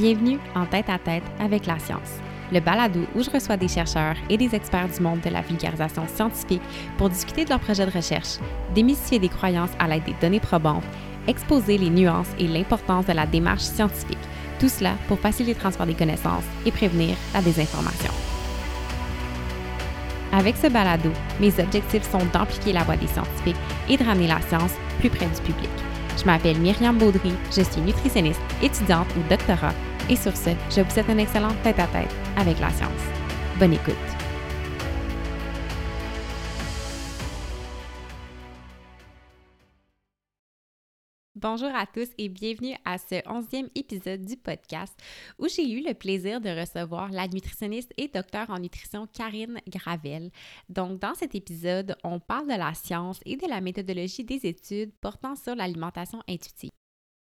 Bienvenue en tête à tête avec la science, le balado où je reçois des chercheurs et des experts du monde de la vulgarisation scientifique pour discuter de leurs projets de recherche, démystifier des croyances à l'aide des données probantes, exposer les nuances et l'importance de la démarche scientifique. Tout cela pour faciliter le transfert des connaissances et prévenir la désinformation. Avec ce balado, mes objectifs sont d'amplifier la voix des scientifiques et de ramener la science plus près du public. Je m'appelle Myriam Baudry, je suis nutritionniste, étudiante ou doctorat et sur ce, je vous souhaite un excellent tête-à-tête avec la science. Bonne écoute. Bonjour à tous et bienvenue à ce onzième épisode du podcast où j'ai eu le plaisir de recevoir la nutritionniste et docteur en nutrition Karine Gravel. Donc, dans cet épisode, on parle de la science et de la méthodologie des études portant sur l'alimentation intuitive.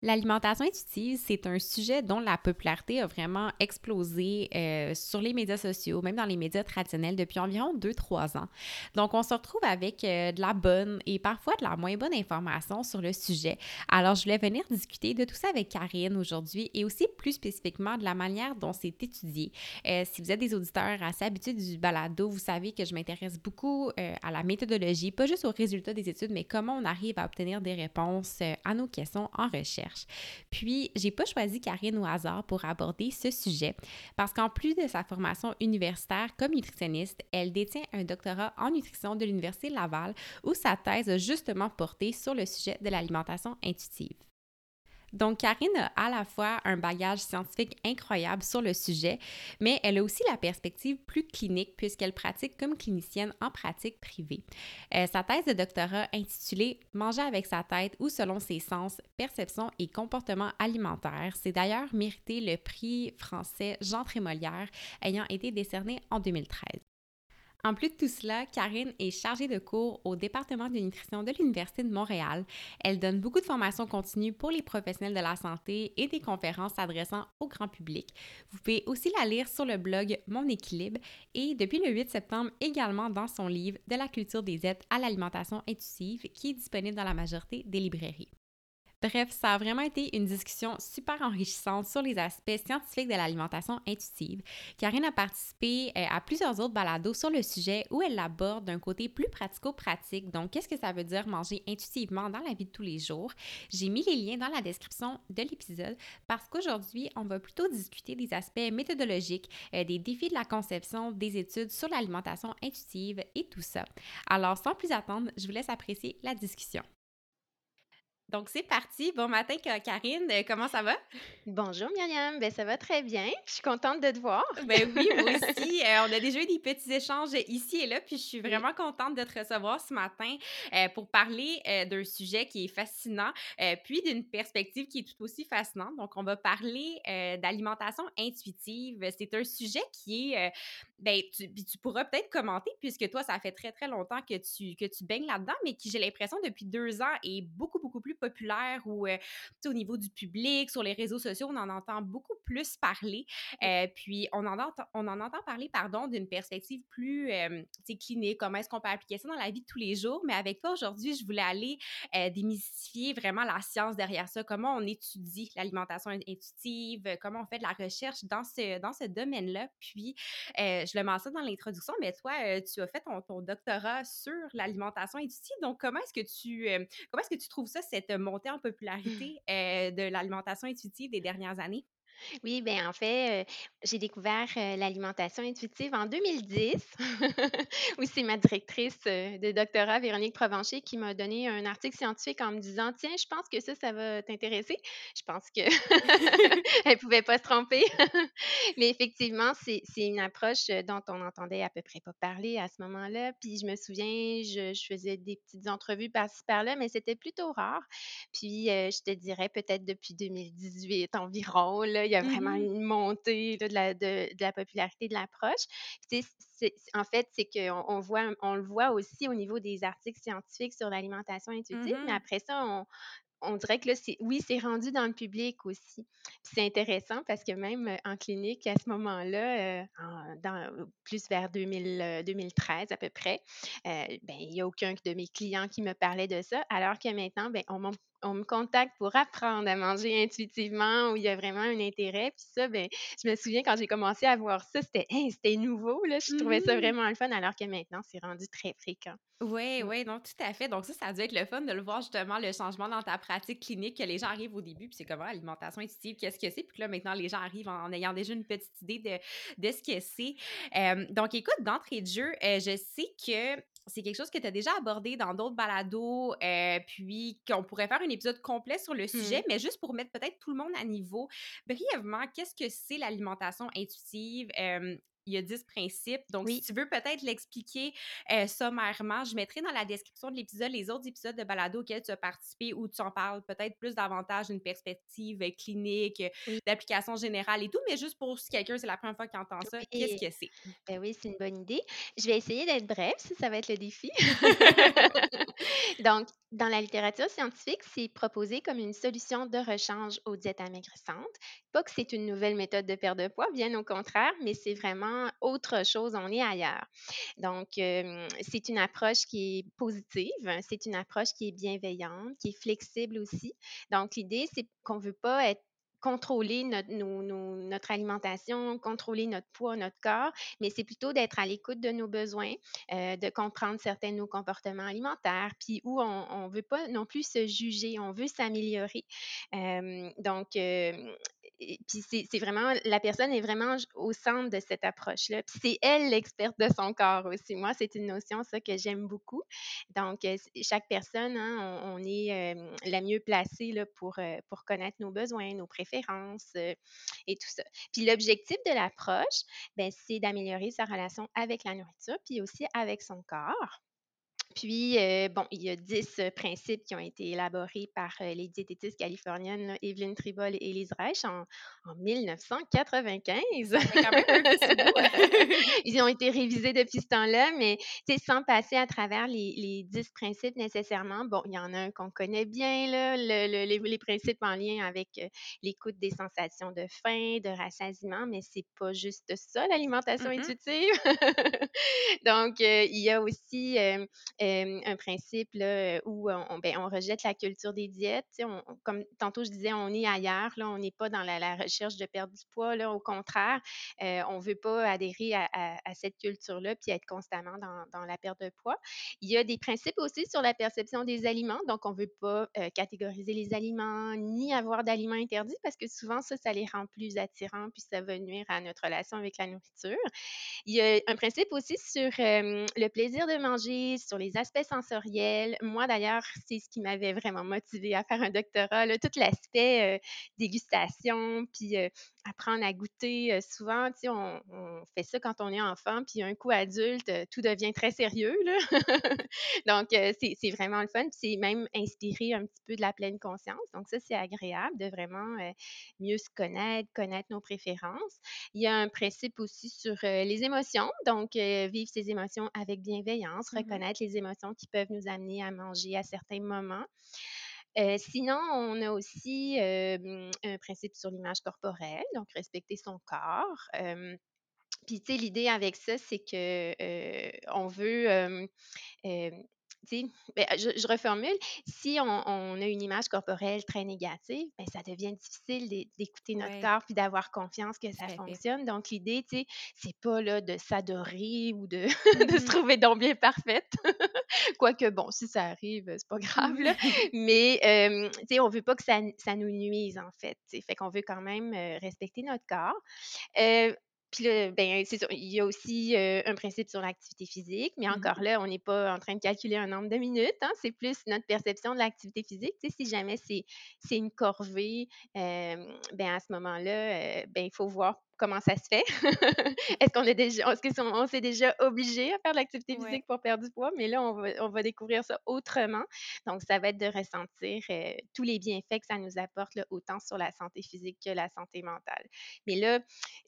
L'alimentation intuitive, c'est un sujet dont la popularité a vraiment explosé euh, sur les médias sociaux, même dans les médias traditionnels depuis environ 2-3 ans. Donc, on se retrouve avec euh, de la bonne et parfois de la moins bonne information sur le sujet. Alors, je voulais venir discuter de tout ça avec Karine aujourd'hui et aussi plus spécifiquement de la manière dont c'est étudié. Euh, si vous êtes des auditeurs assez habitués du balado, vous savez que je m'intéresse beaucoup à la méthodologie, pas juste aux résultats des études, mais comment on arrive à obtenir des réponses à nos questions en recherche. Puis, j'ai pas choisi Karine au hasard pour aborder ce sujet parce qu'en plus de sa formation universitaire comme nutritionniste, elle détient un doctorat en nutrition de l'Université Laval où sa thèse a justement porté sur le sujet de l'alimentation intuitive. Donc, Karine a à la fois un bagage scientifique incroyable sur le sujet, mais elle a aussi la perspective plus clinique puisqu'elle pratique comme clinicienne en pratique privée. Euh, sa thèse de doctorat intitulée Manger avec sa tête ou selon ses sens, perception et comportement alimentaire, c'est d'ailleurs mérité le prix français Jean Trémolière ayant été décerné en 2013. En plus de tout cela, Karine est chargée de cours au département de nutrition de l'Université de Montréal. Elle donne beaucoup de formations continues pour les professionnels de la santé et des conférences s'adressant au grand public. Vous pouvez aussi la lire sur le blog Mon équilibre et depuis le 8 septembre également dans son livre De la culture des aides à l'alimentation intuitive qui est disponible dans la majorité des librairies. Bref, ça a vraiment été une discussion super enrichissante sur les aspects scientifiques de l'alimentation intuitive. Karine a participé euh, à plusieurs autres balados sur le sujet où elle l'aborde d'un côté plus pratico-pratique. Donc, qu'est-ce que ça veut dire manger intuitivement dans la vie de tous les jours? J'ai mis les liens dans la description de l'épisode parce qu'aujourd'hui, on va plutôt discuter des aspects méthodologiques, euh, des défis de la conception, des études sur l'alimentation intuitive et tout ça. Alors, sans plus attendre, je vous laisse apprécier la discussion. Donc, c'est parti. Bon matin, Karine. Euh, comment ça va? Bonjour, Myriam. Ben, ça va très bien. Je suis contente de te voir. Ben oui, moi aussi. Euh, on a déjà eu des petits échanges ici et là, puis je suis vraiment contente de te recevoir ce matin euh, pour parler d'un sujet qui est fascinant, puis d'une perspective qui est tout aussi fascinante. Donc, on va parler d'alimentation intuitive. C'est un sujet qui est, ben, tu, tu pourras peut-être commenter, puisque toi, ça fait très, très longtemps que tu, que tu baignes là-dedans, mais qui, j'ai l'impression, depuis deux ans, est beaucoup, beaucoup plus populaire ou euh, au niveau du public, sur les réseaux sociaux, on en entend beaucoup plus parler. Euh, puis on en, entend, on en entend parler, pardon, d'une perspective plus euh, clinique, comment est-ce qu'on peut appliquer ça dans la vie de tous les jours. Mais avec toi aujourd'hui, je voulais aller démystifier vraiment la science derrière ça, comment on étudie l'alimentation intuitive, comment on fait de la recherche dans ce, dans ce domaine-là. Puis je le mentionne dans l'introduction, mais toi, tu as fait ton, ton doctorat sur l'alimentation intuitive. Donc, comment est-ce que tu comment est-ce que tu trouves ça, cette montée en popularité euh, de l'alimentation intuitive des dernières années? Oui, bien, en fait, j'ai découvert, l'alimentation intuitive en 2010, où c'est ma directrice, de doctorat, Véronique Provencher, qui m'a donné un article scientifique en me disant: «Tiens, je pense que ça, ça va t'intéresser». Je pense qu'elle ne pouvait pas se tromper. Mais effectivement, c'est une approche, dont on n'entendait à peu près pas parler à ce moment-là. Puis je me souviens, je je faisais des petites entrevues par-ci par-là, mais c'était plutôt rare. Puis, je te dirais peut-être depuis 2018 environ, là, il y a vraiment mmh une montée de, la, de, la popularité de l'approche. en fait, c'est qu'on on voit, on le voit aussi au niveau des articles scientifiques sur l'alimentation intuitive, mais mmh après ça, on, on dirait que là, oui, c'est rendu dans le public aussi. c'est intéressant parce que même euh, en clinique, à ce moment-là, euh, plus vers 2000, 2013 euh, à peu près, ben, il n'y a aucun de mes clients qui me parlait de ça, alors que maintenant, ben, on, on me contacte pour apprendre à manger intuitivement, où il y a vraiment un intérêt. Puis ça, ben, je me souviens quand j'ai commencé à voir ça, c'était c'était nouveau, là. Je trouvais ça Mmh vraiment le fun, alors que maintenant, c'est rendu très fréquent. Oui, oui, non, tout à fait. Donc ça, ça a dû être le fun de le voir justement, le changement dans ta pratique clinique, que les gens arrivent au début, puis c'est comment alimentation intuitive, qu'est-ce que c'est? Puis là, maintenant, les gens arrivent en ayant déjà une petite idée de, de ce que c'est. Euh, donc écoute, d'entrée de jeu, euh, je sais que c'est quelque chose que tu as déjà abordé dans d'autres balados, euh, puis qu'on pourrait faire un épisode complet sur le Mmh. sujet, mais juste pour mettre peut-être tout le monde à niveau, brièvement, qu'est-ce que c'est l'alimentation intuitive? Euh, il y a 10 principes. Donc, si tu veux peut-être l'expliquer euh, sommairement, je mettrai dans la description de l'épisode les autres épisodes de balado auxquels tu as participé où tu en parles peut-être plus davantage d'une perspective euh, clinique, euh, Oui. d'application générale et tout, mais juste pour si quelqu'un, c'est la première fois qu'il entend ça, qu'est-ce Oui. que c'est? Ben oui, c'est une bonne idée. Je vais essayer d'être brève, ça, ça va être le défi. Donc, dans la littérature scientifique, c'est proposé comme une solution de rechange aux diètes amaigrissantes. Pas que c'est une nouvelle méthode de perte de poids, bien au contraire, mais c'est vraiment autre chose, on est ailleurs. Donc, c'est une approche qui est positive, c'est une approche qui est bienveillante, qui est flexible aussi. Donc, l'idée, c'est qu'on ne veut pas contrôler notre, alimentation, contrôler notre poids, notre corps, mais c'est plutôt d'être à l'écoute de nos besoins, euh, de comprendre certains de nos comportements alimentaires, puis où on ne veut pas non plus se juger, on veut s'améliorer. Donc, puis c'est vraiment, la personne est vraiment au centre de cette approche-là. Puis c'est elle l'experte de son corps aussi. Moi, c'est une notion, ça, que j'aime beaucoup. Donc, euh, chaque personne, hein, on, est euh, la mieux placée là, pour, euh, pour connaître nos besoins, nos préférences et tout ça. Puis l'objectif de l'approche, ben, c'est d'améliorer sa relation avec la nourriture, puis aussi avec son corps. Puis, euh, bon, il y a 10 euh, principes qui ont été élaborés par euh, les diététistes californiennes là, Evelyn Tribol et Elise Reich en, en 1995. Ça fait quand même un petit bout. Ils ont été révisés depuis ce temps-là, mais sans passer à travers les, 10 principes nécessairement. Bon, il y en a un qu'on connaît bien, là, le- le- les, les principes en lien avec l'écoute des sensations de faim, de rassasiement, mais c'est pas juste ça, l'alimentation Mhm. intuitive. Donc, il y a aussi un principe là, où ben, on rejette la culture des diètes. Comme tantôt je disais, on est ailleurs, là, on n'est pas dans la, recherche de perdre du poids. Là, au contraire, on ne veut pas adhérer à, cette culture-là puis être constamment dans, la perte de poids. Il y a des principes aussi sur la perception des aliments. Donc, on ne veut pas catégoriser les aliments ni avoir d'aliments interdits parce que souvent, ça, ça les rend plus attirants puis ça va nuire à notre relation avec la nourriture. Il y a un principe aussi sur le plaisir de manger, sur les aspects sensoriels. Moi, d'ailleurs, c'est ce qui m'avait vraiment motivée à faire un doctorat, là, tout l'aspect euh, dégustation, puis euh, apprendre à goûter. Euh, souvent, tu sais, on, on fait ça quand on est enfant, puis un coup adulte, tout devient très sérieux. Là. Donc, c'est vraiment le fun. Puis c'est même inspiré un petit peu de la pleine conscience. Donc, ça, c'est agréable de vraiment mieux se connaître, connaître nos préférences. Il y a un principe aussi sur les émotions. Donc, vivre ses émotions avec bienveillance, Mhm. reconnaître les émotions qui peuvent nous amener à manger à certains moments. Euh, sinon, on a aussi euh, un principe sur l'image corporelle, donc respecter son corps. Euh, puis, tu sais, l'idée avec ça, c'est que on veut, ben, je, je reformule, si on, on a une image corporelle très négative, ben, ça devient difficile d'é- d'écouter notre Ouais, corps puis d'avoir confiance que ça fait. fonctionne. Donc, l'idée, tu sais, c'est pas là de s'adorer ou de, de se Mhm. trouver donc bien parfaite. Quoique, bon, si ça arrive, c'est pas grave, là. Mais, euh, tu sais, on veut pas que ça, ça nous nuise, en fait. Fait qu'on veut quand même respecter notre corps. Euh, puis là, ben. Il y a aussi euh, un principe sur l'activité physique, mais Mhm. encore là, on n'est pas en train de calculer un nombre de minutes. hein, c'est plus notre perception de l'activité physique. Tu sais, si jamais c'est c'est une corvée, euh, ben à ce moment-là, euh, ben il faut voir comment ça se fait? est-ce qu'on est déjà, est-ce qu'on on s'est déjà obligé à faire de l'activité Ouais. physique pour perdre du poids? Mais là, on va, on va découvrir ça autrement. Donc, ça va être de ressentir euh, tous les bienfaits que ça nous apporte, là, autant sur la santé physique que la santé mentale. Mais là,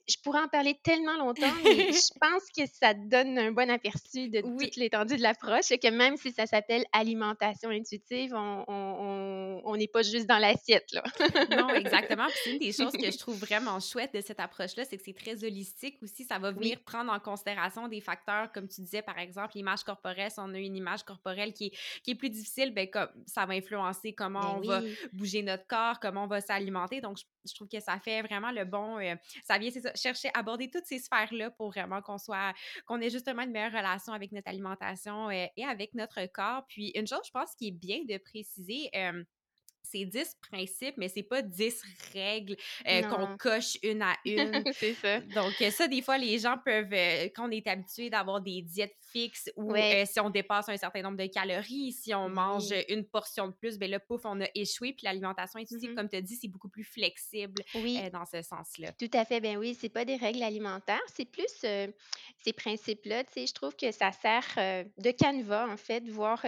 je pourrais en parler tellement longtemps, mais je pense que ça donne un bon aperçu de Oui, toute l'étendue de l'approche et que même si ça s'appelle alimentation intuitive, on n'est pas juste dans l'assiette, là. Non, exactement. C'est une des choses que je trouve vraiment chouette de cette approche-là, approche-là, c'est que c'est très holistique aussi. Ça va Oui. venir prendre en considération des facteurs, comme tu disais, par exemple, l'image corporelle. Si on a une image corporelle qui est, qui est plus difficile, ben, comme, ça va influencer comment Ben on va bouger notre corps, comment on va s'alimenter. Donc, je, je trouve que ça fait vraiment le bon. euh, ça vient, c'est ça, chercher, aborder toutes ces sphères-là pour vraiment qu'on soit, qu'on ait justement une meilleure relation avec notre alimentation euh, et avec notre corps. Puis, une chose, je pense, qui est bien de préciser, euh, c'est 10 principes, mais c'est pas 10 règles euh, qu'on coche une à une. c'est ça. Donc, euh, ça, des fois, les gens peuvent, euh, quand on est habitué d'avoir des diètes fixes ou Ouais. euh, si on dépasse un certain nombre de calories, si on mange Oui. une portion de plus, ben là, pouf, on a échoué. Puis l'alimentation intuitive, Mhm. comme tu as dit, c'est beaucoup plus flexible Oui. dans ce sens-là. Tout à fait, ben oui, c'est pas des règles alimentaires, c'est plus, ces principes-là, tu sais, je trouve que ça sert, de canevas, en fait, de voir,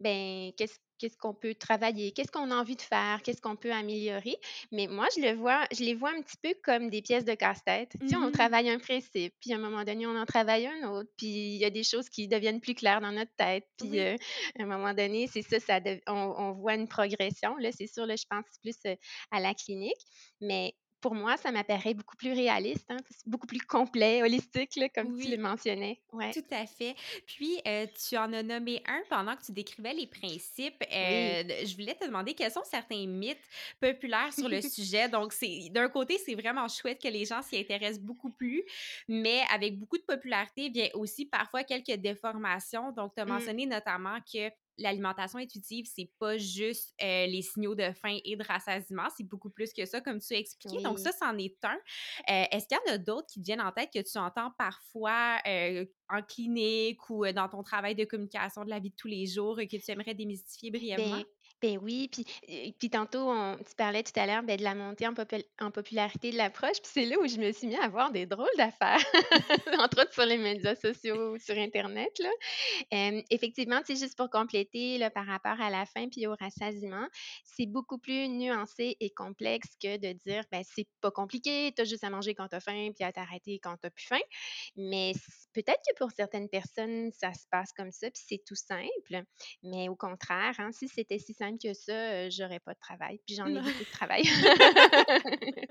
ben, qu'est-ce qu'est-ce qu'on peut travailler, qu'est-ce qu'on a envie de faire, qu'est-ce qu'on peut améliorer. Mais moi, je le vois je les vois un petit peu comme des pièces de casse-tête. Tu sais, on Mhm. travaille un principe, puis à un moment donné, on en travaille un autre, puis il y a des choses qui deviennent plus claires dans notre tête, puis, Oui. heu, à un moment donné, c'est ça, on on voit une progression. Là, c'est sûr, là, je pense plus, heu, à la clinique, mais pour moi, ça m'apparaît beaucoup plus réaliste, hein, beaucoup plus complet, holistique, là, comme tu le Oui. mentionnais. Ouais. Tout à fait. Puis, euh, tu en as nommé un pendant que tu décrivais les principes. Oui. Euh, je voulais te demander quels sont certains mythes populaires sur le sujet. Donc, c'est d'un côté, c'est vraiment chouette que les gens s'y intéressent beaucoup plus, mais avec beaucoup de popularité vient aussi parfois quelques déformations. Donc, tu as Mmh. mentionné notamment que l'alimentation intuitive, c'est pas juste euh, les signaux de faim et de rassasiement, c'est beaucoup plus que ça, comme tu as expliqué. Donc, ça, c'en est un. Euh, Est-ce qu'il y en a d'autres qui te viennent en tête que tu entends parfois euh, en clinique ou dans ton travail de communication de la vie de tous les jours que tu aimerais démystifier brièvement? Ben ben oui, puis, puis tantôt on tu parlais tout à l'heure, ben, de la montée en popul en popularité de l'approche, puis c'est là où je me suis mis à voir des drôles d'affaires, entre autres sur les médias sociaux, sur internet, là. Effectivement, sais, juste pour compléter, là, par rapport à la faim puis au rassasiement, c'est beaucoup plus nuancé et complexe que de dire, ben, c'est pas compliqué, tu as juste à manger quand tu as faim puis à t'arrêter quand tu as plus faim. Mais peut-être que pour certaines personnes, ça se passe comme ça, puis c'est tout simple. Mais au contraire, hein, si c'était si simple que ça, j'aurais pas de travail, puis j'en ai beaucoup de travail.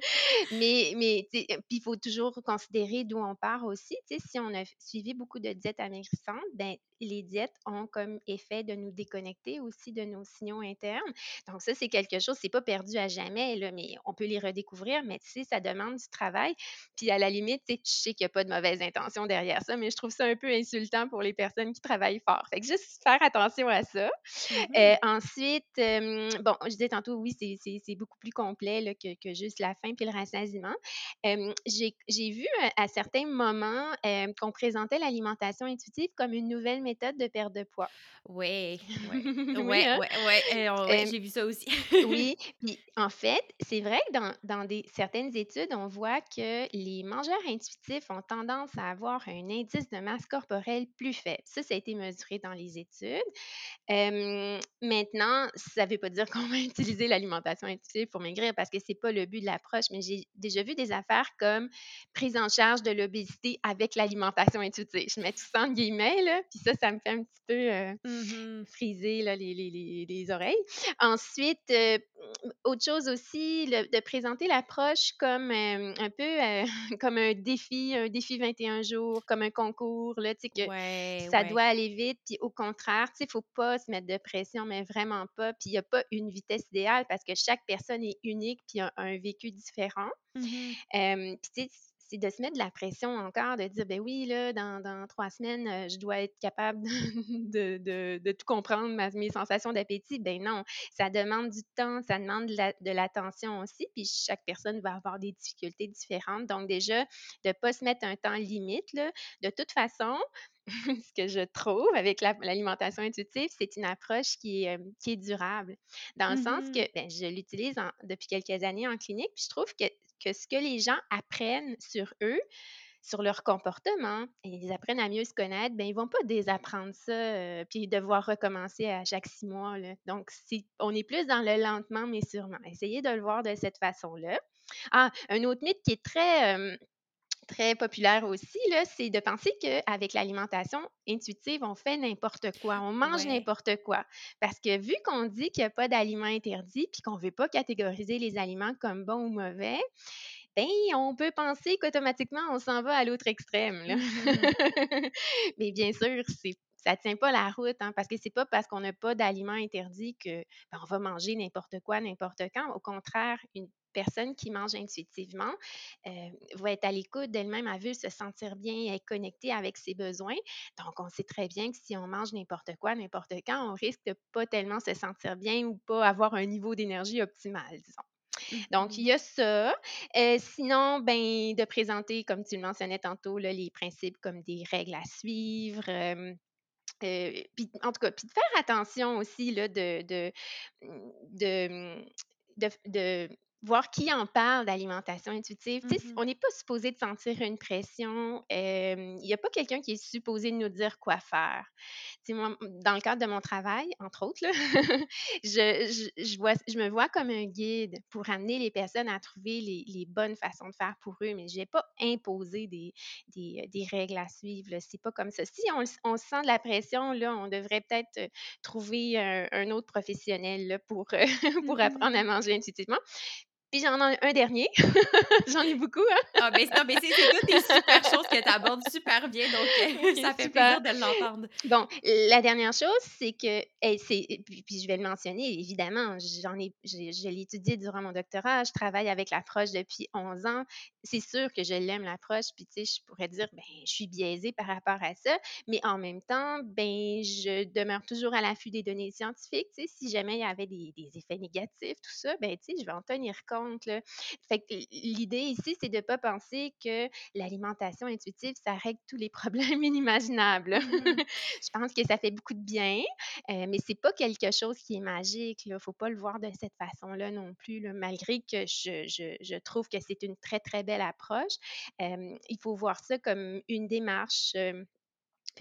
Mais mais il faut toujours considérer d'où on part aussi. Si on a suivi beaucoup de diètes amaigrissantes, ben, les diètes ont comme effet de nous déconnecter aussi de nos signaux internes. Donc ça, c'est quelque chose, c'est pas perdu à jamais, là, mais on peut les redécouvrir, mais tu sais, ça demande du travail. Puis à la limite, tu sais, je sais qu'il y a pas de mauvaise intention derrière ça, mais je trouve ça un peu insultant pour les personnes qui travaillent fort. Fait que juste faire attention à ça. Mhm. Heu, ensuite, bon, je disais tantôt, oui, c'est beaucoup plus complet, là, que que juste la faim puis le rassasiement. J'ai vu, à certains moments, qu'on présentait l'alimentation intuitive comme une nouvelle méthode de perte de poids. Ouais, ouais. Oui, Ouais, hein? ouais, ouais, euh, on- ouais, Hem, j'ai vu ça aussi. oui, puis en fait, c'est vrai que dans dans des certaines études, on voit que les mangeurs intuitifs ont tendance à avoir un indice de masse corporelle plus faible. Ça, ça a été mesuré dans les études. Maintenant, ça ne veut pas dire qu'on va utiliser l'alimentation intuitive pour maigrir parce que c'est pas le but de l'approche, mais j'ai déjà vu des affaires comme prise en charge de l'obésité avec l'alimentation intuitive. Je mets tout ça entre guillemets, là, puis ça, ça me fait un petit peu, heu, Mhm. friser là, les les les les oreilles. Ensuite, heu, autre chose aussi, le de présenter l'approche comme, hem, un peu, comme un défi, un défi 21 jours, comme un concours, là, tu sais, que Ouais, ça ouais. doit aller vite, puis au contraire, tu sais, il faut pas se mettre de pression, mais vraiment pas. Puis il y a pas une vitesse idéale parce que chaque personne est unique puis a un vécu différent. Hem, puis tu sais, c'est de se mettre de la pression encore, de dire: «Ben oui, là, dans dans 3 semaines, heu, je dois être capable de de de tout comprendre, ma mes sensations d'appétit». Ben non, ça demande du temps, ça demande de la de l'attention aussi, puis chaque personne va avoir des difficultés différentes. Donc déjà, de pas se mettre un temps limite, là. De toute façon, ce que je trouve avec la l'alimentation intuitive, c'est une approche qui est, qui est durable. Dans le sens que, Mhm. ben, je l'utilise depuis quelques années en clinique, puis je trouve que que ce que les gens apprennent sur eux, sur leur comportement et ils apprennent à mieux se connaître, ben, ils vont pas désapprendre ça, heu, puis devoir recommencer à chaque 6 mois. Donc c'est on est plus dans le lentement mais sûrement. Essayez de le voir de cette façon-là. Ah, un autre mythe qui est très, hem Très populaire aussi, là, c'est de penser qu'avec l'alimentation intuitive, on fait n'importe quoi, on mange Ouais. n'importe quoi. Parce que vu qu'on dit qu'il y a pas d'aliments interdits, puis qu'on veut pas catégoriser les aliments comme bons ou mauvais, ben, on peut penser qu'automatiquement, on s'en va à l'autre extrême, là. Mmh Mais bien sûr, c'est ça tient pas la route, hein, parce que c'est pas parce qu'on n'a pas d'aliments interdits que, ben, on va manger n'importe quoi, n'importe quand. Au contraire, une personne qui mange intuitivement, heu, va être à l'écoute d'elle-même, elle veut se sentir bien, être connectée avec ses besoins. Donc on sait très bien que si on mange n'importe quoi, n'importe quand, on risque de pas tellement se sentir bien ou pas avoir un niveau d'énergie optimal, disons. Donc, il Mmh y a ça. Heu, sinon, ben, de présenter, comme tu le mentionnais tantôt, là, les principes comme des règles à suivre, heu, puis en tout cas, puis de faire attention aussi là, de de, de, de f de voir qui en parle d'alimentation intuitive. Tu sais, Mmh on n'est pas supposé de sentir une pression, il y a pas quelqu'un qui est supposé nous dire quoi faire. Moi, dans le cadre de mon travail, entre autres, là, je je je vois je me vois comme un guide pour amener les personnes à trouver les les bonnes façons de faire pour eux, mais je vais pas imposer des des, règles à suivre. C'est pas comme ça. Si on on sent de la pression, là, on devrait peut-être, heu, trouver un un autre professionnel, là, pour, pour apprendre à manger intuitivement. Puis j'en ai un dernier, j'en ai beaucoup, hein. Ah, ben, non, mais c'est toutes des super choses que tu abordes super bien, donc OK, ça fait super. plaisir de l'entendre. Bon, la dernière chose, c'est que et c'est puis puis je vais le mentionner évidemment, j'en ai je l'ai étudié durant mon doctorat, je travaille avec l'approche depuis 11 ans. C'est sûr que je l'aime l'approche, puis tu sais, je pourrais dire: «Ben, je suis biaisée par rapport à ça», mais en même temps, ben, je demeure toujours à l'affût des données scientifiques, tu sais, si jamais il y avait des des effets négatifs, tout ça, ben, tu sais, je vais en tenir compte, là. Fait que l l'idée ici, c'est de ne pas penser que l'alimentation intuitive, ça règle tous les problèmes inimaginables. Mmh Je pense que ça fait beaucoup de bien, heu, mais c'est pas quelque chose qui est magique, là. Faut pas le voir de cette façon-là non plus, là, malgré que je je je trouve que c'est une très, très belle approche. Hem, il faut voir ça comme une démarche, hem,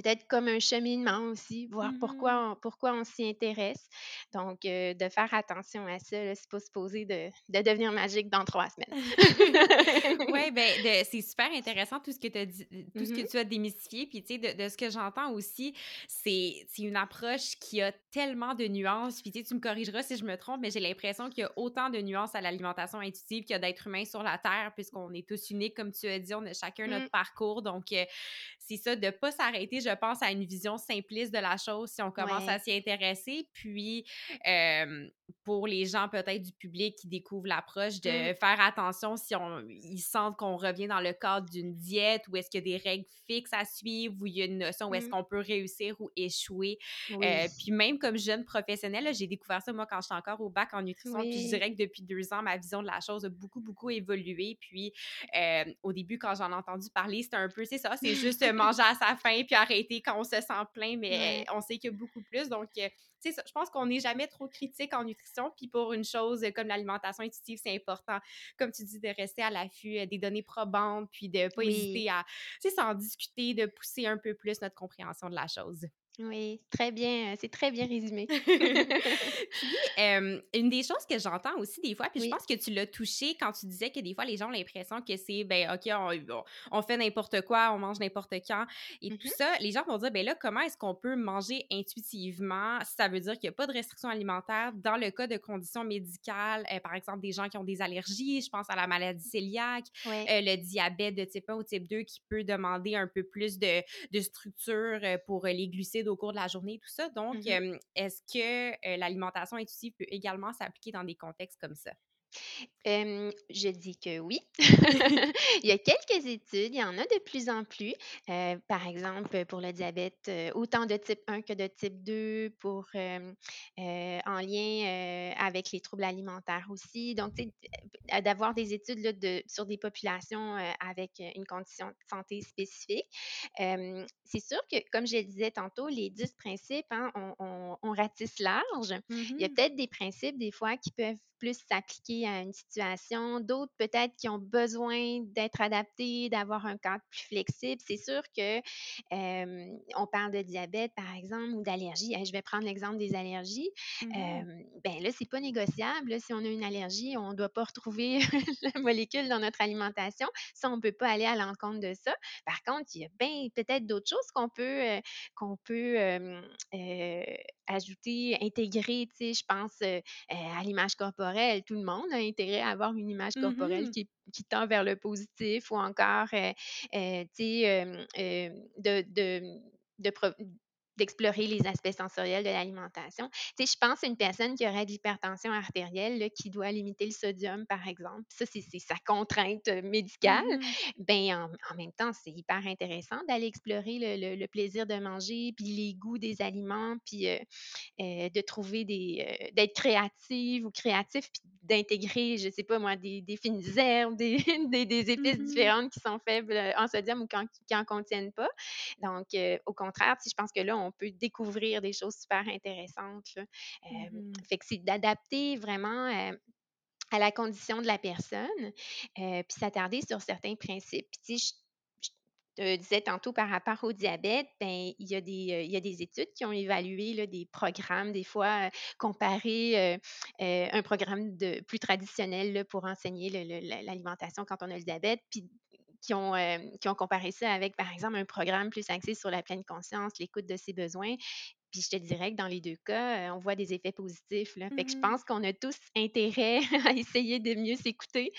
peut-être comme un cheminement aussi, voir pourquoi on pourquoi on s'y intéresse. Donc, heu, de faire attention à ça, c'est pas supposé de de devenir magique dans 3 semaines. Ouais, ben, de c'est super intéressant tout ce que tu as dit tout ce que Mmh tu as démystifié, puis tu sais, de de ce que j'entends aussi, c'est c'est une approche qui a tellement de nuances, puis tu sais, tu me corrigeras si je me trompe, mais j'ai l'impression qu'il y a autant de nuances à l'alimentation intuitive qu'il y a d'êtres humains sur la terre, puisqu'on est tous uniques, comme tu as dit, on a chacun notre Mmh. parcours, donc heu, c'est ça, de pas s'arrêter, je pense, à une vision simpliste de la chose si on commence à s'y intéresser, puis, hem, pour les gens peut-être du public qui découvrent l'approche, de Mmh. faire attention si on ils sentent qu'on revient dans le cadre d'une diète ou est-ce qu'il y a des règles fixes à suivre ou il y a une notion où est-ce Mmh. qu'on peut réussir ou échouer. Oui. Heu, puis même comme jeune professionnelle, j'ai découvert ça moi quand j'étais encore au bac en nutrition, puis je Oui. dirais que depuis 2 ans, ma vision de la chose a beaucoup, beaucoup évolué. Puis, hem, au début, quand j'en ai entendu parler, c'était un peu c'est ça, c'est juste, manger à sa faim puis arrêter quand on se sent plein, mais on sait qu'il y a beaucoup plus donc je pense qu'on n'est jamais trop critique en nutrition, puis pour une chose, comme l'alimentation intuitive, c'est important, comme tu dis, de rester à l'affût, heu, des données probantes, puis de pas Oui. hésiter à, tu sais, s'en discuter, de pousser un peu plus notre compréhension de la chose. Oui. Très bien, heu, c'est très bien résumé. Puis, hem, une des choses que j'entends aussi des fois, puis je pense que tu l'as touché quand tu disais que des fois les gens ont l'impression que c'est, ben, OK, on fait n'importe quoi, on mange n'importe quand et tout mh. ça. Les gens vont dire, ben là, comment est-ce qu'on peut manger intuitivement? Ça veut dire qu'il y a pas de restriction alimentaire dans le cas de conditions médicales, heu, par exemple, des gens qui ont des allergies, je pense à la maladie cœliaque, le diabète de type 1 ou type 2 qui peut demander un peu plus de de structure, pour, les glucides au cours de la journée, tout ça. Donc, Mmh est-ce que, l'alimentation intuitive peut également s'appliquer dans des contextes comme ça? Hem, je dis que oui. Il y a quelques études, il y en a de plus en plus. Heu, par exemple, pour le diabète, heu, autant de type 1 que de type 2, pour, hem, heu, en lien, heu, avec les troubles alimentaires aussi. Donc, tu sais, d'avoir des études là de sur des populations, heu, avec, heu, une condition de santé spécifique. Hem, c'est sûr que, comme je le disais tantôt, les 10 principes, hein, on on on ratisse large. Il y a Mmh peut-être des principes, des fois, qui peuvent plus s'appliquer à une situation, d'autres peut-être qui ont besoin d'être adaptés, d'avoir un cadre plus flexible. C'est sûr que, on parle de diabète, par exemple, ou d'allergie. Je vais prendre l'exemple des allergies. Mmh Hem, ben là, c'est pas négociable, là, si on a une allergie, on doit pas retrouver la molécule dans notre alimentation. Ça, on peut pas aller à l'encontre de ça. Par contre, il y a bien peut-être d'autres choses qu'on peut, qu'on peut, heu, ajouter, intégrer, tu sais, je pense euh, à l'image corporelle. Tout le monde a intérêt à avoir une image corporelle Mhm. qui, qui tend vers le positif ou encore, tu sais, de, de, d'explorer les aspects sensoriels de l'alimentation. Tu sais, je pense à une personne qui aurait de l'hypertension artérielle, là, qui doit limiter le sodium, par exemple. Ça, c'est sa contrainte euh, médicale. Mhm. Ben, en, en même temps, c'est hyper intéressant d'aller explorer le, le- le plaisir de manger, puis les goûts des aliments, puis euh, euh, de trouver des, euh, d'être créative ou créatif, puis d'intégrer, je sais pas moi, des, des fines herbes, des, des, des épices Mhm. différentes qui sont faibles en sodium ou qui en contiennent pas. Donc, au contraire, sais, je pense que là, on peut découvrir des choses super intéressantes. là. Euh, fait que c'est d'adapter vraiment euh, à la condition de la personne, euh, puis s'attarder sur certains principes. Puis, je, te disais tantôt par rapport au diabète, ben, il y a des, euh, il y a des études qui ont évalué là, des programmes, des fois, euh, comparé euh, euh, un programme de, plus traditionnel là, pour enseigner l'alimentation quand on a le diabète, puis qui ont, euh, qui ont comparé ça avec, par exemple, un programme plus axé sur la pleine conscience, l'écoute de ses besoins. Puis je te dirais que dans les 2 cas, on voit des effets positifs, là. Fait que je Mhm. pense qu'on a tous intérêt à essayer de mieux s'écouter,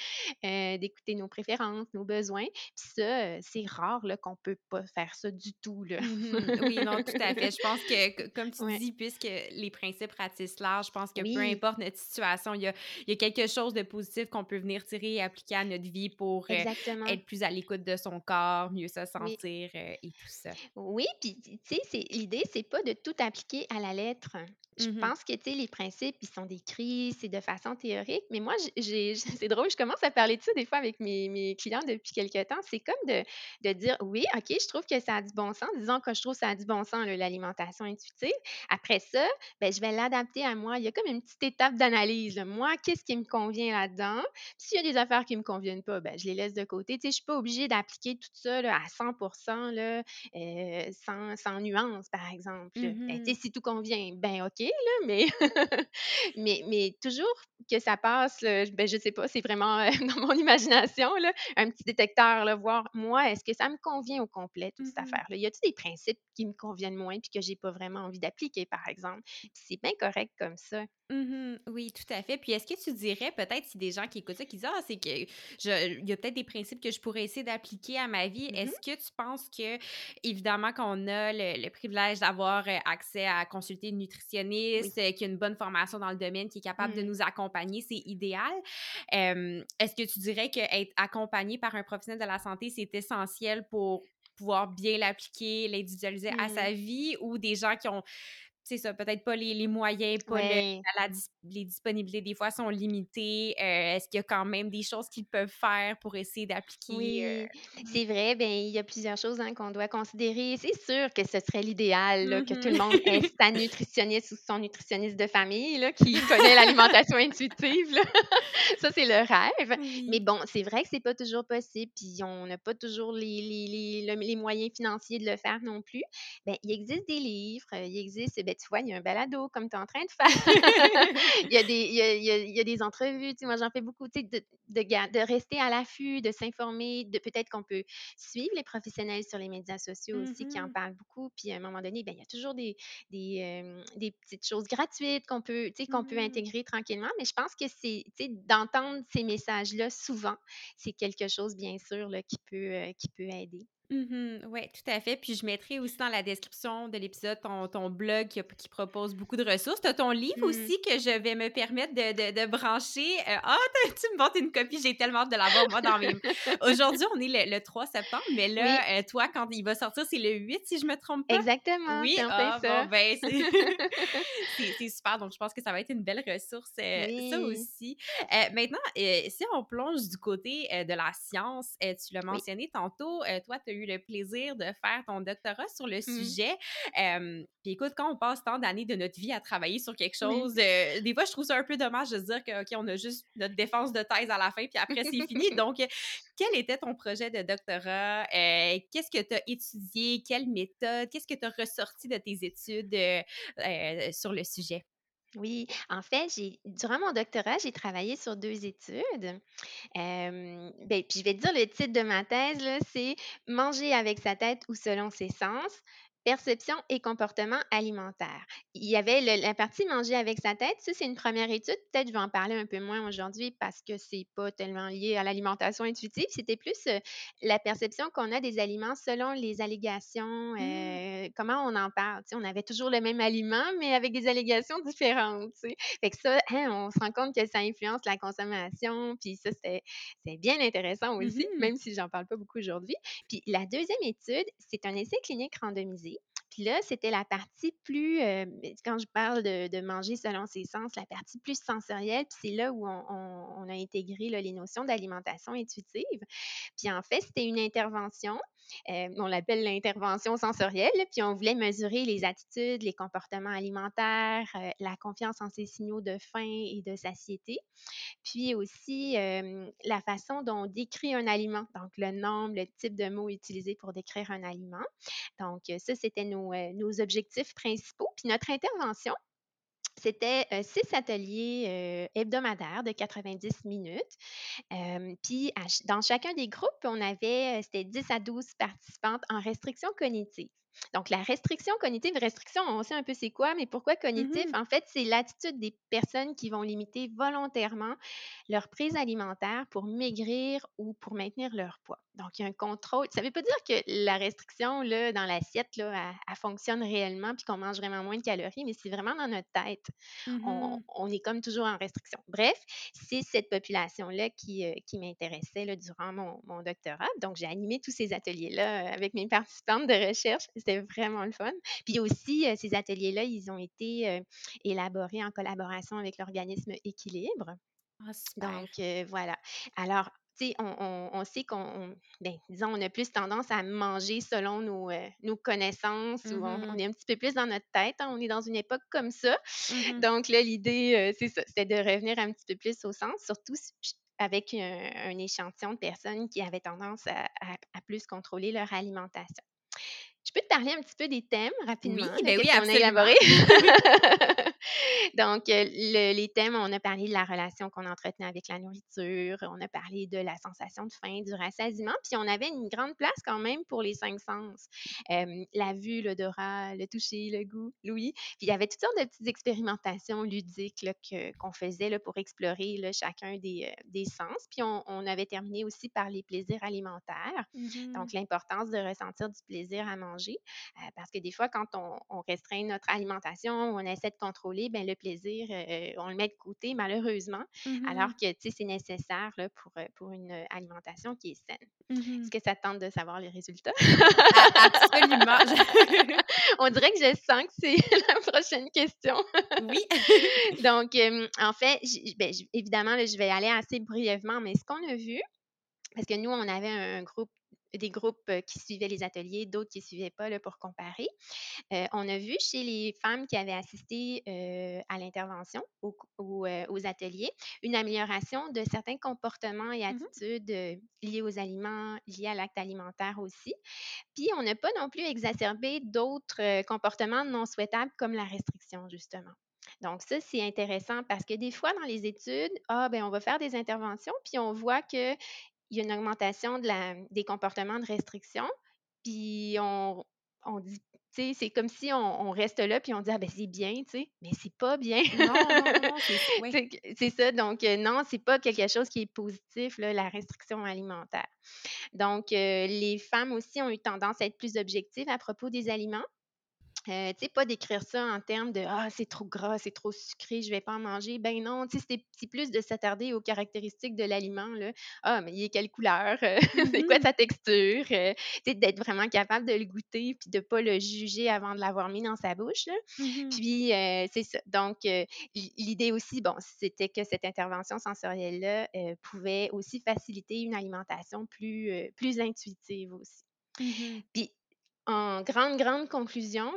d'écouter nos préférences, nos besoins. Puis ça, c'est rare, qu'on peut pas faire ça du tout, là. Mhm. Oui, non, tout à fait. Je pense que, comme tu Ouais. dis, puisque les principes ratissent large, je pense que peu importe notre situation, il y a, il y a quelque chose de positif qu'on peut venir tirer et appliquer à notre vie pour euh, être plus à l'écoute de son corps, mieux se sentir et tout ça. Oui, puis tu sais, l'idée, c'est pas de tout appliquer à la lettre. Je Mhm. pense que, tu sais, les principes, ils sont décrits, c'est de façon théorique, mais moi, c'est drôle, je commence à parler de ça des fois avec mes mes clients depuis quelque temps. C'est comme de de dire: «Oui, OK, je trouve que ça a du bon sens». Disons que je trouve que ça a du bon sens, l'alimentation intuitive. Après ça, ben, je vais l'adapter à moi. Il y a comme une petite étape d'analyse. Moi, qu'est-ce qui me convient là-dedans? S'il y a des affaires qui me conviennent pas, ben, je les laisse de côté. Tu sais, je suis pas obligée d'appliquer tout ça, là, à 100 là, heu, sans sans nuance, par exemple. Ben, sais, si tout convient, ben OK, là, mais mais mais toujours que ça passe, là, ben, je sais pas, c'est vraiment, heu, dans mon imagination, là, un petit détecteur, là, voir, moi, est-ce que ça me convient au complet, toute cette Mhm. affaire-là? Y a-t-il des principes qui me conviennent moins puis que j'ai pas vraiment envie d'appliquer, par exemple? C'est bien correct comme ça. Mhm. Oui, tout à fait. Puis est-ce que tu dirais peut-être si des gens qui écoutent ça qui disent ah c'est que je il y a peut-être des principes que je pourrais essayer d'appliquer à ma vie. Mmh Est-ce que tu penses que évidemment qu'on a le, le privilège d'avoir euh, accès à consulter une Oui. nutritionniste euh, qui a une bonne formation dans le domaine qui est capable de Mmh. nous accompagner, c'est idéal. Euh, est-ce que tu dirais que être accompagné par un professionnel de la santé c'est essentiel pour pouvoir bien l'appliquer, l'individualiser à Mmh. sa vie ou des gens qui ont c'est ça, peut-être pas les les moyens, pas le la les disponibilités des fois sont limitées. Heu, est-ce qu'il y a quand même des choses qu'ils peuvent faire pour essayer d'appliquer, Oui, heu c'est vrai, ben, il y a plusieurs choses, hein, qu'on doit considérer. C'est sûr que ce serait l'idéal, que tout le mmh monde ait sa nutritionniste ou son nutritionniste de famille, là, qui connaît l'alimentation intuitive, là. Ça, c'est le rêve. Mais Oui. bon, c'est vrai que c'est pas toujours possible, puis on n'a pas toujours les les les le les moyens financiers de le faire non plus. Ben, il existe des livres, il existe, ben, tu vois, il y a un balado comme tu es en train de faire. Il y a des il y a il y a des entrevues, tu sais, moi, j'en fais beaucoup, tu sais, de de rester à l'affût, de s'informer, de peut-être qu'on peut suivre les professionnels sur les médias sociaux aussi qui en Mmh parlent beaucoup. Puis à un moment donné, ben, il y a toujours des des, hem, des petites choses gratuites qu'on peut, tu sais, qu'on peut Mmh intégrer tranquillement. Mais je pense que c'est, tu sais, d'entendre ces messages-là souvent, c'est quelque chose, bien sûr, là, qui peut, heu, qui peut aider. Mmh Ouais, tout à fait. Puis je mettrai aussi dans la description de l'épisode ton, ton blog qui, propose beaucoup de ressources. Tu as ton livre Mmh. aussi que je vais me permettre de, de, de brancher. Euh, ah, t'as- tu me montres une copie, j'ai tellement hâte de l'avoir, moi, dans mes... Aujourd'hui, on est le, le 3 septembre, mais Oui, là, euh, toi, quand il va sortir, c'est le 8, si je me trompe pas. exactement, Oui, ah bon, ça. ben, c'est super. Donc, je pense que ça va être une belle ressource, euh, ça Oui, aussi. Maintenant, si on plonge du côté de la science, tu l'as oui. mentionné tantôt, toi, tu as eu le plaisir de faire ton doctorat sur le Mmh. sujet. Euh, puis écoute, quand on passe tant d'années de notre vie à travailler sur quelque chose, euh, des fois, je trouve ça un peu dommage de se dire que, OK, on a juste notre défense de thèse à la fin, puis après, c'est fini. Donc, quel était ton projet de doctorat? Euh, qu'est-ce que tu as étudié? Quelle méthode? Qu'est-ce que tu as ressorti de tes études euh, sur le sujet? Oui, en fait, durant mon doctorat, j'ai travaillé sur 2 études. Beh, puis je vais te dire le titre de ma thèse c'est «Manger avec sa tête ou selon ses sens, perception et comportement alimentaire. Il y avait la partie manger avec sa tête. Ça, c'est une première étude. Peut-être je vais en parler un peu moins aujourd'hui parce que c'est pas tellement lié à l'alimentation intuitive. C'était plus euh, la perception qu'on a des aliments selon les allégations, Mmh. euh, comment on en parle. on avait toujours le même aliment, mais avec des allégations différentes. Fait que ça, hein, on se rend compte que ça influence la consommation. Puis ça, c'est bien intéressant aussi, Mmh même si j'en parle pas beaucoup aujourd'hui. Puis la deuxième étude, c'est un essai clinique randomisé. Puis là, c'était la partie plus, euh, quand je parle de, manger selon ses sens, la partie plus sensorielle, puis c'est là où on, a intégré les notions d'alimentation intuitive. Puis en fait, c'était une intervention, euh, on l'appelle l'intervention sensorielle, puis on voulait mesurer les attitudes, les comportements alimentaires, euh, la confiance en ses signaux de faim et de satiété, puis aussi la façon dont on décrit un aliment, donc le nombre, le type de mots utilisés pour décrire un aliment. Donc, ça, c'était nos, nos objectifs principaux. Puis notre intervention, c'était six ateliers hebdomadaires de 90 minutes. puis dans chacun des groupes, on avait, c'était 10 à 12 participantes en restriction cognitive. Donc, la restriction cognitive, restriction, on sait un peu c'est quoi, mais pourquoi cognitif? Mmh En fait, c'est l'attitude des personnes qui vont limiter volontairement leur prise alimentaire pour maigrir ou pour maintenir leur poids. Donc, il y a un contrôle. Ça ne veut pas dire que la restriction là, dans l'assiette, là, elle, fonctionne réellement puis qu'on mange vraiment moins de calories, mais c'est vraiment dans notre tête. mmh On, est comme toujours en restriction. Bref, c'est cette population-là qui, euh, qui m'intéressait durant mon, mon, doctorat. Donc, j'ai animé tous ces ateliers-là euh, avec mes participantes de recherche. C'était vraiment le fun. Puis aussi, euh, ces ateliers-là, ils ont été élaborés en collaboration avec l'organisme Équilibre. Ah, Donc, voilà. Alors, on, on, sait qu'on, ben, disons, on a plus tendance à manger selon nos, euh, nos connaissances ou on, mmh est un petit peu plus dans notre tête. Hein, on est dans une époque comme ça. mmh Donc, là, l'idée, euh, c'est ça, c'est de revenir un petit peu plus au sens, surtout avec un, échantillon de personnes qui avaient tendance à, plus contrôler leur alimentation. Je peux te parler un petit peu des thèmes rapidement, oui, ben oui, élaboré? Donc, euh, les thèmes, on a parlé de la relation qu'on entretenait avec la nourriture, on a parlé de la sensation de faim, du rassasiement, puis on avait une grande place quand même pour les cinq sens. la vue, l'odorat, le toucher, le goût, l'ouïe. Puis il y avait toutes sortes de petites expérimentations ludiques qu'on faisait là, pour explorer là, chacun des, euh, des, sens. Puis on, on, avait terminé aussi par les plaisirs alimentaires. Mmh Donc, l'importance de ressentir du plaisir à manger. Euh, parce que des fois, quand on, on, restreint notre alimentation, on essaie de contrôler, bien, le plaisir, euh, on le met de côté malheureusement, mmh alors que c'est nécessaire là, pour, euh, pour une alimentation qui est saine. Mmh Est-ce que ça tente de savoir les résultats? absolument. on dirait que je sens que c'est la prochaine question. oui. Donc, en fait, ben, évidemment, je vais aller assez brièvement, mais ce qu'on a vu, parce que nous, on avait un groupe des groupes qui suivaient les ateliers, d'autres qui ne suivaient pas là, pour comparer. on a vu chez les femmes qui avaient assisté à l'intervention, ou aux ateliers, une amélioration de certains comportements et mmh attitudes liés aux aliments, liés à l'acte alimentaire aussi. Puis, on n'a pas non plus exacerbé d'autres comportements non souhaitables comme la restriction, justement. Donc, ça, c'est intéressant parce que des fois, dans les études, ah, ben, on va faire des interventions, puis on voit que il y a une augmentation de la, des comportements de restriction. Puis on, on dit, tu sais, c'est comme si on, reste là puis on dit, ah ben c'est bien, tu sais, mais c'est pas bien. Non, non, non, c'est C'est ça. Donc, euh, non, c'est pas quelque chose qui est positif, là, la restriction alimentaire. Donc, euh, les femmes aussi ont eu tendance à être plus objectives à propos des aliments. Euh, tu sais, pas d'écrire ça en termes de Ah, c'est trop gras, c'est trop sucré, je vais pas en manger. Ben non, tu sais, c'est plus de s'attarder aux caractéristiques de l'aliment. Là. Ah, mais il est quelle couleur? c'est quoi mmh sa texture? Euh, tu sais, d'être vraiment capable de le goûter puis de pas le juger avant de l'avoir mis dans sa bouche. Là. mmh Puis, euh, c'est ça. Donc, l'idée aussi, bon, c'était que cette intervention sensorielle-là pouvait aussi faciliter une alimentation plus, plus intuitive aussi. mmh Puis, en grande, grande conclusion,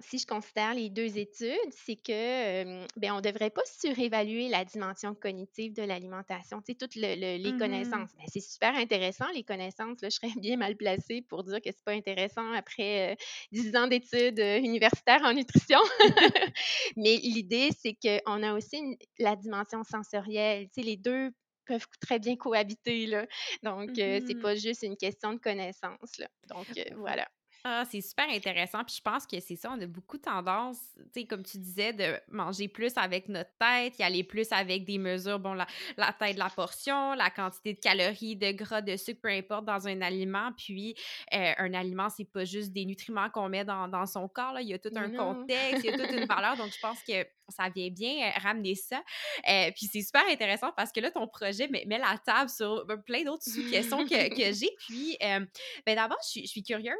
si je considère les deux études, c'est que ben, on ne devrait pas surévaluer la dimension cognitive de l'alimentation. Tu sais, toutes les mmh connaissances. Ben, c'est super intéressant, les connaissances. je serais bien mal placée pour dire que c'est pas intéressant après dix ans d'études universitaires en nutrition. Mais l'idée, c'est qu'on a aussi la dimension sensorielle. Tu sais, les deux peuvent très bien cohabiter. Là. Donc, ce c'est mmh pas juste une question de connaissance. Là. Donc, voilà. Ah, c'est super intéressant. Puis je pense que c'est ça, on a beaucoup tendance, tu sais, comme tu disais, de manger plus avec notre tête, y aller plus avec des mesures, bon, la, la taille de la portion, la quantité de calories, de gras, de sucre, peu importe, dans un aliment. Puis euh, un aliment, c'est pas juste des nutriments qu'on met dans, dans, son corps, là. il y a tout un contexte, il y a toute une valeur. Donc je pense que ça vient bien euh, ramener ça. Euh, puis c'est super intéressant parce que là, ton projet met, met la table sur ben, plein d'autres sous-questions que, que j'ai. Puis, euh, ben d'abord, je, je suis, curieuse.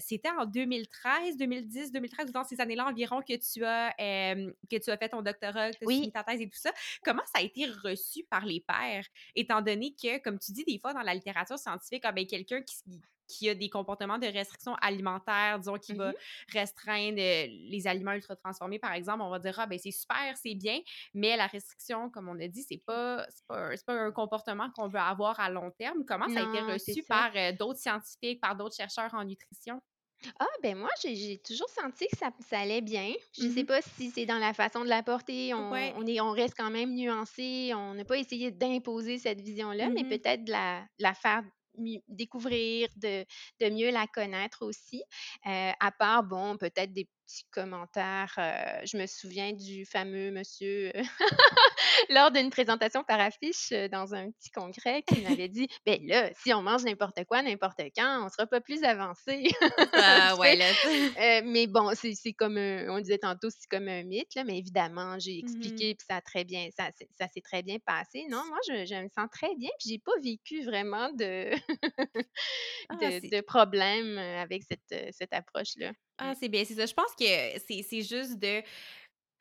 C'était en 2013, 2010, 2013, dans ces années-là environ que tu as que tu as fait ton doctorat, que tu as ta thèse et tout ça. Comment ça a été reçu par les pairs, étant donné que, comme tu dis des fois dans la littérature scientifique, ah, ben, quelqu'un qui, qui a des comportements de restriction alimentaire, disons, qui va mmh restreindre euh, les aliments ultra transformés, par exemple, on va dire, ah, ben c'est super, c'est bien, mais la restriction, comme on a dit, c'est pas, pas, pas, un comportement qu'on veut avoir à long terme. Comment ça a été reçu par euh, d'autres scientifiques, par d'autres chercheurs en nutrition? Ah, ben moi, j'ai toujours senti que ça, ça allait bien. Je ne sais mmh pas si c'est dans la façon de l'apporter. On, on, est, on reste quand même nuancé. On n'a pas essayé d'imposer cette vision-là, mais mmh peut-être de la, la faire découvrir, de, mieux la connaître aussi. Euh, à part, bon, peut-être des petits commentaires. Euh, je me souviens du fameux monsieur lors d'une présentation par affiche euh, dans un petit congrès qui m'avait dit ben là, si on mange n'importe quoi, n'importe quand, on sera pas plus avancé. ah, ouais, là. mais bon, c'est comme on disait tantôt, c'est comme un mythe, là, mais évidemment, j'ai mmh expliqué, puis ça a très bien, ça, ça s'est très bien passé. Non, moi, je, je me sens très bien, puis j'ai pas vécu vraiment de, ah, de, de problème avec cette, cette approche-là. Ah, c'est bien, c'est ça. Je pense c'est juste de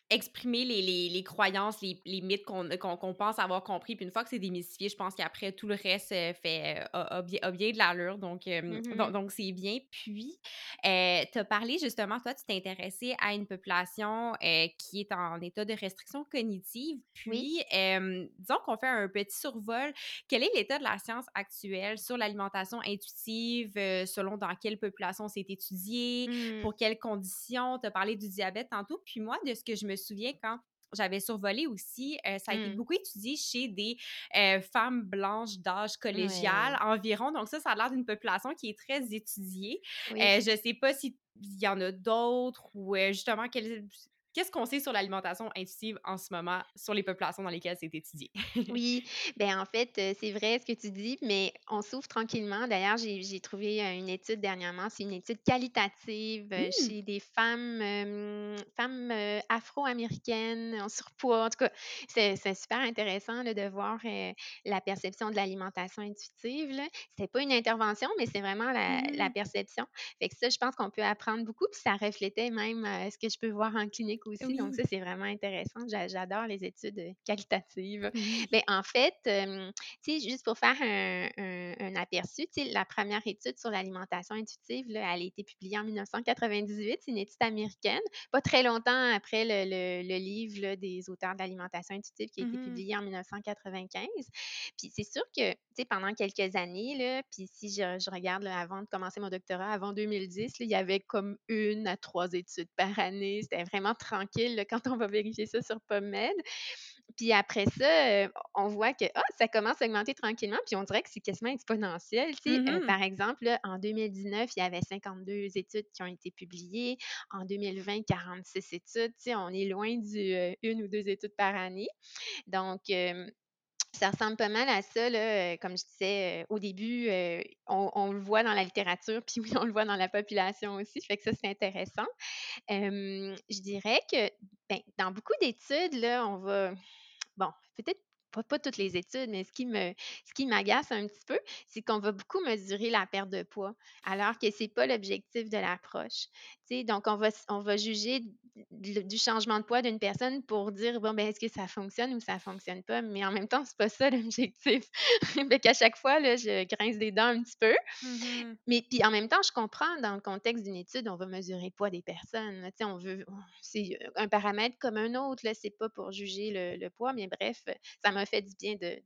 exprimer les, les, les, croyances, les, les mythes qu'on qu'on pense avoir compris. Puis une fois que c'est démystifié, je pense qu'après, tout le reste euh, fait, euh, a, bien, de l'allure. Donc, euh, mm-hmm. donc, c'est bien. Puis, euh, tu as parlé justement, toi, tu t'es intéressé à une population qui est en état de restriction cognitive. Puis, disons qu'on fait un petit survol. Quel est l'état de la science actuelle sur l'alimentation intuitive, selon dans quelle population c'est étudié, mm. pour quelles conditions? Tu as parlé du diabète tantôt. Puis moi, de ce que je me souviens quand j'avais survolé aussi, euh, ça a été mmh. beaucoup étudié chez des euh, femmes blanches d'âge collégial environ. Donc ça, ça a l'air d'une population qui est très étudiée. Euh, je ne sais pas s'il y en a d'autres ou justement quelles Qu'est-ce qu'on sait sur l'alimentation intuitive en ce moment sur les populations dans lesquelles c'est étudié? oui, ben en fait, c'est vrai ce que tu dis, mais on s'ouvre tranquillement. D'ailleurs, j'ai trouvé une étude dernièrement, c'est une étude qualitative mmh. chez des femmes, femmes afro-américaines en surpoids. En tout cas, c'est super intéressant de voir la perception de l'alimentation intuitive. Ce n'est pas une intervention, mais c'est vraiment la, la, mmh. perception. Fait que ça, je pense qu'on peut apprendre beaucoup, puis ça reflétait même ce que je peux voir en clinique aussi. Donc, ça, c'est vraiment intéressant. J'adore les études euh, qualitatives. Mais en fait, tu sais, juste pour faire un, aperçu, tu sais, la première étude sur l'alimentation intuitive, là, elle a été publiée en 1998. C'est une étude américaine, pas très longtemps après le, le, livre des auteurs de l'alimentation intuitive qui a été mmh publié en 1995. Puis c'est sûr que, tu sais, pendant quelques années, là, puis si je, regarde avant de commencer mon doctorat, avant 2010, il y avait comme une à trois études par année. C'était vraiment tranquille quand on va vérifier ça sur PubMed. Puis après ça, on voit que ah, ça commence à augmenter tranquillement, puis on dirait que c'est quasiment exponentiel. Mmh par exemple, en 2019, il y avait 52 études qui ont été publiées. En 2020, 46 études. on est loin du une ou deux études par année. Donc, ça ressemble pas mal à ça, là, comme je disais au début, on, le voit dans la littérature, puis oui, on le voit dans la population aussi, fait que ça, c'est intéressant. je dirais que ben, dans beaucoup d'études, là, on va, bon, peut-être pas, toutes les études, mais ce qui me ce qui m'agace un petit peu, c'est qu'on va beaucoup mesurer la perte de poids, alors que c'est pas l'objectif de l'approche. Donc, on va, on va juger du changement de poids d'une personne pour dire bon ben est-ce que ça fonctionne ou ça fonctionne pas? Mais en même temps c'est pas ça l'objectif. Fait qu'à chaque fois là, je grince des dents un petit peu. Mmh mais puis en même temps je comprends dans le contexte d'une étude on va mesurer le poids des personnes on veut c'est un paramètre comme un autre là c'est pas pour juger le, poids mais bref ça m'a fait du bien de,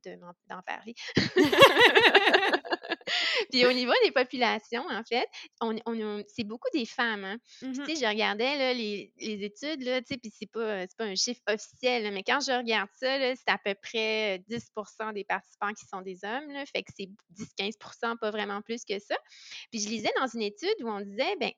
d'en parler. Puis au niveau des populations, en fait, on, c'est beaucoup des femmes. Hein. Mmh tu sais, je regardais là, les, les études, là, tu sais, puis c'est pas, pas un chiffre officiel, mais quand je regarde ça, c'est à peu près 10% des participants qui sont des hommes, là, fait que c'est 10-15% pas vraiment plus que ça. Puis je lisais dans une étude où on disait, ben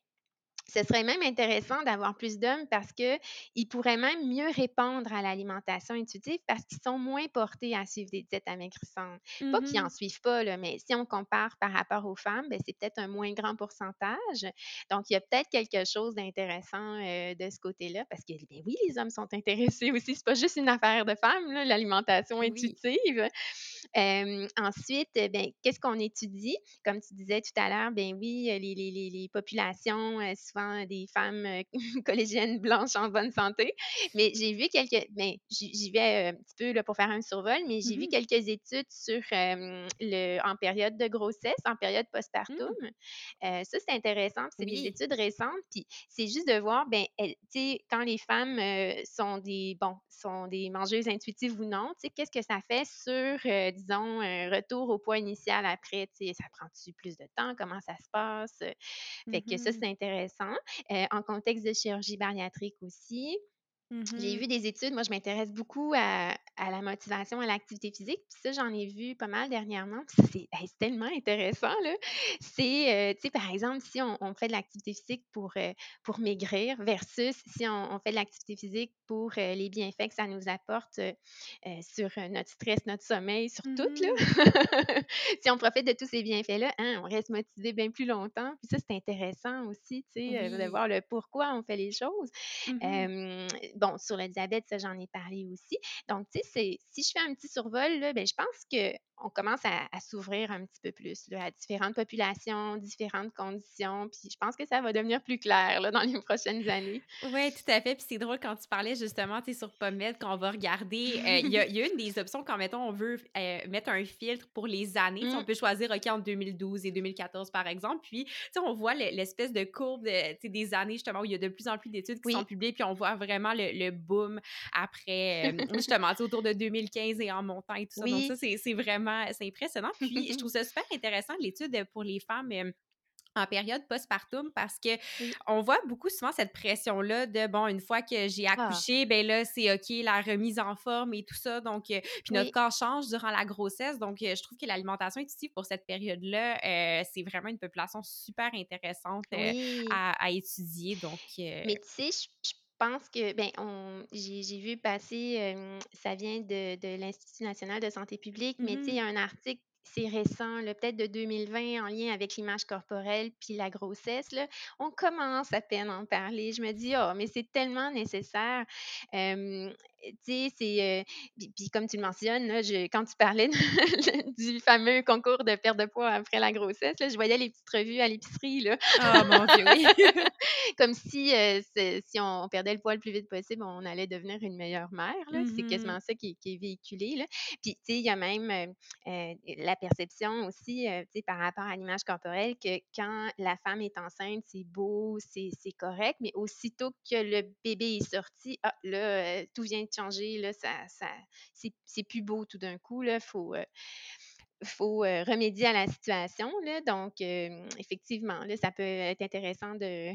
ce serait même intéressant d'avoir plus d'hommes parce qu'ils pourraient même mieux répondre à l'alimentation intuitive parce qu'ils sont moins portés à suivre des diètes amaigrissantes. Pas qu'ils n'en Mmh suivent pas, là, mais si on compare par rapport aux femmes, ben, c'est peut-être un moins grand pourcentage. Donc, il y a peut-être quelque chose d'intéressant euh, de ce côté-là parce que, ben oui, les hommes sont intéressés aussi. C'est pas juste une affaire de femmes, là, l'alimentation Oui. intuitive. Euh, ensuite, ben, qu'est-ce qu'on étudie? Comme tu disais tout à l'heure, ben oui, les, les, les, les populations, euh, souvent des femmes euh, collégiennes blanches en bonne santé. Mais j'ai vu quelques, ben, j'y vais euh, un petit peu là, pour faire un survol, mais j'ai vu Mmh quelques études sur euh, le, en période de grossesse, en période postpartum. Euh, ça, c'est intéressant, c'est des études récentes, puis c'est juste de voir, ben, tu quand les femmes euh, sont des, bon, sont des mangeuses intuitives ou non, tu sais, qu'est-ce que ça fait sur, euh, disons, un retour au poids initial après, tu sais, ça prend-tu plus de temps, comment ça se passe? Fait que ça, Mmh c'est intéressant. Euh, en contexte de chirurgie bariatrique aussi, j'ai Mmh vu des études, moi je m'intéresse beaucoup à, à la motivation, à l'activité physique, puis ça j'en ai vu pas mal dernièrement, puis c'est hey, c'est tellement intéressant là. C'est, euh, tu sais, par exemple, si on, on fait de l'activité physique pour, euh, pour maigrir versus si on, on fait de l'activité physique pour euh, les bienfaits que ça nous apporte euh, euh, sur notre stress, notre sommeil, sur tout là. Mmh si on profite de tous ces bienfaits-là, hein, on reste motivé bien plus longtemps. Puis ça, c'est intéressant aussi, tu sais, de voir le pourquoi on fait les choses. Mmh Hem, bon, sur le diabète, ça, j'en ai parlé aussi. Donc, tu sais, si je fais un petit survol, là, ben, je pense qu'on commence à à s'ouvrir un petit peu plus, là, à différentes populations, différentes conditions, puis je pense que ça va devenir plus clair, là, dans les prochaines années. Ouais, tout à fait. Puis c'est drôle quand tu parlais justement, sur PubMed, quand on va regarder, euh, il y, a, il y a une des options quand, mettons, on veut euh, mettre un filtre pour les années. On Mmh, peut choisir, OK, entre 2012 et 2014, par exemple. Puis, tu sais, on voit le- l'espèce de courbe de, des années, justement, où il y a de plus en plus d'études qui sont oui. publiées. Puis, on voit vraiment le, le boom après, euh, justement, autour de 2015 et en montant et tout ça. Donc, ça, c'est vraiment, c'est impressionnant. Puis, je trouve ça super intéressant, l'étude pour les femmes. euh, en période postpartum parce que oui. on voit beaucoup souvent cette pression-là de bon, une fois que j'ai Ah, accouché, ben là, c'est OK, la remise en forme et tout ça. Donc, euh, puis notre oui. corps change durant la grossesse. Donc, euh, je trouve que l'alimentation intuitive pour cette période-là, euh, c'est vraiment une population super intéressante Oui. à, à étudier. Donc, Mais tu sais, je je pense que, ben, on j'ai j'ai vu passer, ça vient de de l'Institut national de santé publique, mais tu sais, il y a un article, c'est récent, peut-être de 2020 en lien avec l'image corporelle puis la grossesse, là. On commence à peine à en parler. Je me dis: «Oh, mais c'est tellement nécessaire». Tu sais, c'est, puis comme tu le mentionnes, là, je quand tu parlais de du fameux concours de perte de poids après la grossesse, là, je voyais les petites revues à l'épicerie, là. oh mon Dieu, oui. Comme si, c'est si on perdait le poids le plus vite possible, on allait devenir une meilleure mère. C'est Mhm, quasiment ça qui est qui est véhiculé, là. Puis, tu sais, il y a même, heu heu, perception aussi, sais, par rapport à l'image corporelle que quand la femme est enceinte, c'est beau, c'est correct, mais aussitôt que le bébé est sorti, ah là, heu, tout vient de changer, là, ça ça c'est plus beau tout d'un coup, là. Faut, heu faut, heu, remédier à la situation, là, donc hem, effectivement, là, ça peut être intéressant de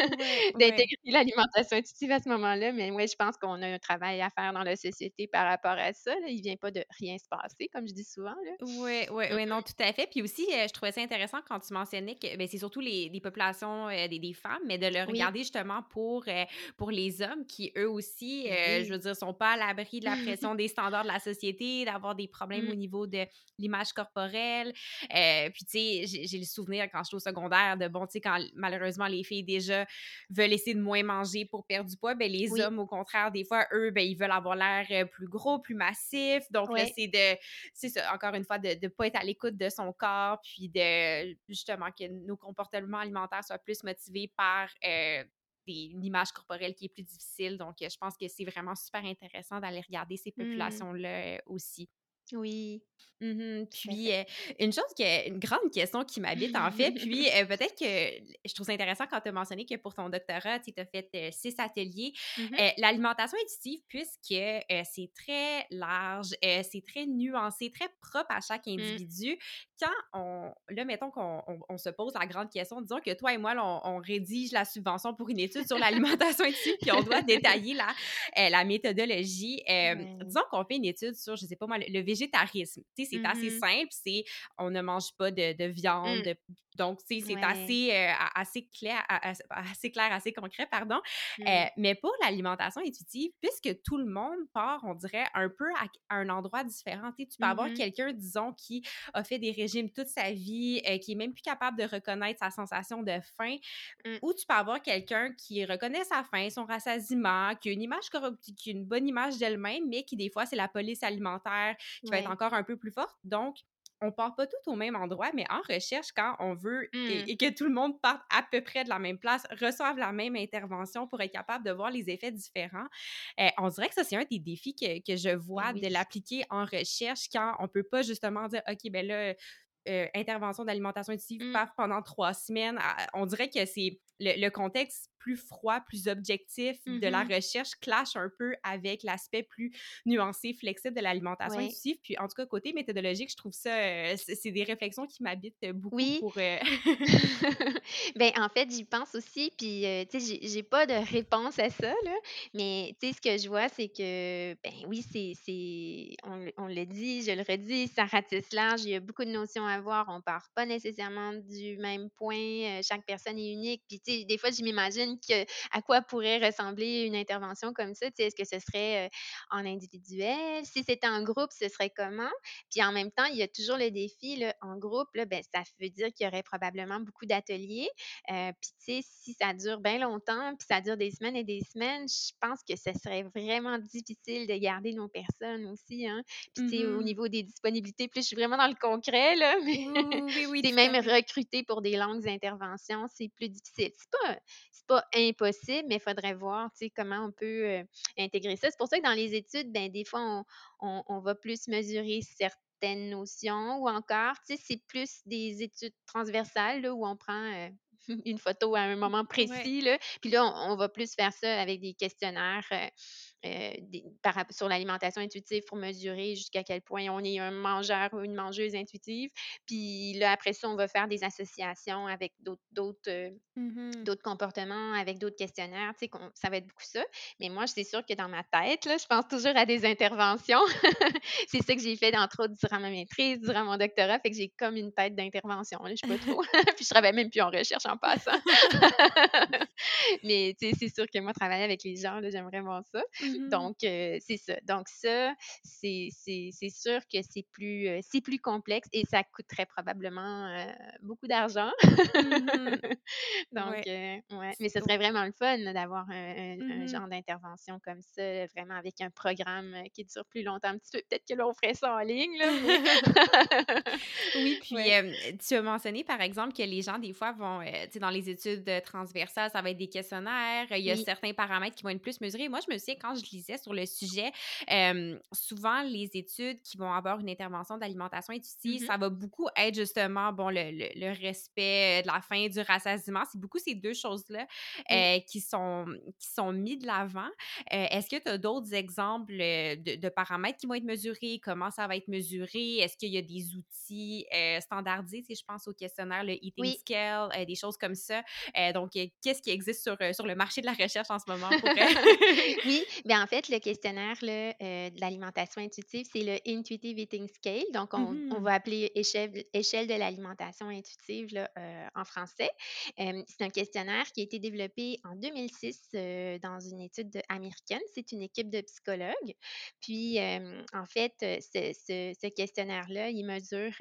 ouais, ouais. d'intégrer l'alimentation intuitive à ce moment-là, mais ouais, je pense qu'on a un travail à faire dans la société par rapport à ça, là. Il vient pas de rien se passer, comme je dis souvent. Oui, oui, oui, non, tout à fait. Puis aussi, euh, je trouvais ça intéressant quand tu mentionnais que ben, c'est surtout les, les populations euh, des, des femmes, mais de le Oui, regarder justement pour, euh, pour les hommes qui, eux aussi, euh, je veux oui. dire, sont pas à l'abri de la pression des standards de la société, d'avoir des problèmes au Mmh, niveau de l'image corporelle. Euh, puis, tu sais, j'ai le souvenir quand j'étais au secondaire de, bon, tu sais, quand malheureusement les filles déjà veulent essayer de moins manger pour perdre du poids, ben, les oui, hommes, au contraire, des fois, eux, ben, ils veulent avoir l'air euh, plus gros, plus massif. Donc là, c'est de c'est ça, encore une fois, de ne pas être à l'écoute de son corps, puis de justement que nos comportements alimentaires soient plus motivés par euh, des, une image corporelle qui est plus difficile. Donc, euh, je pense que c'est vraiment super intéressant d'aller regarder ces Mmh. populations-là euh, aussi. Oui. Mmh mh. Tout à Puis, fait. heu, une chose que une grande question qui m'habite, en fait, puis, heu, peut-être que je trouve ça intéressant quand tu as mentionné que pour ton doctorat, tu as fait, heu, 6 ateliers. Mmh l'alimentation intuitive, puisque, c'est très large, c'est très nuancé, très propre à chaque Mmh. individu. Quand on là, mettons qu'on on on se pose la grande question, disons que toi et moi, là, on on rédige la subvention pour une étude sur l'alimentation intuitive, puis on doit détailler la, la méthodologie. Ouais. disons qu'on fait une étude sur, je sais pas moi, le le végétarisme. Tu sais, c'est Mmh assez simple, c'est on ne mange pas de de viande, Mmh. donc tu sais, c'est Ouais. assez, heu, a assez clair assez clair, assez concret, pardon. Heu, Mmh. mais pour l'alimentation intuitive, puisque tout le monde part, on dirait, un peu à un endroit différent. Tu sais, tu peux avoir quelqu'un, disons, qui a fait des régimes toute sa vie, heu, qui est même plus capable de reconnaître sa sensation de faim, ou tu peux avoir quelqu'un qui reconnaît sa faim, son rassasiement, qui a une image corrop qui a une bonne image d'elle-même, mais qui, des fois, c'est la police alimentaire qui va être encore un peu plus forte. Donc, on part pas tous au même endroit, mais en recherche, quand on veut Mmh. et et que tout le monde parte à peu près de la même place, reçoive la même intervention pour être capable de voir les effets différents, heu, on dirait que ça, c'est un des défis que que je Et vois oui. de l'appliquer en recherche quand on peut pas justement dire: «OK, ben là, heu, intervention d'alimentation intuitive, Mmh. paf, pendant 3 semaines». À on dirait que c'est le le contexte plus froid, plus objectif Mmh de la mh. recherche clash un peu avec l'aspect plus nuancé, flexible de l'alimentation Ouais. intuitive. Puis, en tout cas, côté méthodologique, je trouve ça, heu, c'est des réflexions qui m'habitent beaucoup Oui. pour, heu Ben, en fait, j'y pense aussi, puis, heu, tu sais, j'ai pas de réponse à ça, là, mais tu sais, ce que je vois, c'est que, ben, oui, c'est on on le dit, je le redis, ça ratisse large, il y a beaucoup de notions à voir, on part pas nécessairement du même point, heu, chaque personne est unique. Puis, sais, des fois, je m'imagine que à quoi pourrait ressembler une intervention comme ça, tu sais, est-ce que ce serait, heu, en individuel? Si c'était en groupe, ce serait comment? Puis, en même temps, il y a toujours le défi, là, en groupe, là, ben, ça veut dire qu'il y aurait probablement beaucoup d'ateliers, heu, puis tu sais, si ça dure bien longtemps, puis ça dure des semaines et des semaines, je pense que ce serait vraiment difficile de garder nos personnes aussi, hein. Puis Mmh tu sais, au mh. niveau des disponibilités, là, je suis vraiment dans le concret, là, mais Oui, oui, oui, tout même recruter pour des longues interventions, c'est plus difficile. C'est pas c'est pas impossible, mais il faudrait voir, comment on peut, heu, intégrer ça. C'est pour ça que dans les études, ben, des fois, on on on va plus mesurer certaines notions ou encore, tu sais, c'est plus des études transversales, là, où on prend, heu, une photo à un moment Ouais. précis, là, puis là, on on va plus faire ça avec des questionnaires, heu heu, des par rap sur l'alimentation intuitive pour mesurer jusqu'à quel point on est un mangeur ou une mangeuse intuitive. Puis là, après ça, on va faire des associations avec d'autres Mmh mh. d'autres comportements, avec d'autres questionnaires, tu sais, qu'on ça va être beaucoup ça. Mais moi, c'est sûr que dans ma tête, là, je pense toujours à des interventions. C'est ça que j'ai fait, entre autres, durant ma maîtrise, durant mon doctorat, fait que j'ai comme une tête d'intervention, je sais pas trop. Puis je travaille même plus en recherche en passant. Mais tu sais, c'est sûr que moi, travailler avec les gens, là, j'aime vraiment ça. Mmh mh. Donc c'est ça. Donc ça, c'est sûr que c'est plus, plus complexe et ça coûterait probablement, beaucoup d'argent. Mmh mh. Donc Ouais. mais ce serait vraiment le fun, d'avoir un un Mmh un genre d'intervention comme ça, vraiment avec un programme, qui dure plus longtemps un petit peu. Peut-être que là, on ferait ça en ligne, là, mais Oui, puis, ouais. tu as mentionné, par exemple, que les gens, des fois, vont, tu sais, dans les études, transversales, ça va être des questionnaires, il y a Oui. certains paramètres qui vont être plus mesurés. Moi, je me souviens, quand je lisais sur le sujet, souvent, les études qui vont avoir une intervention d'alimentation Mmh intuitive, mh. ça va beaucoup être, justement, bon, le le le respect, de la faim, du rassasiement. C'est beaucoup ces 2 choses-là, qui sont qui sont mis de l'avant. Est-ce que tu as d'autres exemples, de de paramètres qui vont être mesurés? Comment ça va être mesuré? Est-ce qu'il y a des outils, standardisés? Sais, je pense au questionnaire, le Eating Oui. Scale, des choses comme ça. Donc, qu'est-ce qui existe sur, sur le marché de la recherche en ce moment pour, Oui, ben, en fait, le questionnaire, là, heu, de l'alimentation intuitive, c'est le Intuitive Eating Scale. Donc Mmh on on va appeler échelle échelle de l'alimentation intuitive, là, heu, en français. Hem, c'est un questionnaire qui a été développé en 2006, heu, dans une étude américaine. C'est une équipe de psychologues. Puis, en fait, ce ce ce questionnaire-là, il mesure,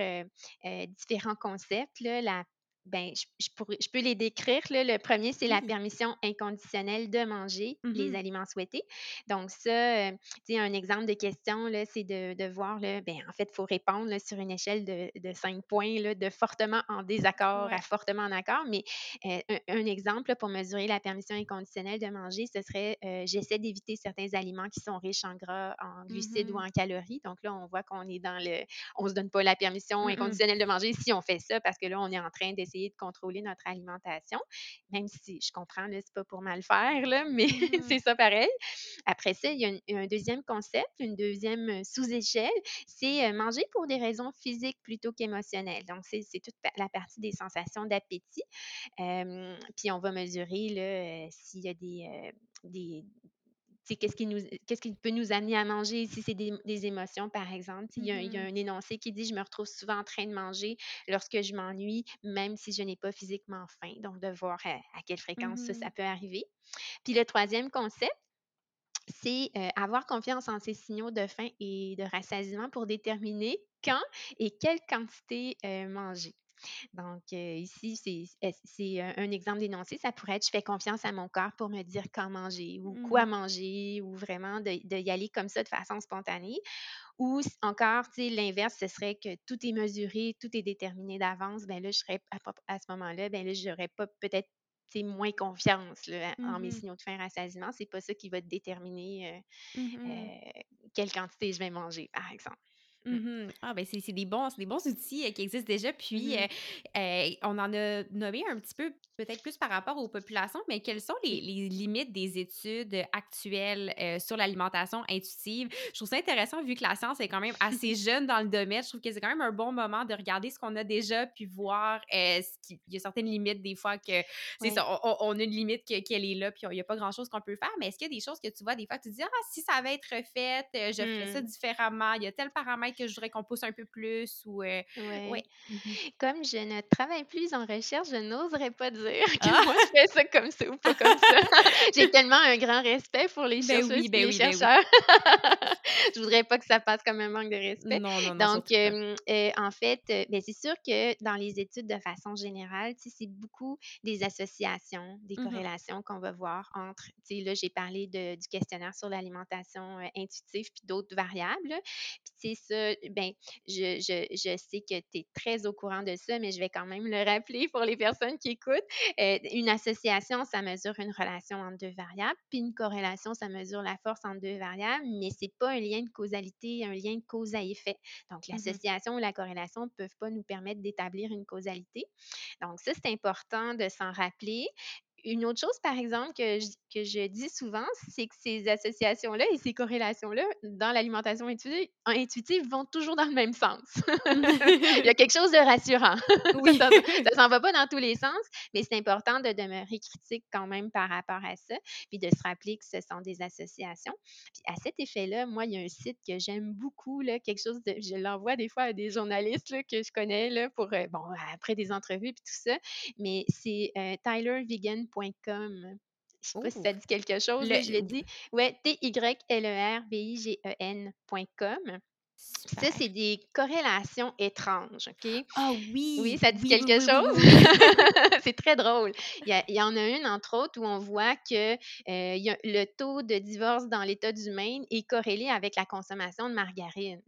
différents concepts, là, la ben, je, je peux les décrire. Le premier, c'est la permission inconditionnelle de manger les Mhm. aliments souhaités. Donc, ça, euh, tu un exemple de question, c'est de, de voir, là, ben, en fait, il faut répondre là, sur une échelle de, de cinq points, là, de fortement en désaccord à fortement en accord. Mais euh, un, un exemple pour mesurer la permission inconditionnelle de manger, ce serait euh, j'essaie d'éviter certains aliments qui sont riches en gras, en glucides ou en calories. Donc là, on voit qu'on est dans le on se donne pas la permission Mm-mm. inconditionnelle de manger si on fait ça parce que là, on est en train d'essayer de contrôler notre alimentation. Même si je comprends, là, c'est pas pour mal faire, là, mais Mhm. c'est ça pareil. Après ça, il y a un, un deuxième concept, une deuxième sous-échelle, c'est manger pour des raisons physiques plutôt qu'émotionnelles. Donc, c'est c'est toute la partie des sensations d'appétit. Euh, puis, on va mesurer là, s'il y a des, euh, qu'est-ce qui nous qu'est-ce qui peut nous amener à manger si c'est des, des émotions, par exemple. Il y, a, il y a Mhm. un énoncé qui dit Je me retrouve souvent en train de manger lorsque je m'ennuie, même si je n'ai pas physiquement faim. Donc, de voir à, à quelle fréquence ça, ça Mhm. peut arriver. Puis le troisième concept, c'est euh, avoir confiance en ces signaux de faim et de rassasiement pour déterminer quand et quelle quantité euh, manger. Donc, euh, ici, c'est est- c'est un, exemple d'énoncé. Ça pourrait être je fais confiance à mon corps pour me dire quand manger ou quoi Mhm. manger ou vraiment de, de y aller comme ça de façon spontanée. Ou encore, tu sais, l'inverse, ce serait que tout est mesuré, tout est déterminé d'avance. Ben là, je serais à, ce moment-là, ben là, j'aurais pas peut-être moins confiance là, en mes Mhm. signaux de faim rassasiement. C'est pas ça qui va déterminer euh, Mhm. euh, quelle quantité je vais manger, par exemple. Mm. Mhm. Ah ben c'est c'est des bons c'est des bons outils, heu, qui existent déjà puis, heu Mhm. heu, on en a nommé un petit peu peut-être plus par rapport aux populations, mais quelles sont les limites des études actuelles, sur l'alimentation intuitive? Je trouve ça intéressant vu que la science est quand même assez jeune dans le domaine. Je trouve que c'est quand même un bon moment de regarder ce qu'on a déjà puis voir, ce qui il y a certaines limites des fois que c'est Oui. ça, on a une limite que qu'elle est là puis il y a pas grand-chose qu'on peut faire, mais est-ce qu'il y a des choses que tu vois des fois tu te dis: «Ah si ça avait être fait, je ferais ça Mm. différemment. Il y a tel paramètre que je voudrais qu'on pousse un peu plus» ou heu, ouais. Ouais. Mmh Comme je ne travaille plus en recherche, je n'oserais pas dire que Ah! moi je fais ça comme ça ou pas comme ça. J'ai tellement un grand respect pour les Ben chercheuses oui, et ben les oui, ben oui. chercheurs. Je voudrais pas que ça passe comme un manque de respect. Non, non, non, Donc, heu, en fait, heu, beh, c'est sûr que dans les études de façon générale, c'est beaucoup des associations, des Mmh corrélations qu'on va voir entre tu sais, là, j'ai parlé de du questionnaire sur l'alimentation, intuitive puis d'autres variables. Puis sais, ça, ben, je je je sais que tu es très au courant de ça, mais je vais quand même le rappeler pour les personnes qui écoutent. Euh, une association, ça mesure une relation entre deux variables, puis une corrélation, ça mesure la force entre deux variables, mais c'est pas un lien de causalité, un lien de cause à effet. Donc, Mmh l'association ou la corrélation ne peuvent pas nous permettre d'établir une causalité. Donc, ça, c'est important de s'en rappeler. Une autre chose, par exemple, que je, que je dis souvent, c'est que ces associations-là et ces corrélations-là dans l'alimentation intuitive, intuitive vont toujours dans le même sens. Il y a quelque chose de rassurant. Oui. ça ne s'en va pas dans tous les sens, mais c'est important de demeurer critique quand même par rapport à ça, puis de se rappeler que ce sont des associations. Puis à cet effet-là, moi, il y a un site que j'aime beaucoup, là, quelque chose de, je l'envoie des fois à des journalistes là, que je connais là, pour, euh, bon, après des entrevues puis tout ça, mais c'est euh, tylervegan.com. Je sais pas si Oh! ça dit quelque chose, je Le le ou dis. Ouais, T-Y-L-E-R-V-I-G-E-N.com. Ça, c'est des corrélations étranges, OK? Ah Oui, oui! ça dit quelque chose? C'est très drôle. Il y en a une, entre autres, où on voit que, le taux de divorce dans l'État du Maine est corrélé avec la consommation de margarine.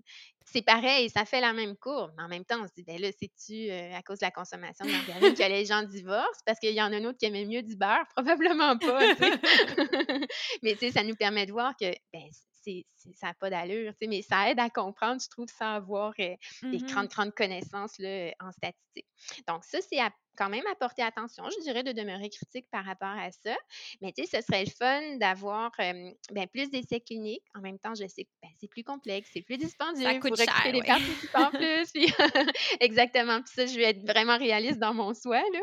C'est pareil, ça fait la même courbe, mais en même temps, on se dit: «Ben là, c'est-tu, heu, à cause de la consommation de margarine que les gens divorcent? Parce qu'il y en a un autre qui aimait mieux du beurre?» Probablement pas? Mais tu sais, ça nous permet de voir que, ben, c'est c'est ça a pas d'allure, mais ça aide à comprendre, je trouve, sans avoir, heu, des grandes, Mmh grandes connaissances, là, en statistique. Donc ça, c'est à quand même à porter attention, je dirais, de demeurer critique par rapport à ça. Mais tu sais, ce serait le fun d'avoir, ben, plus d'essais cliniques. En même temps, je sais que, ben, c'est plus complexe, c'est plus Ça dispendieux, faut coûte recruter cher, participants en plus, puis exactement. Puis ça, je vais être vraiment réaliste dans mon souhait, là.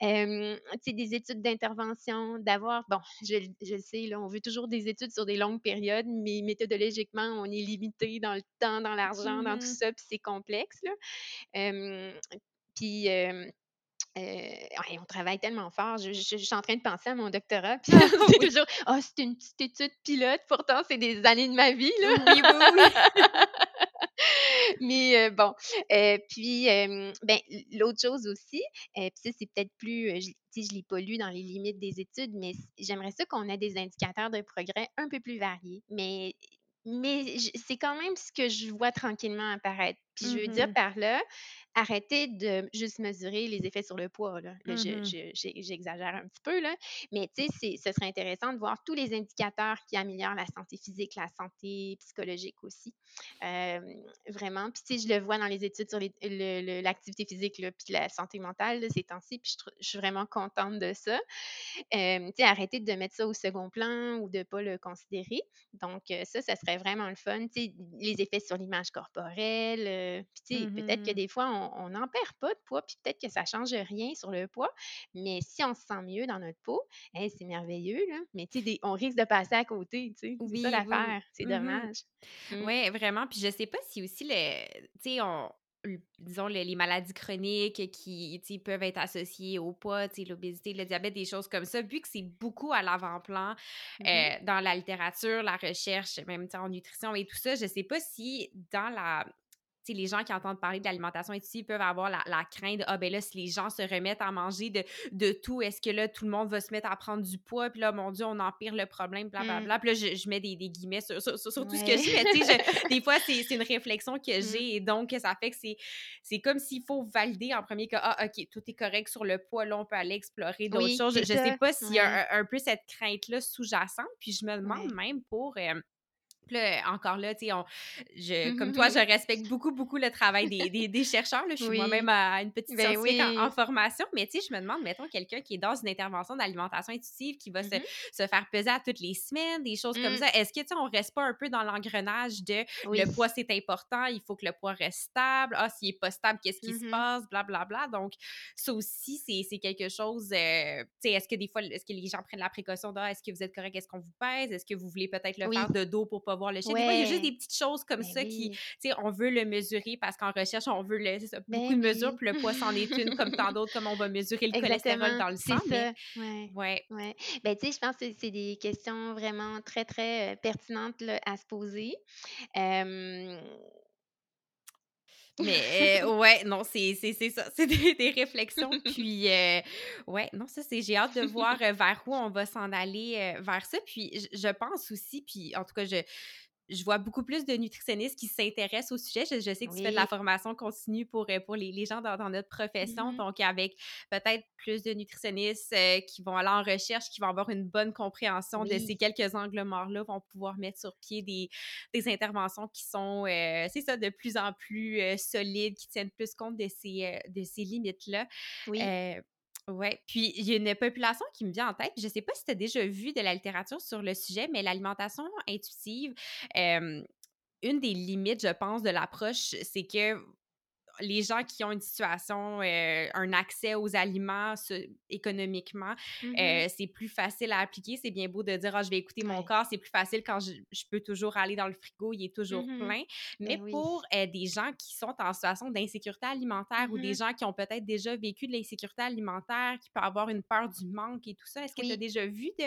Tu sais, des études d'intervention, d'avoir bon, je le sais, là, on veut toujours des études sur des longues périodes, mais méthodologiquement, on est limité dans le temps, dans l'argent, dans tout Mmh ça, puis c'est complexe, là. Puis, ouais, on travaille tellement fort. Je je je suis en train de penser à mon doctorat, puis Ah c'est toujours: «Ah, c'est une petite étude pilote», pourtant c'est des années de ma vie, là. Oui, oui, oui. Mais, heu, bon, heu, puis, ben, l'autre chose aussi, puis ça, c'est peut-être plus, je je l'ai pas lu dans les limites des études, mais j'aimerais ça qu'on ait des indicateurs de progrès un peu plus variés. Mais mais c'est quand même ce que je vois tranquillement apparaître. Puis je Mmh veux dire mh. par là, arrêter de juste mesurer les effets sur le poids, là. Là, Mmh je j'exagère un petit peu, là, mais tu sais, c'est ce serait intéressant de voir tous les indicateurs qui améliorent la santé physique, la santé psychologique aussi. Vraiment, puis sais, je le vois dans les études sur l'activité physique, là, puis la santé mentale, là, ces temps-ci, puis je suis vraiment contente de ça. Hem, tu sais, arrêter de mettre ça au second plan ou de pas le considérer. Donc ça, ça serait vraiment le fun. Tu sais, les effets sur l'image corporelle, heu, puis tu sais, Mmh peut-être que mh. des fois, on n'en perd pas de poids, puis peut-être que ça change rien sur le poids, mais si on se sent mieux dans notre peau, hey, c'est merveilleux, là. Mais tu sais, on risque de passer à côté, tu sais, c'est ça Oui, oui, oui. l'affaire, c'est Mmh mh. dommage. Mmh. Ouais, vraiment, puis je sais pas si aussi le tu sais, on disons le les maladies chroniques qui, peuvent être associées au poids, l'obésité, le diabète, des choses comme ça, vu que c'est beaucoup à l'avant-plan, Mmh heu, dans la littérature, la recherche, même, en nutrition et tout ça, je sais pas si dans la les gens qui entendent parler de l'alimentation intuitive peuvent avoir la la crainte de: «Ah ben là, si les gens se remettent à manger de de tout, est-ce que là, tout le monde va se mettre à prendre du poids? Puis là, mon Dieu, on empire le problème, Mmh. blablabla». Puis là, je je mets des des guillemets sur sur sur sur tout ce que dis, mais tu sais, je des fois, c'est une réflexion que Mmh. j'ai et donc ça fait que c'est c'est comme s'il faut valider en premier que: «Ah OK, tout est correct sur le poids, là, on peut aller explorer d'autres Oui, choses». Je je sais pas s'il y a un un peu cette crainte-là sous-jacente, puis je me demande ouais. même pour, puis là, encore là, tu sais, on je comme toi, je Mmh respecte beaucoup, beaucoup le travail des des des chercheurs, là. Je suis moi-même, heu, une petite Ben en formation, mais tu sais, je me demande, mettons, quelqu'un qui est dans une intervention d'alimentation intuitive, qui va Mmh se se faire peser à toutes les semaines, des choses comme Mmh. ça. Est-ce que, tu sais, on reste pas un peu dans l'engrenage de Oui. le poids, c'est important, il faut que le poids reste stable. Ah, s'il est pas stable, qu'est-ce qui se Mmh passe? Blablabla. Donc ça aussi, c'est quelque chose, heu, tu sais, est-ce que des fois, est-ce que les gens prennent la précaution de: «Ah, est-ce que vous êtes correct? Est-ce qu'on vous pèse? Est-ce que vous voulez peut-être le faire de dos pour pas voir le chien?» Des fois, il y a juste des petites choses comme Ben ça qui, tu sais, on veut le mesurer parce qu'en recherche, on veut le c'est ça, beaucoup Ben de mesures, oui. puis le poids, c'en est une comme tant d'autres, comme on va mesurer le cholestérol Exactement, dans le sang, mais ça. Ouais, ouais. ouais. Ben, tu sais, je pense que c'est des questions vraiment très, très, heu, pertinentes, là, à se poser. Mais heu, ouais, non, c'est c'est c'est ça, c'est des des réflexions, puis heu, ouais, non, ça, c'est j'ai hâte de voir, heu, vers où on va s'en aller, heu, vers ça, puis je je pense aussi, puis en tout cas, je je vois beaucoup plus de nutritionnistes qui s'intéressent au sujet. Je je sais que tu fais de la Oui. formation continue pour, heu, pour les les gens dans dans notre profession, Mmh donc avec peut-être plus de nutritionnistes, heu, qui vont aller en recherche, qui vont avoir une bonne compréhension de Oui. ces quelques angles morts-là, vont pouvoir mettre sur pied des des interventions qui sont, heu, c'est ça, de plus en plus, solides, qui tiennent plus compte de ces, de ces limites-là. Oui. Ouais, puis il y a une population qui me vient en tête, je sais pas si tu as déjà vu de la littérature sur le sujet, mais l'alimentation intuitive, une des limites, je pense, de l'approche, c'est que les gens qui ont une situation, heu, un accès aux aliments économiquement, Mmh heu, c'est plus facile à appliquer. C'est bien beau de dire: «Ah, je vais écouter mon Ouais. corps». C'est plus facile quand je je peux toujours aller dans le frigo, il est toujours Mmh plein. Ben Mais pour, heu, des gens qui sont en situation d'insécurité alimentaire ou des Mmh gens qui ont peut-être déjà vécu de l'insécurité alimentaire, qui peuvent avoir une peur du manque et tout ça, est-ce que tu as déjà vu de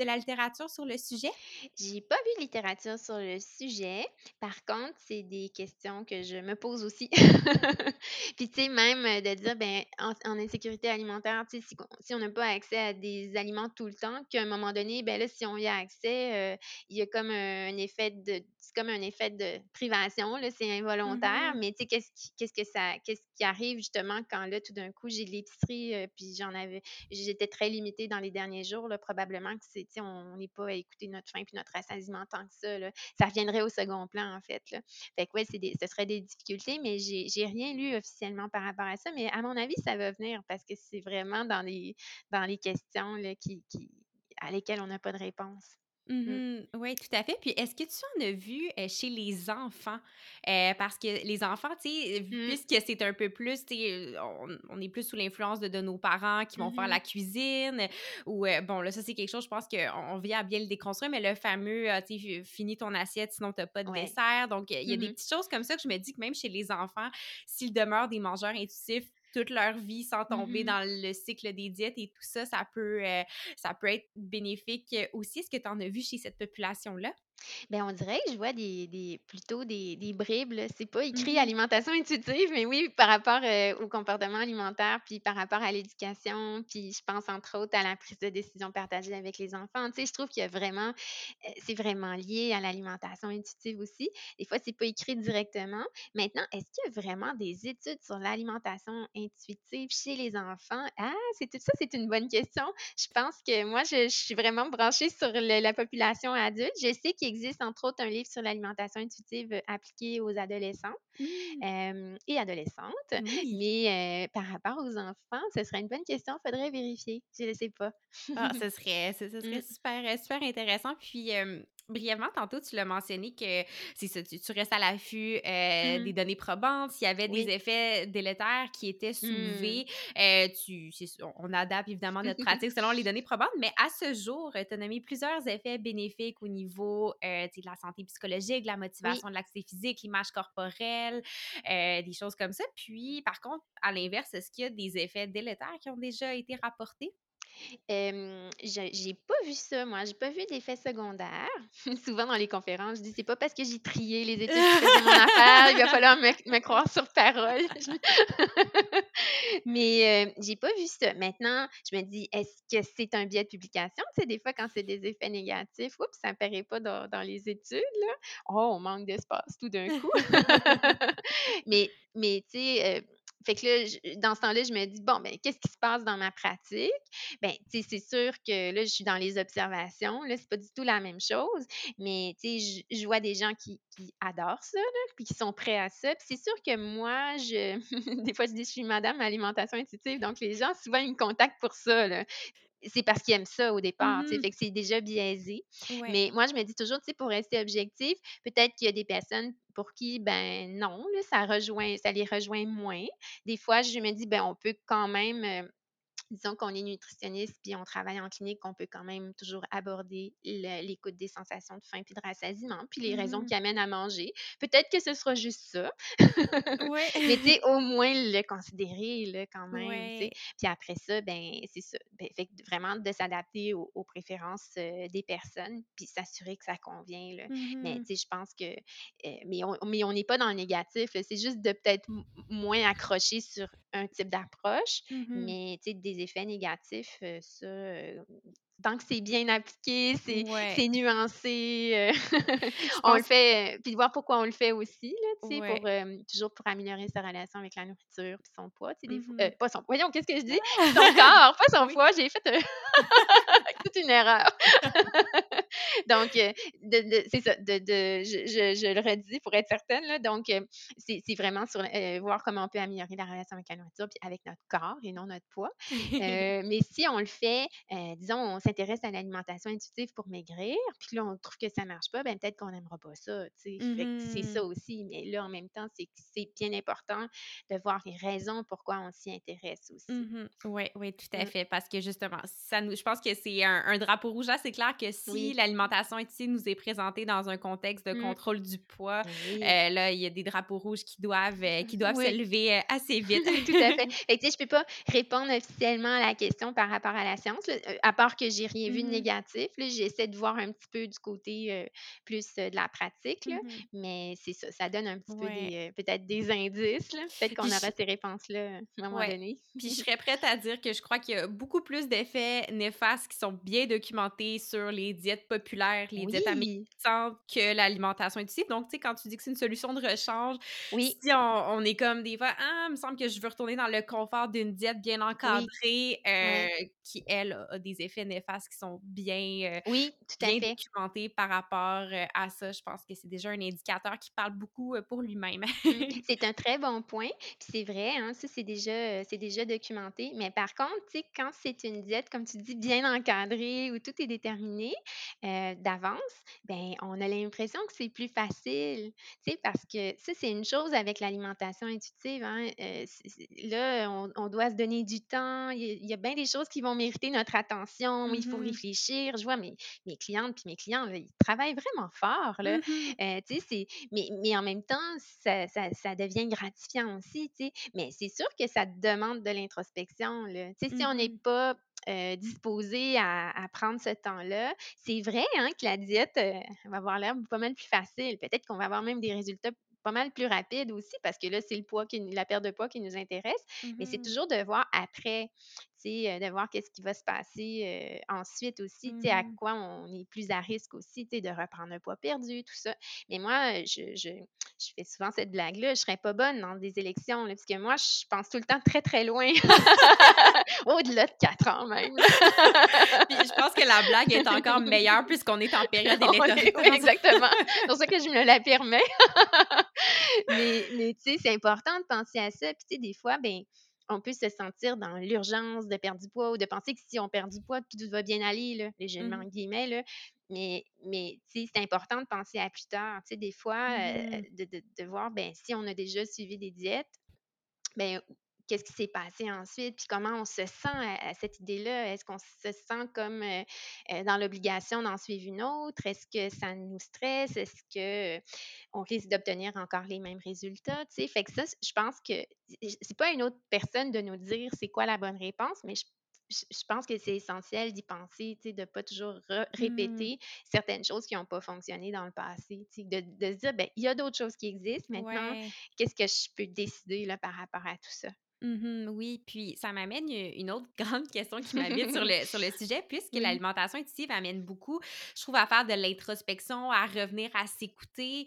de la littérature sur le sujet? J'ai pas vu de littérature sur le sujet. Par contre, c'est des questions que je me pose aussi. Puis, tu sais, même, heu, de dire, ben, en insécurité alimentaire, tu sais, si on n'a pas accès à des aliments tout le temps, qu'à un moment donné, ben, là, si on y a accès, heu, il y a comme un effet de c'est comme un effet de privation, là, c'est involontaire, Mmh mais tu sais, qu'est-ce qui qu'est-ce que ça qu'est-ce qui arrive justement quand là, tout d'un coup, j'ai de l'épicerie, heu, puis j'en avais j'étais très limitée dans les derniers jours, là, probablement que c'est tu sais, on n'est pas à écouter notre faim puis notre rassasiement tant que ça, là. Ça reviendrait au second plan, en fait, là. Fait que ouais, c'est des ce serait des difficultés, mais j'ai j'ai rien lu officiellement par rapport à ça, mais à mon avis, ça va venir parce que c'est vraiment dans les dans les questions, là, qui qui à lesquelles on n'a pas de réponse. Mmh. Mmh Oui, tout à fait. Puis est-ce que tu en as vu, heu, chez les enfants? Heu, parce que les enfants, tu sais, Mmh. puisque c'est un peu plus, tu sais, on on est plus sous l'influence de de nos parents qui vont faire la cuisine ou, bon, là, ça, c'est quelque chose, je pense qu'on on vient à bien le déconstruire, mais le fameux, heu, tu sais, finis ton assiette, sinon tu as pas de Ouais. dessert. Donc, il y a des petites choses comme ça que je me dis que même chez les enfants, s'ils demeurent des mangeurs intuitifs toute leur vie sans tomber Mmh dans le cycle des diètes et tout ça, ça peut, heu, ça peut être bénéfique, heu, aussi. Est-ce que tu en as vu chez cette population-là? Ben, on dirait que je vois des des plutôt des des bribes, là. C'est pas écrit Mmh alimentation intuitive, mais oui, par rapport, heu, au comportement alimentaire, puis par rapport à l'éducation, puis je pense entre autres à la prise de décision partagée avec les enfants. Tu sais, je trouve qu'il y a vraiment, heu, c'est vraiment lié à l'alimentation intuitive aussi. Des fois, c'est pas écrit directement. Maintenant, est-ce qu'il y a vraiment des études sur l'alimentation intuitive chez les enfants? Ah, c'est tout ça, c'est une bonne question. Je pense que moi, je je suis vraiment branchée sur le la population adulte. Je sais qu'il existe, entre autres, un livre sur l'alimentation intuitive, heu, appliquée aux adolescents, Mmh. et adolescentes, Oui. mais par rapport aux enfants, ce serait une bonne question, faudrait vérifier. Je ne sais pas. Ah, ce serait ce ce serait Mmh, super, super intéressant. Puis, hem, brièvement, tantôt, tu l'as mentionné que ça, tu tu restes à l'affût, des mmh, données probantes. S'il y avait des effets délétères qui étaient mmh. soulevés, heu, tu c'est sûr, on adapte évidemment notre pratique selon les données probantes, mais à ce jour, tu as nommé plusieurs effets bénéfiques au niveau, tu sais, de la santé psychologique, de la Oui. motivation, de l'activité physique, l'image corporelle, des choses comme ça. Puis, par contre, à l'inverse, est-ce qu'il y a des effets délétères qui ont déjà été rapportés? Hem, j'ai pas vu ça, moi. J'ai pas vu d'effet secondaire. Souvent dans les conférences, je dis: «C'est pas parce que j'ai trié les études qui faisaient mon affaire, il va falloir me me croire sur parole». Mais, heu, j'ai pas vu ça. Maintenant, je me dis: «Est-ce que c'est un biais de publication?» Tu sais, des fois, quand c'est des effets négatifs, oups, ça paraît pas dans dans les études, là. Oh, on manque d'espace tout d'un coup. Mais mais tu sais, heu, fait que là, dans ce temps-là, je me dis: «Bon, ben, qu'est-ce qui se passe dans ma pratique?» Ben, tu sais, c'est sûr que là, je suis dans les observations, là, c'est pas du tout la même chose, mais tu sais, je je vois des gens qui qui adorent ça, là, puis qui sont prêts à ça. Puis c'est sûr que moi, je des fois, je dis: «Je suis madame alimentation intuitive», donc les gens, souvent, ils me contactent pour ça, là c'est parce qu'ils aiment ça au départ, tu sais, Mmh fait que c'est déjà biaisé. Ouais. Mais moi, je me dis toujours, tu sais, pour rester objectif, peut-être qu'il y a des personnes pour qui, ben non, là, ça rejoint, ça les rejoint moins. Des fois, je me dis, ben on peut quand même, euh, disons qu'on est nutritionniste puis on travaille en clinique, on peut quand même toujours aborder l'écoute des sensations de faim puis de rassasiement, puis les raisons Mmh qui amènent à manger. Peut-être que ce sera juste ça, Ouais. mais tu au moins le considérer là, quand même. Ouais. Puis après ça, ben c'est ça. Ben, fait que vraiment de s'adapter aux, aux préférences euh, des personnes, puis s'assurer que ça convient. Là. Mais Mmh tu sais, je pense que, euh, mais on mais on n'est pas dans le négatif. C'est juste de peut-être moins accrocher sur un type d'approche, Mmh mais tu sais, effets négatifs, heu, ça, heu, tant que c'est bien appliqué, c'est Ouais. nuancé, Je on le fait, puis de voir pourquoi on le fait aussi là, tu sais, ouais. pour, toujours pour améliorer sa relation avec la nourriture puis son poids, tu sais, des fois heu, Mmh pas son voyons, qu'est-ce que je dis? Son corps, pas son Oui. poids, j'ai fait, toute une erreur. Donc, de de c'est ça, de de je je je le redis pour être certaine là, donc, heu, c'est c'est vraiment sur, heu, voir comment on peut améliorer la relation avec la nourriture puis avec notre corps et non notre poids. Mais si on le fait, disons, on s'intéresse à l'alimentation intuitive pour maigrir, puis là, on trouve que ça marche pas, ben peut-être qu'on n'aimera pas ça, c'est Mmh ça aussi, mais là, en même temps, c'est c'est bien important de voir les raisons pourquoi on s'y intéresse aussi. Mmh Ouais, ouais, tout à Mmh. fait, parce que justement, ça nous je pense que c'est un un drapeau rouge assez clair que si Oui. l'alimentation ici nous est présentée dans un contexte de Mmh. contrôle du poids, Oui. heu, là, il y a des drapeaux rouges qui doivent, heu, qui doivent se Oui. lever, heu, assez vite. Tout à fait. Fait que, je peux pas répondre officiellement à la question par rapport à la science, là, heu, à part que j'ai rien vu de Mmh négatif. J'essaie de voir un petit peu du côté, plus, de la pratique, là, Mmh mais c'est ça, ça donne un petit peu Ouais. peut-être des indices. Peut-être qu'on aura je ces réponses-là, à un moment ouais. donné. Puis je serais prête à dire que je crois qu'il y a beaucoup plus d'effets néfastes qui sont bien documentés sur les diètes populaires, les diètes Oui, amaigrissantes que l'alimentation intuitive. Donc, tu sais, quand tu dis que c'est une solution de rechange, oui, si on on est comme des fois: «Ah, il me semble que je veux retourner dans le confort d'une diète bien encadrée», oui, heu, qui elle a des effets néfastes qui sont bien, heu, oui, tout à bien fait. documentés par rapport, heu, à ça. Je pense que c'est déjà un indicateur qui parle beaucoup, pour lui-même. Mmh, c'est un très bon point, c'est vrai, hein, ça c'est déjà, déjà documenté. Mais par contre, tu sais, quand c'est une diète, comme tu dis, bien encadrée, où tout est déterminé, heu, d'avance, ben, on a l'impression que c'est plus facile, tu sais, parce que ça, c'est une chose avec l'alimentation intuitive, hein, c'est là, on on doit se donner du temps, il y a il y a bien des choses qui vont mériter notre attention, il faut Mmh réfléchir. Je vois mes mes clientes puis mes clients, là, ils travaillent vraiment fort, là, Mmh heu, tu sais, mais mais en même temps, ça ça ça devient gratifiant aussi, tu sais. Mais c'est sûr que ça demande de l'introspection, là. Tu sais, si on n'est Mmh pas disposé à, prendre ce temps-là. C'est vrai hein, que la diète va avoir l'air pas mal plus facile. Peut-être qu'on va avoir même des résultats pas mal plus rapides aussi parce que là, c'est le poids qui, la perte de poids qui nous intéresse. Mais c'est mmh toujours de voir après de voir qu'est-ce qui va se passer ensuite aussi, sais, à mmh quoi on est plus à risque aussi, de reprendre un poids perdu, tout ça. Mais moi, je, je, je fais souvent cette blague-là, je serais pas bonne dans des élections, là, parce que moi, je pense tout le temps très, très loin. Au-delà de quatre ans même. Puis je pense que la blague est encore meilleure puisqu'on est en période électorale. Oui, exactement. C'est pour ça que je me la permets. mais, mais tu sais, c'est important de penser à ça. Puis tu sais, des fois, ben on peut se sentir dans l'urgence de perdre du poids ou de penser que si on perd du poids, tout va bien aller, là, légèrement mmh guillemets. Là. Mais, mais c'est important de penser à plus tard. Des fois, euh, mmh de, de, voir ben, si on a déjà suivi des diètes, ben, qu'est-ce qui s'est passé ensuite, puis comment on se sent à, cette idée-là? Est-ce qu'on se sent comme euh, euh, dans l'obligation d'en suivre une autre? Est-ce que ça nous stresse? Est-ce que on risque d'obtenir encore les mêmes résultats? Fait que ça, je pense que c'est pas une autre personne de nous dire c'est quoi la bonne réponse, mais je, pense que c'est essentiel d'y penser, de ne pas toujours mmh. répéter certaines choses qui n'ont pas fonctionné dans le passé. De, de, se dire, ben, il y a d'autres choses qui existent maintenant. Qu'est-ce que je peux décider là, par rapport à tout ça? Mmh oui, puis ça m'amène une autre grande question qui m'habite sur le, sur le sujet, puisque l'alimentation intuitive amène beaucoup, je trouve, à faire de l'introspection, à revenir à s'écouter.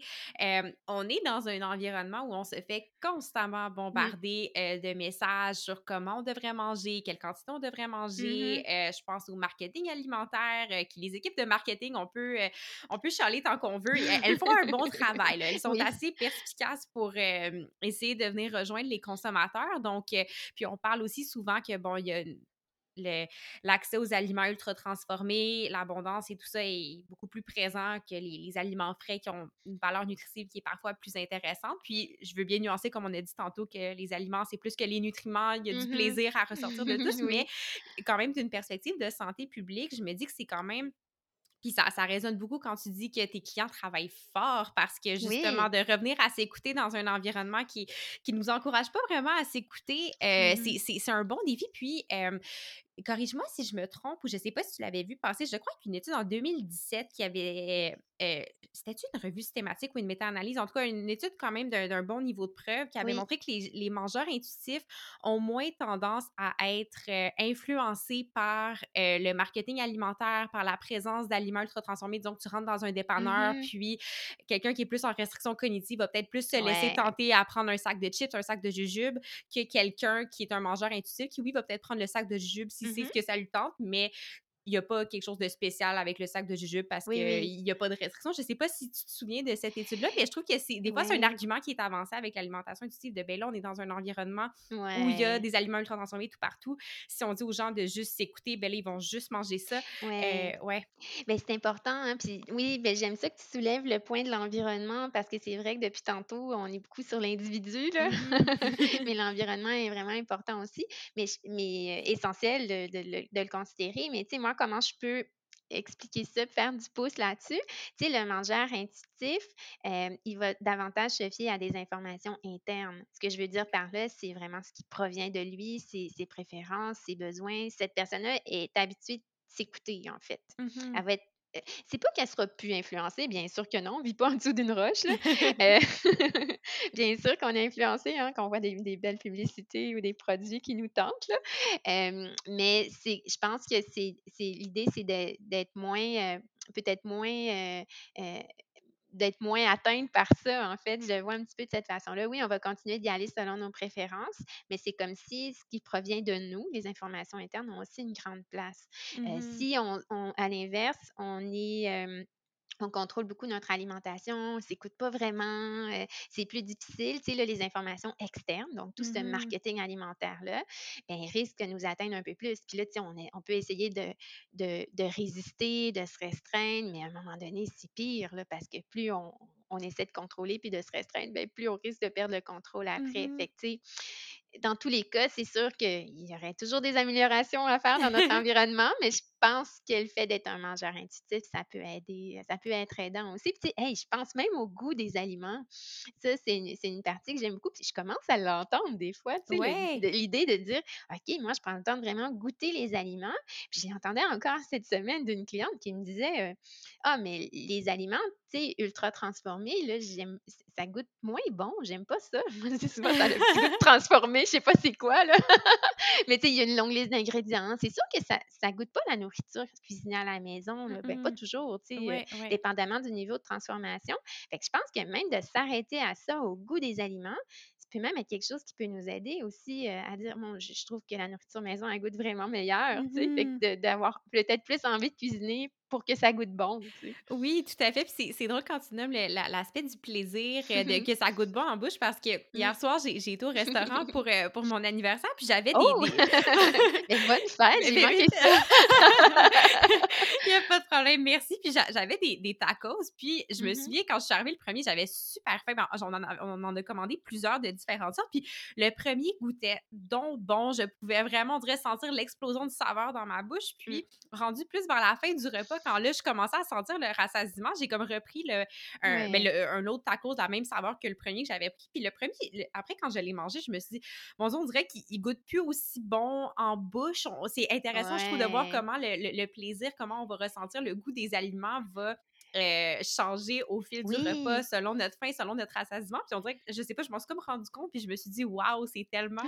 on est dans un environnement où on se fait constamment bombarder de messages sur comment on devrait manger, quelle quantité on devrait manger. Mmh je pense au marketing alimentaire, qui les équipes de marketing, on peut, on peut chialer tant qu'on veut. Elles, font un bon travail. Elles sont assez perspicaces pour essayer de venir rejoindre les consommateurs. Donc, puis on parle aussi souvent que, bon, il y a l'accès aux aliments ultra transformés, l'abondance et tout ça est beaucoup plus présent que les, aliments frais qui ont une valeur nutritive qui est parfois plus intéressante. Puis je veux bien nuancer, comme on a dit tantôt, que les aliments, c'est plus que les nutriments, il y a du mm-hmm. plaisir à ressortir de tout, mais quand même d'une perspective de santé publique, je me dis que c'est quand même puis ça, ça résonne beaucoup quand tu dis que tes clients travaillent fort parce que justement, de revenir à s'écouter dans un environnement qui qui nous encourage pas vraiment à s'écouter, euh, mmh c'est un bon défi. Puis, corrige-moi si je me trompe ou je sais pas si tu l'avais vu passer, je crois qu'une étude en 2017 qui avait, euh, c'était-tu une revue systématique ou une méta-analyse, en tout cas une étude quand même d'un bon niveau de preuve qui avait montré que les, les, mangeurs intuitifs ont moins tendance à être euh, influencés par euh, le marketing alimentaire, par la présence d'aliments ultra transformés. Disons que tu rentres dans un dépanneur, mmh puis quelqu'un qui est plus en restriction cognitive va peut-être plus se laisser tenter à prendre un sac de chips, un sac de jujubes, que quelqu'un qui est un mangeur intuitif qui, oui, va peut-être prendre le sac de jujubes si c'est ce que ça lui tente, mais il n'y a pas quelque chose de spécial avec le sac de jujube parce qu'il n'y a pas de restriction. Je ne sais pas si tu te souviens de cette étude-là, mais je trouve que c'est des fois, c'est un argument qui est avancé avec l'alimentation intuitive de ben là, on est dans un environnement où il y a des aliments ultra transformés tout partout. Si on dit aux gens de juste s'écouter, ben là, ils vont juste manger ça. Ouais. Euh, ouais. Ben, c'est important. Hein, puis oui, ben, j'aime ça que tu soulèves le point de l'environnement parce que c'est vrai que depuis tantôt, on est beaucoup sur l'individu, là. Mais l'environnement est vraiment important aussi, mais, mais euh, essentiel de, de, de le considérer. Mais tu sais, moi, comment je peux expliquer ça, faire du pouce là-dessus. Tu sais, le mangeur intuitif, euh, il va davantage se fier à des informations internes. Ce que je veux dire par là, c'est vraiment ce qui provient de lui, ses, ses préférences, ses besoins. Cette personne-là est habituée de s'écouter, en fait. Mmh Elle va être euh, c'est pas qu'elle sera plus influencée, bien sûr que non, on vit pas en dessous d'une roche. Euh, bien sûr qu'on est influencé hein, quand on voit des, belles publicités ou des produits qui nous tentent. Euh, mais c'est, je pense que c'est, l'idée, c'est d'être moins, peut-être moins d'être moins atteinte par ça, en fait. Je le vois un petit peu de cette façon-là. Oui, on va continuer d'y aller selon nos préférences, mais c'est comme si ce qui provient de nous, les informations internes, ont aussi une grande place. Euh, mmh si on, à l'inverse, on est euh, on contrôle beaucoup notre alimentation, on s'écoute pas vraiment, euh, c'est plus difficile. Tu sais, là, les informations externes, donc tout ce mmh marketing alimentaire-là, ben, risque de nous atteindre un peu plus. Puis là, tu sais, on, est, on peut essayer de, de, résister, de se restreindre, mais à un moment donné, c'est pire, là, parce que plus on, on essaie de contrôler puis de se restreindre, bien, plus on risque de perdre le contrôle après. Mmh fait que, tu sais, dans tous les cas, c'est sûr qu'il y aurait toujours des améliorations à faire dans notre environnement, mais je pense que le fait d'être un mangeur intuitif, ça peut aider, ça peut être aidant aussi. Puis, tu sais, hey, je pense même au goût des aliments. Ça, c'est une, une partie que j'aime beaucoup. Puis, je commence à l'entendre des fois, tu sais, le- Ouais. de- l'idée de dire, OK, moi, je prends le temps de vraiment goûter les aliments. Puis, j'entendais encore cette semaine d'une cliente qui me disait, euh, ah, mais les aliments, tu sais, ultra transformés, là, j'aime, ça goûte moins bon. J'aime pas ça. Moi, je dis souvent, ça a le petit goût transformé. Je sais pas c'est quoi, là. Mais tu sais, il y a une longue liste d'ingrédients. C'est sûr que ça ça goûte pas la nourriture cuisinée à la maison, là. Ben, pas toujours, tu sais, ouais. dépendamment du niveau de transformation. Fait que je pense que même de s'arrêter à ça, au goût des aliments, ça peut même être quelque chose qui peut nous aider aussi, heu, à dire: «Bon, je je trouve que la nourriture maison, vraiment meilleure», tu sais? Fait Mhm. que de d'avoir peut-être plus envie de cuisiner pour que ça goûte bon, tu sais? Oui, tout à fait. Puis c'est c'est drôle quand tu nommes la- l'aspect du plaisir, euh, de que ça goûte bon en bouche, parce que Mmh. hier soir, j'ai été au restaurant pour, euh, pour mon anniversaire, puis j'avais des, Oh! des... Mais bonne fête, j'ai ben oui. manqué ça. Il n'y a pas de problème, merci. Puis j'a- j'avais des, des tacos, puis je me Mmh souviens, quand je suis arrivée le premier, j'avais super faim. Ben, on, en a, on en a commandé plusieurs de différentes sortes, puis le premier goûtait donc bon. Je pouvais vraiment, on dirait, sentir l'explosion de saveur dans ma bouche. Puis, rendu plus vers la fin du repas, quand là, je commençais à sentir le rassasiement, j'ai comme repris le, un, ben, Ouais. le- un autre tacos de la même saveur que le premier que j'avais pris. Puis le premier, le- après, quand je l'ai mangé, je me suis dit, Dieu, on dirait qu'il il goûte plus aussi bon en bouche. C'est intéressant, je trouve, de voir comment le, le- le plaisir, comment on va ressentir le goût des aliments va euh, changer au fil du repas selon notre faim, selon notre rassasiement. Puis on dirait que, je sais pas, je m'en suis comme rendu compte, puis je me suis dit, waouh, c'est tellement,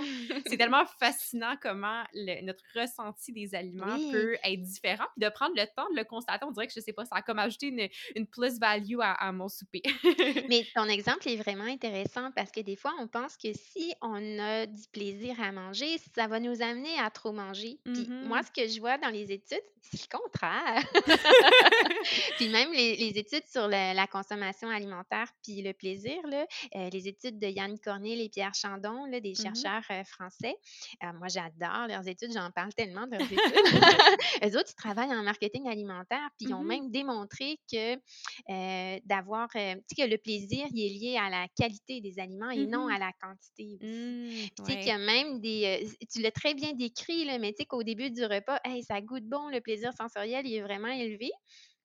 c'est tellement fascinant comment le- notre ressenti des aliments Oui. peut être différent. Puis de prendre le temps de le constater, on dirait que, je sais pas, ça a comme ajouté une, une plus-value à, à mon souper. Mais ton exemple est vraiment intéressant parce que des fois, on pense que si on a du plaisir à manger, ça va nous amener à trop manger. Puis moi, Mhm. ce que je vois dans les études, c'est le contraire. Puis même les, les études sur le- la consommation alimentaire puis le plaisir, là, euh, les études de Yann Cornil et Pierre Chandon, là, des Mhm. chercheurs euh, français, euh, moi j'adore leurs études, j'en parle tellement de leurs études. Eux autres, ils travaillent en marketing alimentaire, puis ils ont Mhm. même démontré que d'avoir, que le plaisir, il est lié à la qualité des aliments et non Mhm. à la quantité aussi. Puis tu sais qu'il y a même des, tu l'as très bien décrit, là, mais tu sais qu'au début du repas, hey, ça goûte bon, le plaisir sensoriel, il est vraiment élevé.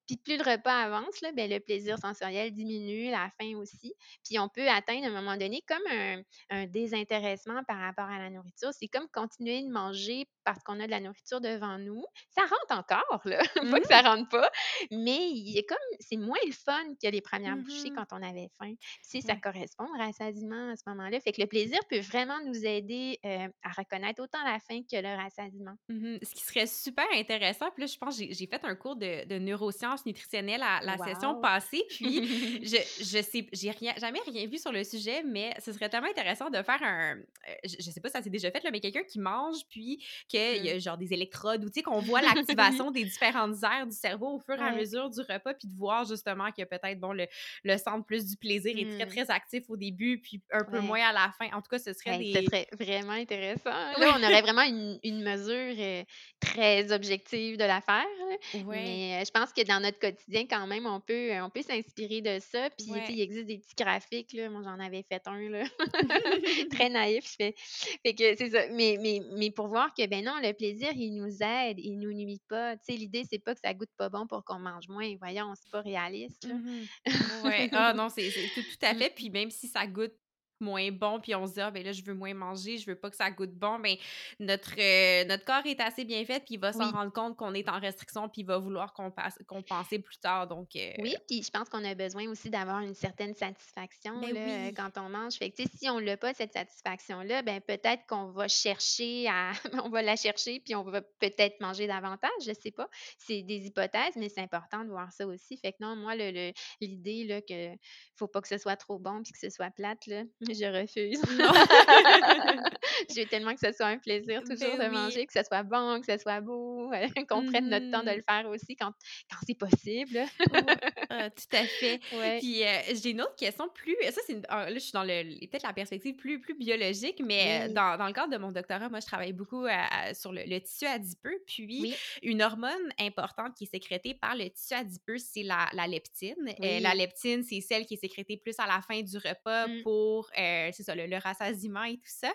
Puis plus le repas avance, là, ben, le plaisir sensoriel diminue, la faim aussi. Puis on peut atteindre à un moment donné comme un, un désintéressement par rapport à la nourriture. C'est comme continuer de manger parce qu'on a de la nourriture devant nous. Ça rentre encore, là. pas que ça Mhm. rentre pas, mais il est comme c'est moins le fun que les premières bouchées Mhm. quand on avait faim. Sais, ça Ouais. correspond au rassasiement à ce moment-là. Fait que le plaisir peut vraiment nous aider euh, à reconnaître autant la faim que le rassasiement. Mhm. Ce qui serait super intéressant, puis là, je pense que j'ai fait un cours de, de neurosciences nutritionnelles à la session passée, puis je, je sais, j'ai rien, jamais rien vu sur le sujet, mais ce serait tellement intéressant de faire un, euh, je, je sais pas si ça s'est déjà fait, là, mais quelqu'un qui mange, puis qu'il y a genre des électrodes, ou tu sais, qu'on voit l'activation des différentes aires du cerveau au fur et à mesure du repas, puis de voir justement que peut-être, bon, le, le centre plus du plaisir est très, Hmm. très actif au début, puis un peu Ouais. moins à la fin. En tout cas, ce serait ce serait vraiment intéressant. Là, on aurait vraiment une, une mesure euh, très objective de l'affaire. Mais euh, je pense que dans notre quotidien, quand même, on peut, euh, on peut s'inspirer de ça. Puis, il existe des petits graphiques. Là. Moi, j'en avais fait un, là. très naïf. Je fais. Fait que c'est ça. Mais, mais, mais pour voir que, ben non, le plaisir, il nous aide, il nous nuit pas. Tu sais, l'idée, c'est pas que ça goûte pas bon pour qu'on mange moins. Voyons, c'est pas réaliste, là. Mhm. Ouais. Ah non, c'est tout, tout à fait. Puis même si ça goûte moins bon, puis on se dit, ah, ben là, je veux moins manger, je veux pas que ça goûte bon, ben notre, euh, notre corps est assez bien fait, puis il va s'en Oui. rendre compte qu'on est en restriction, puis il va vouloir compenser plus tard. Donc, euh, Oui, puis je pense qu'on a besoin aussi d'avoir une certaine satisfaction ben là, oui. quand on mange. Fait que, si on l'a pas, cette satisfaction-là, ben peut-être qu'on va chercher à on va la chercher, puis on va peut-être manger davantage, je sais pas. C'est des hypothèses, mais c'est important de voir ça aussi. Fait que non, moi, le, le- l'idée là, que faut pas que ce soit trop bon puis que ce soit plate, là, je refuse. Je veux tellement que ce soit un plaisir toujours ben de oui. manger, que ce soit bon, que ce soit beau, qu'on prenne notre temps de Mhm. le faire aussi quand, quand c'est possible. Ah, tout à fait. Ouais. Puis euh, j'ai une autre question plus. Ça, c'est là, je suis dans le peut-être la perspective plus, plus biologique, mais euh, Oui, dans, dans le cadre de mon doctorat, moi, je travaille beaucoup à- à- sur le, le tissu adipeux. Puis oui, une hormone importante qui est sécrétée par le tissu adipeux, c'est la, la leptine. Euh, la leptine, c'est celle qui est sécrétée plus à la fin du repas Mm. pour euh, c'est ça, le, le rassasiement et tout ça.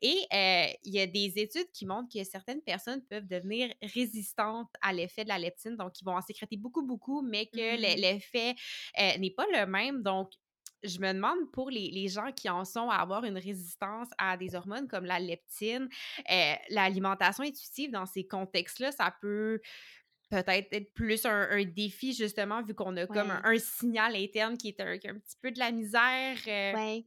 Et euh, il y a des études qui montrent que certaines personnes peuvent devenir résistantes à l'effet de la leptine, donc ils vont en sécréter beaucoup, beaucoup, mais que Mmh. l'effet euh, n'est pas le même. Donc, je me demande pour les, les, gens qui en sont à avoir une résistance à des hormones comme la leptine, l'alimentation intuitive dans ces contextes-là, ça peut peut-être être plus un, un, défi, justement, vu qu'on a comme un, un, signal interne qui est un, qui a un petit peu de la misère. Euh... Oui.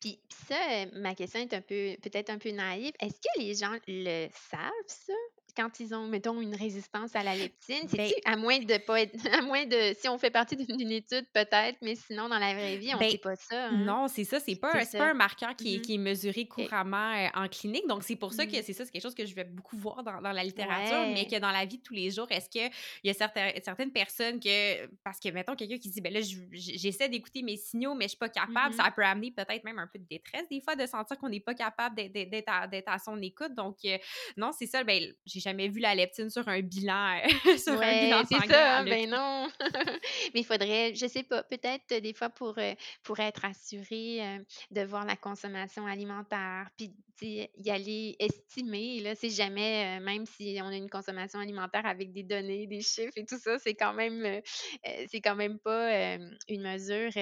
Puis, ça, euh, ma question est un peu, peut-être un peu naïve. Est-ce que les gens le savent, ça? Quand ils ont, mettons, une résistance à la leptine, Ben, c'est à moins de pas être, à moins de, si on fait partie d'une étude peut-être, mais sinon dans la vraie vie, on ben, sait pas ça. hein? Non, c'est ça, c'est pas, pas un marqueur qui est, Mhm. qui est mesuré couramment euh, en clinique. Donc, c'est pour ça que Mhm. c'est ça, c'est quelque chose que je vais beaucoup voir dans, dans la littérature, mais que dans la vie de tous les jours, est-ce qu'il y a certaines personnes que, parce que, mettons, quelqu'un qui dit, ben là, je- j'essaie d'écouter mes signaux, mais je suis pas capable, Mhm. ça peut amener peut-être même un peu de détresse, des fois, de sentir qu'on n'est pas capable à, d'être à son écoute. Donc, euh, non, c'est ça, ben, j'ai jamais vu la leptine sur un bilan, euh, sur un bilan c'est ça, ben non. Mais il faudrait, je sais pas, peut-être euh, des fois pour, euh, pour être assuré euh, de voir la consommation alimentaire, puis y aller estimer, là, c'est jamais, euh, même si on a une consommation alimentaire avec des données, des chiffres et tout ça, c'est quand même, euh, c'est quand même pas une mesure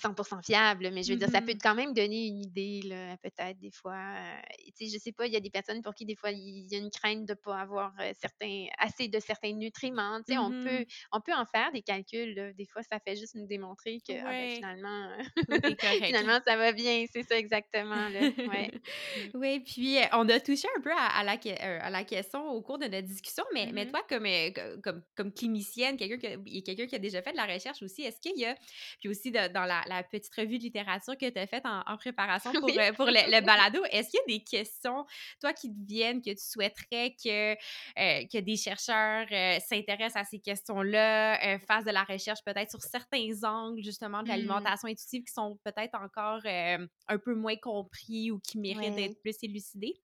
100% fiable, mais je veux dire, ça peut Mhm. quand même donner une idée, peut-être des fois. euh, tu sais, je sais pas, il y a des personnes pour qui des fois il y a une crainte de pas avoir euh, certains, assez de certains nutriments. Tu sais, on peut, Mhm. on peut en faire des calculs. là. Des fois, ça fait juste nous démontrer que ah, ben, finalement, finalement, ça va bien. C'est ça exactement. Là. Ouais. Mm. Oui, puis euh, on a touché un peu à, à la, euh, à la question au cours de notre discussion, mais, mais Mhm. toi, comme, co- comme, comme clinicienne, quelqu'un qui, quelqu'un qui a déjà fait de la recherche aussi, est-ce qu'il y a, puis aussi de- dans la, la petite revue de littérature que tu as faite en, en préparation pour, Oui. euh, pour le, le balado, est-ce qu'il y a des questions, toi, qui te viennent, que tu souhaiterais que, euh, que des chercheurs euh, s'intéressent à ces questions-là, fassent de la recherche peut-être sur certains angles, justement, de Mm. l'alimentation intuitive qui sont peut-être encore un peu moins compris ou qui méritent d'être plus élucidés?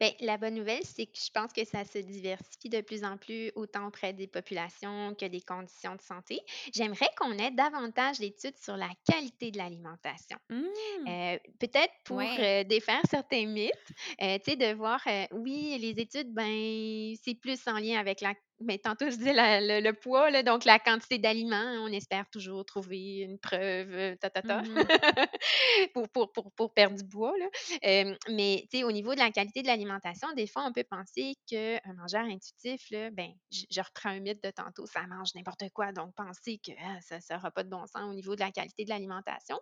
Ben, la bonne nouvelle, c'est que je pense que ça se diversifie de plus en plus, autant auprès des populations que des conditions de santé. J'aimerais qu'on ait davantage d'études sur la qualité de l'alimentation. Mmh. Euh, Peut-être pour Ouais. euh, défaire certains mythes, euh, tu sais, de voir, euh, oui, les études, ben, c'est plus en lien avec la. Mais tantôt, je disais la- le, le poids, là, donc la quantité d'aliments. On espère toujours trouver une preuve, euh, ta, ta, ta, Mhm. pour, pour, pour, pour perdre du poids. Là. Euh, mais au niveau de la qualité de l'alimentation, des fois, on peut penser qu'un mangeur intuitif, là, ben, je, je reprends un mythe de tantôt, ça mange n'importe quoi. Donc, penser que ah, ça n'aura pas de bon sens au niveau de la qualité de l'alimentation.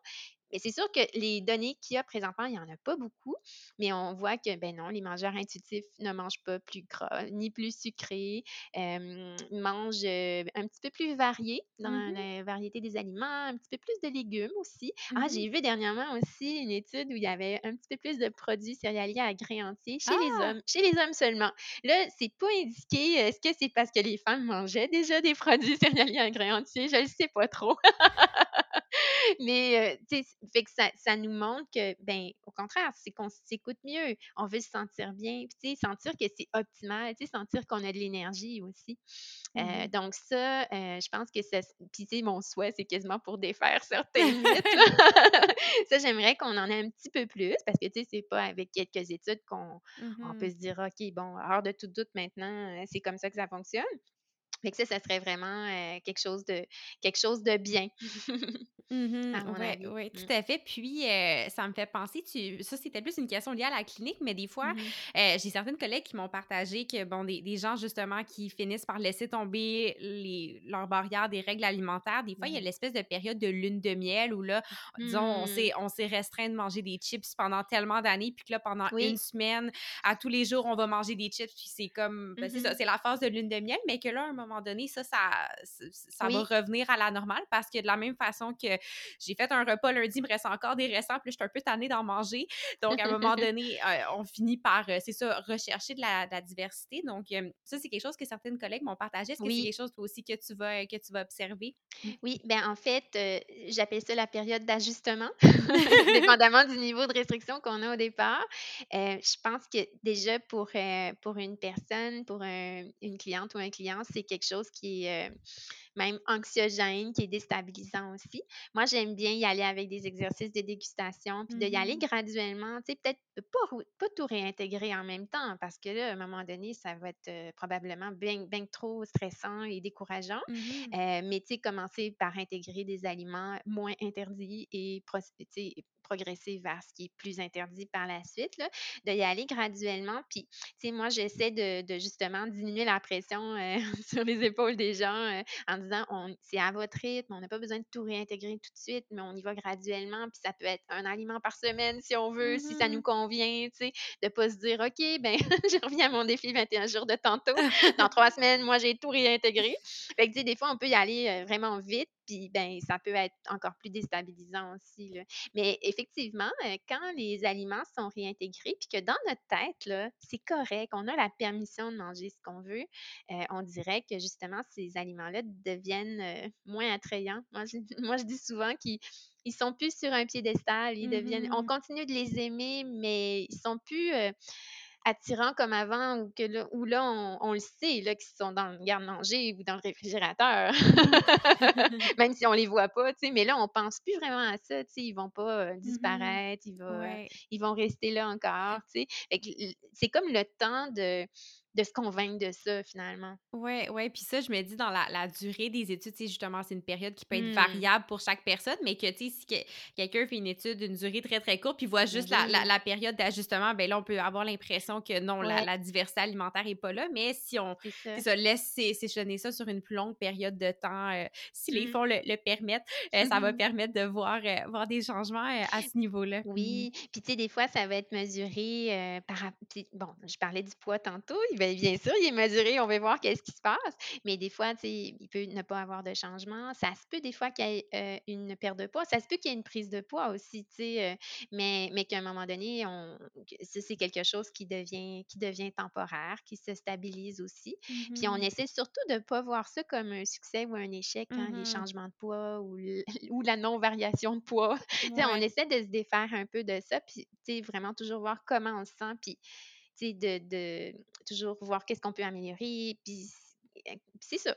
Mais c'est sûr que les données qu'il y a présentement, il n'y en a pas beaucoup, mais on voit que, ben non, les mangeurs intuitifs ne mangent pas plus gras ni plus sucré, euh, mangent un petit peu plus varié dans Mhm. la variété des aliments, un petit peu plus de légumes aussi. Ah, Mhm. j'ai vu dernièrement aussi une étude où il y avait un petit peu plus de produits céréaliers à grains entiers chez les Ah! hommes, chez les hommes seulement. Là, c'est pas indiqué. Est-ce que c'est parce que les femmes mangeaient déjà des produits céréaliers à grains entiers? Je le sais pas trop. Mais, euh, tu sais, fait que ça, ça nous montre que, ben, au contraire, c'est qu'on s'écoute mieux. On veut se sentir bien, puis, tu sais, sentir que c'est optimal, tu sais, sentir qu'on a de l'énergie aussi. Euh, Mhm. donc, ça, euh, je pense que ça. Puis, tu sais, mon souhait, c'est quasiment pour défaire certains mythes. ça, j'aimerais qu'on en ait un petit peu plus parce que, tu sais, c'est pas avec quelques études qu'on on peut se dire, OK, bon, hors de tout doute maintenant, euh, c'est comme ça que ça fonctionne. Fait que ça, ça serait vraiment euh, quelque chose de quelque chose de bien, à mon Ouais, ouais, tout à fait. Puis, euh, ça me fait penser, tu... ça, c'était plus une question liée à la clinique, mais des fois, Mhm. euh, j'ai certaines collègues qui m'ont partagé que, bon, des, des gens, justement, qui finissent par laisser tomber les... leurs barrières des règles alimentaires, des fois, il y a l'espèce de période de lune de miel où, là, disons, on s'est, on s'est restreint de manger des chips pendant tellement d'années, puis que là, pendant une Oui. semaine, à tous les jours, on va manger des chips, puis c'est comme, ben, c'est ça, c'est la phase de lune de miel, mais que là, à un moment donné, ça, ça, ça, va revenir à la normale parce que de la même façon que j'ai fait un repas lundi, il me reste encore des restants, puis je suis un peu tannée d'en manger. Donc, à un moment donné, euh, on finit par, euh, c'est ça, rechercher de la, de la diversité. Donc, ça, c'est quelque chose que certaines collègues m'ont partagé. Est-ce que c'est quelque chose, toi aussi, que tu vas, que tu vas observer? Oui, ben en fait, euh, j'appelle ça la période d'ajustement, dépendamment du niveau de restriction qu'on a au départ. Je pense que déjà pour, pour une personne, pour un- une cliente ou un client, c'est que quelque chose qui est même anxiogène, qui est déstabilisant aussi. Moi, j'aime bien y aller avec des exercices de dégustation, puis de y aller mmh graduellement, tu sais, peut-être pas, pas tout réintégrer en même temps, parce que là, à un moment donné, ça va être probablement bien, bien trop stressant et décourageant. Mmh mais tu sais, commencer par intégrer des aliments moins interdits et progresser vers ce qui est plus interdit par la suite, là, de y aller graduellement. Puis, tu sais, moi, j'essaie de, justement diminuer la pression euh, sur les épaules des gens euh, en disant, c'est à votre rythme, on n'a pas besoin de tout réintégrer tout de suite, mais on y va graduellement. Puis, ça peut être un aliment par semaine si on veut, si ça nous mmh convient, tu sais, de ne pas se dire, OK, ben, je reviens à mon défi 21 jours de tantôt. Dans trois semaines, moi, j'ai tout réintégré. Fait que, tu sais, des fois, on peut y aller euh, vraiment vite, puis ben, ça peut être encore plus déstabilisant aussi. Là. Mais effectivement, euh, quand les aliments sont réintégrés, puis que dans notre tête, c'est correct, on a la permission de manger ce qu'on veut, euh, on dirait que justement, ces aliments-là deviennent euh, moins attrayants. Moi je, moi, je dis souvent qu'ils ils sont plus sur un piédestal, ils deviennent, on mmh continue de les aimer, mais ils sont plus attirants comme avant ou que là, où là, on, le sait, là, qu'ils sont dans le garde-manger ou dans le réfrigérateur. Même si on les voit pas, tu sais. Mais là, on pense plus vraiment à ça, tu sais. Ils vont pas euh, mmh disparaître, ils, vont, euh, Ouais. ils vont rester là encore, tu sais. c'est comme le temps de, de se convaincre de ça, finalement. Ouais, ouais, puis ça, je me dis dans la, la durée des études, justement, c'est une période qui peut être Mmh. variable pour chaque personne, mais que, tu sais, si que- quelqu'un fait une étude d'une durée très, très courte, puis voit juste la, la- Oui. la période d'ajustement, ben là, on peut avoir l'impression que non, la, Ouais, la diversité alimentaire est pas là, mais si on, ça. laisse sé- s'échelonner ça sur une plus longue période de temps, euh, si les Mmh. fonds le, le permettent, euh, ça va permettre de voir, euh, voir des changements à ce niveau-là. Mhm. Oui, puis tu sais, des fois, ça va être mesuré par... Bon, je parlais du poids tantôt. Bien, bien sûr, il est mesuré, on va voir qu'est-ce qui se passe. Mais des fois, il peut ne pas avoir de changement. Ça se peut des fois qu'il y ait euh, une perte de poids. Ça se peut qu'il y ait une prise de poids aussi, tu sais. euh, mais mais qu'à un moment donné, on, c'est quelque chose qui devient, qui devient temporaire, qui se stabilise aussi. Puis on Mhm. essaie surtout de ne pas voir ça comme un succès ou un échec, hein, les Mhm. changements de poids ou, ou la non-variation de poids. On essaie de se défaire un peu de ça, puis vraiment toujours voir comment on se sent, puis de, de toujours voir qu'est-ce qu'on peut améliorer, puis euh, c'est ça.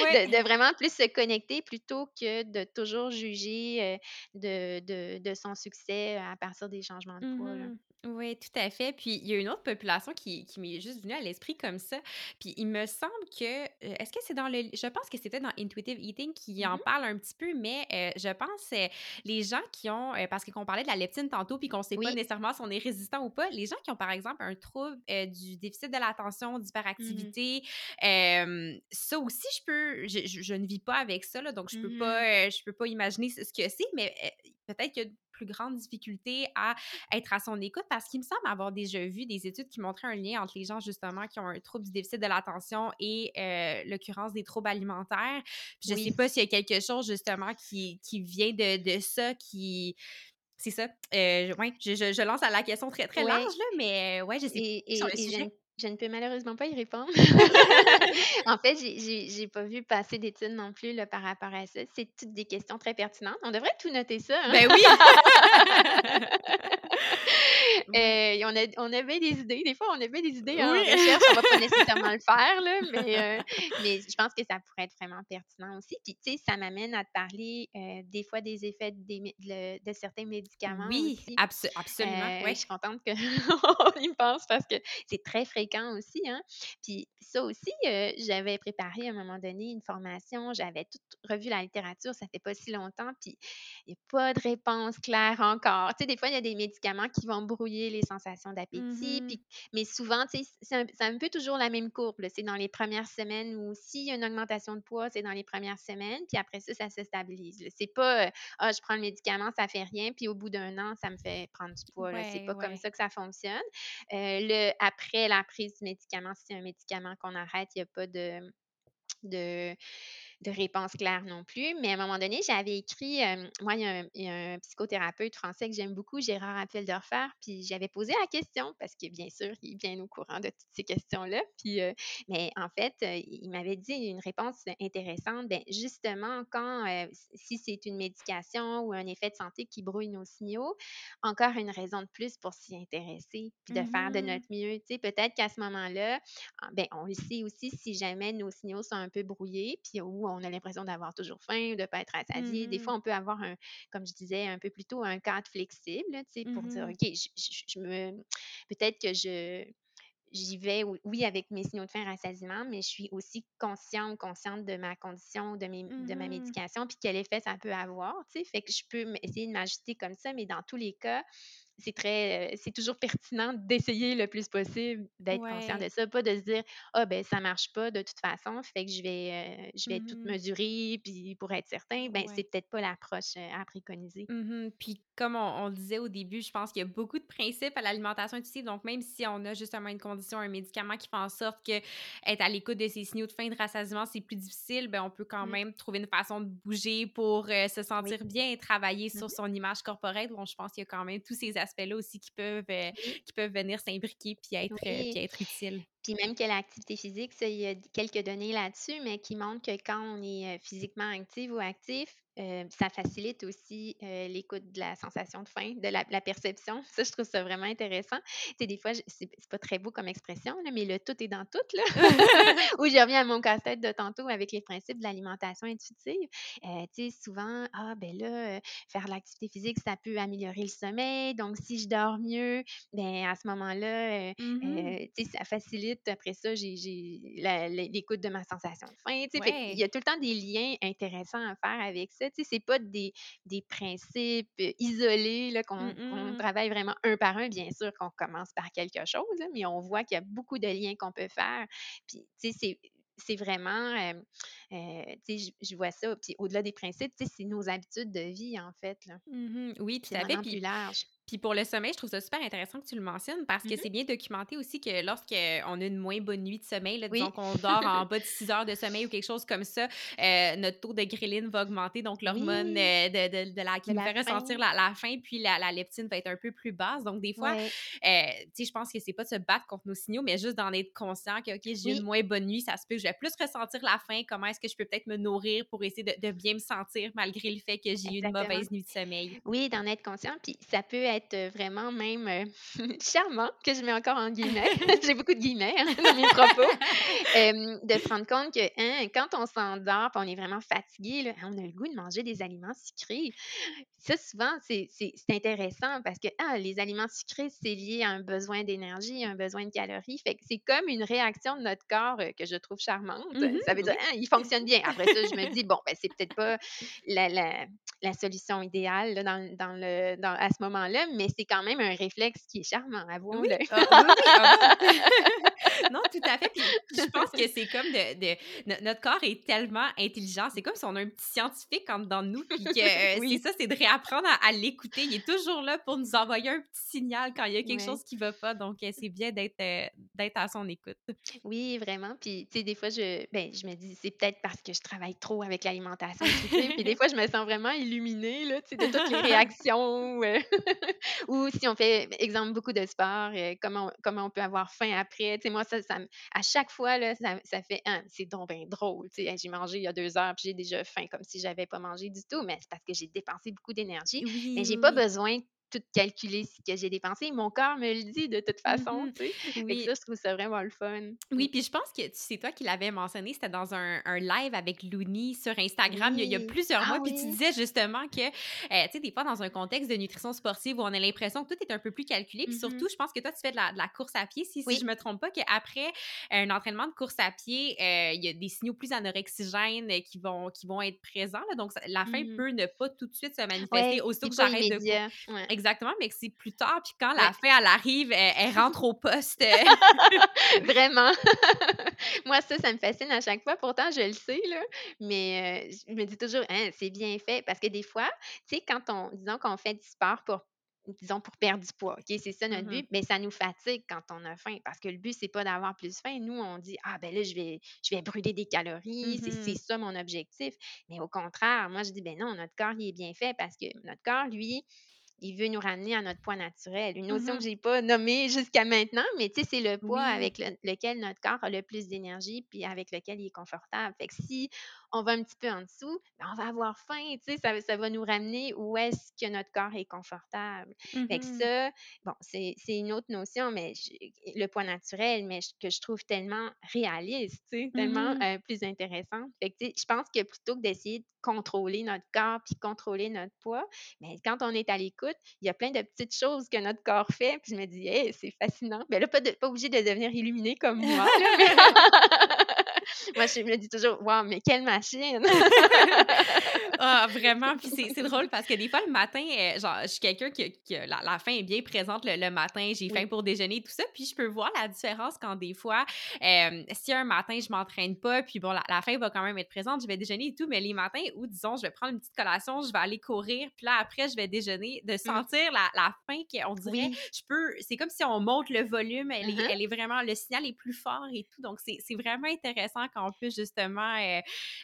Ouais. de, de vraiment plus se connecter plutôt que de toujours juger euh, de, de, de son succès à partir des changements de poids. Mhm. Oui, tout à fait. Puis il y a une autre population qui, qui m'est juste venue à l'esprit comme ça. Puis il me semble que, euh, est-ce que c'est dans le, je pense que c'était dans Intuitive Eating qui en Mhm. parle un petit peu, mais euh, je pense euh, les gens qui ont, euh, parce qu'on parlait de la leptine tantôt, puis qu'on sait pas nécessairement si on est résistant ou pas, les gens qui ont par exemple un trouble du déficit de l'attention, Mhm. d'hyperactivité, euh, ça aussi je peux, je, je- je ne vis pas avec ça, là, donc je peux Mhm. pas, je peux pas imaginer ce ce que c'est, mais euh, peut-être qu'il y a de plus grandes difficultés à être à son écoute parce qu'il me semble avoir déjà vu des études qui montraient un lien entre les gens justement qui ont un trouble du déficit de l'attention et euh, l'occurrence des troubles alimentaires. Puis je Oui. sais pas s'il y a quelque chose justement qui, qui vient de, de ça qui... C'est ça. Euh, ouais, je, je, je lance à la question très, très Ouais. large, là, mais ouais, je sais Et, pas sur le et, et. Je ne peux malheureusement pas y répondre. en fait, j'ai- j'ai pas vu passer d'études non plus là, par rapport à ça. C'est toutes des questions très pertinentes. On devrait tout noter ça. hein? Ben oui! Ouais. Euh, on, a, on avait des idées. Des fois, on avait des idées en Oui! recherche. On va pas nécessairement le faire, là, mais, euh, mais je pense que ça pourrait être vraiment pertinent aussi. Puis, tu sais, ça m'amène à te parler euh, des fois des effets des le- de certains médicaments Oui, aussi. abso- absolument, Euh, Je ouais. suis contente qu'on y pense parce que c'est très fréquent aussi. Hein? Puis ça aussi, j'avais préparé à un moment donné une formation, j'avais tout revu la littérature, ça fait pas si longtemps, puis il n'y a pas de réponse claire encore. Tu sais, des fois, il y a des médicaments qui vont brouiller les sensations d'appétit, puis, mais souvent, c'est un, peu toujours la même courbe. C'est dans les premières semaines ou s'il y a une augmentation de poids, c'est dans les premières semaines, puis après ça, ça se stabilise. C'est pas, euh, ah, je prends le médicament, ça fait rien, puis au bout d'un an, ça me fait prendre du poids. C'est Ouais, pas comme ça que ça fonctionne. Euh, le, après la prise du médicament, si c'est un médicament qu'on arrête, il n'y a pas de, de, de réponse claire non plus. Mais à un moment donné, j'avais écrit, euh, moi, il y, a un, il y, a un, psychothérapeute français que j'aime beaucoup, Gérard Appel-Dorfer, puis j'avais posé la question parce que bien sûr, il est bien au courant de toutes ces questions-là. Puis, euh, mais en fait, euh, il m'avait dit une réponse intéressante. Bien, justement, quand si c'est une médication ou un effet de santé qui brouille nos signaux, encore une raison de plus pour s'y intéresser, puis de faire de Mhm. notre mieux. Tu sais, peut-être qu'à ce moment-là, ah, ben, on le sait aussi si jamais nos signaux sont un peu brouillés, puis où on a l'impression d'avoir toujours faim, de ne pas être rassasié. Des fois, Mhm. on peut avoir un, comme je disais un peu plus tôt, un cadre flexible, tu sais, pour dire, Mhm. OK, je, je- je me, peut-être que je, j'y vais, oui, avec mes signaux de faim, rassasiement, mais je suis aussi consciente, consciente de ma condition, de, mes, de ma Mhm. médication, puis quel effet ça peut avoir, tu sais. Fait que je peux essayer de m'ajuster comme ça, mais dans tous les cas, c'est très, heu, c'est toujours pertinent d'essayer le plus possible d'être conscient de ça, pas de se dire: «Ah ben ça marche pas de toute façon, fait que je vais, heu, je vais tout Mhm. mesurer puis pour être certain», ben c'est peut-être pas l'approche, à préconiser. Mhm. Puis comme on, on le disait au début, je pense qu'il y a beaucoup de principes à l'alimentation intuitive. Donc même si on a justement une condition, un médicament qui fait en sorte que être à l'écoute de ces signaux de faim et de rassasiement, c'est plus difficile, ben on peut quand Mmh. même trouver une façon de bouger pour euh, se Oui. sentir bien et travailler Mmh sur son image corporelle. Donc je pense qu'il y a quand même tous ces aspects-là aussi qui peuvent, euh, Oui, qui peuvent venir s'imbriquer puis être, euh, oui. puis être utiles. Puis même que l'activité physique, ça, il y a quelques données là-dessus, mais qui montrent que quand on est, heu, physiquement active ou actif, heu, ça facilite aussi, heu, l'écoute de la sensation de faim, de la la perception. Ça, je trouve ça vraiment intéressant. Tu sais, des fois, c'est pas très beau comme expression, là, mais le tout est dans tout, là. Ou je reviens à mon casse-tête de tantôt avec les principes de l'alimentation intuitive. Tu sais, souvent: «Ah, ben là, faire de l'activité physique, ça peut améliorer le sommeil, donc si je dors mieux, ben à ce moment-là. Heu, tu sais, ça facilite après ça, j'ai l'écoute de ma sensation de faim, fait qu'il y Ouais. a tout le temps des liens intéressants à faire avec ça, sais, c'est pas des des principes, heu, isolés qu'on qu'on Mhm. travaille vraiment un par un. Bien sûr qu'on commence par quelque chose là, mais on voit qu'il y a beaucoup de liens qu'on peut faire. Puis, tu sais, c'est c'est vraiment, hem, heu, tu sais, je je vois ça, puis au-delà des principes, tu sais, c'est nos habitudes de vie en fait là. Mhm. Oui, tout C'est à fait. Puis large. Puis pour le sommeil, je trouve ça super intéressant que tu le mentionnes parce que Mmh c'est bien documenté aussi que lorsqu'on a une moins bonne nuit de sommeil, là, disons Oui. qu'on dort en bas de 6 heures de sommeil ou quelque chose comme ça, euh, notre taux de ghrelin va augmenter, donc l'hormone Oui, euh, de, de- de la, de qui nous la fait ressentir la, la faim, puis la, la leptine va être un peu plus basse. Donc des fois, Ouais. euh, tu sais, je pense que c'est pas de se battre contre nos signaux, mais juste d'en être conscient que, OK, j'ai une Oui. moins bonne nuit, ça se peut que je vais plus ressentir la faim, comment est-ce que je peux peut-être me nourrir pour essayer de, de bien me sentir malgré le fait que j'ai eu une mauvaise nuit de sommeil? Oui, d'en être conscient, puis ça peut être, heu, vraiment même, heu, charmant, que je mets encore en guillemets. J'ai beaucoup de guillemets, hein, dans mes propos. De se rendre compte que, hein, quand on s'endort, on est vraiment fatigué, là, on a le goût de manger des aliments sucrés. Ça, souvent, c'est intéressant parce que, ah, les aliments sucrés, c'est lié à un besoin d'énergie, un besoin de calories. Fait que c'est comme une réaction de notre corps, heu, que je trouve charmante. Mhm, Ça veut dire. «Ah, il fonctionne bien». Après ça, je me dis: «Bon, ben, c'est peut-être pas la la la solution idéale, là, dans dans le dans à ce moment-là», mais c'est quand même un réflexe qui est charmant, Oui, avouons-le. oui, oui, ah non, tout à fait. Puis, je pense que c'est comme de, de no- notre corps est tellement intelligent. C'est comme si on a un petit scientifique en dedans de nous. Puis que euh, c'est Oui, ça, c'est de réapprendre à, à l'écouter. Il est toujours là pour nous envoyer un petit signal quand il y a quelque ouais. chose qui va pas. Donc, euh, c'est bien d'être euh, d'être à son écoute. Oui, vraiment. Puis, tu sais, des fois, je, ben, je me dis, c'est peut-être parce que je travaille trop avec l'alimentation. Puis, des fois, je me sens vraiment illuminée, là, tu sais, de toutes les réactions. Ou si on fait, exemple, beaucoup de sport, euh, comment, on, comment on peut avoir faim après. Tu sais, moi, ça, ça à chaque fois, là, ça, ça fait, ah, c'est donc drôle. Tu sais, Hey, j'ai mangé il y a deux heures, puis j'ai déjà faim, comme si j'avais pas mangé du tout. Mais c'est parce que j'ai dépensé beaucoup d'énergie. oui, Mais j'ai pas besoin tout calculer ce que j'ai dépensé. Mon corps me le dit de toute façon, tu sais. Fait que Oui, ça, je trouve ça vraiment le fun. Oui, puis je pense que tu c'est toi qui l'avais mentionné, c'était dans un, un live avec Looney sur Instagram il y, a, il y a Oui. plusieurs Ah mois, puis tu disais justement que, euh, tu sais, des fois dans un contexte de nutrition sportive où on a l'impression que tout est un peu plus calculé, puis Mmh surtout, je pense que toi, tu fais de la, de la course à pied, si, si je me trompe pas, qu'après un entraînement de course à pied, euh, il y a des signaux plus anorexigènes euh, qui vont, qui vont être présents, là, donc la faim Mmh peut ne pas tout de suite se manifester Ouais, que j'arrête de. Ouais, Exactement, mais que c'est plus tard, puis quand ouais. la faim, elle arrive, elle, elle rentre au poste. Vraiment. Moi, ça, ça me fascine à chaque fois. Pourtant, je le sais, là, mais heu, je me dis toujours: «Hein, c'est bien fait» parce que des fois, tu sais, quand on disons qu'on fait du sport pour disons, pour perdre du poids. OK, c'est ça notre Mmh but, mais ça nous fatigue quand on a faim parce que le but, c'est pas d'avoir plus faim. Nous, on dit Ah, ben là, je vais, je vais brûler des calories, c'est c'est Mmh ça mon objectif. Mais au contraire, moi, je dis Ben non, notre corps, il est bien fait parce que notre corps, lui, il veut nous ramener à notre poids naturel. Une notion que Mmh j'ai pas nommée jusqu'à maintenant, mais tu sais, c'est le poids Oui. avec le- lequel notre corps a le plus d'énergie, puis avec lequel il est confortable. Fait que si on va un petit peu en dessous, ben, on va avoir faim, tu sais, ça, ça va nous ramener où est-ce que notre corps est confortable. Fait que Mmh ça, bon, c'est une autre notion, mais je- le poids naturel, mais je- que je trouve tellement réaliste, tu sais, tellement Mmh euh, plus intéressant. Fait que, tu sais, je pense que plutôt que d'essayer de contrôler notre corps puis contrôler notre poids, mais quand on est à l'écoute, il y a plein de petites choses que notre corps fait, puis je me dis: «Hey, c'est fascinant». Ben là, pas de pas obligé de devenir illuminé comme moi, là, mais moi, je me dis toujours: «Waouh, mais quelle machine!» Ah, vraiment, puis c'est c'est drôle parce que des fois, le matin, heu, genre, je suis quelqu'un qui qui la la faim est bien présente le le matin, j'ai faim pour déjeuner et tout ça, puis je peux voir la différence quand des fois, hem, si un matin, je m'entraîne pas, puis bon, la la faim va quand même être présente, je vais déjeuner et tout, mais les matins où, disons, je vais prendre une petite collation, je vais aller courir, puis là, après, je vais déjeuner, de Mmh. sentir la la faim qu'on dirait, Oui. je peux c'est comme si on monte le volume, elle est Mmh elle est vraiment le signal est plus fort et tout, donc c'est c'est vraiment intéressant qu'on puisse justement, heu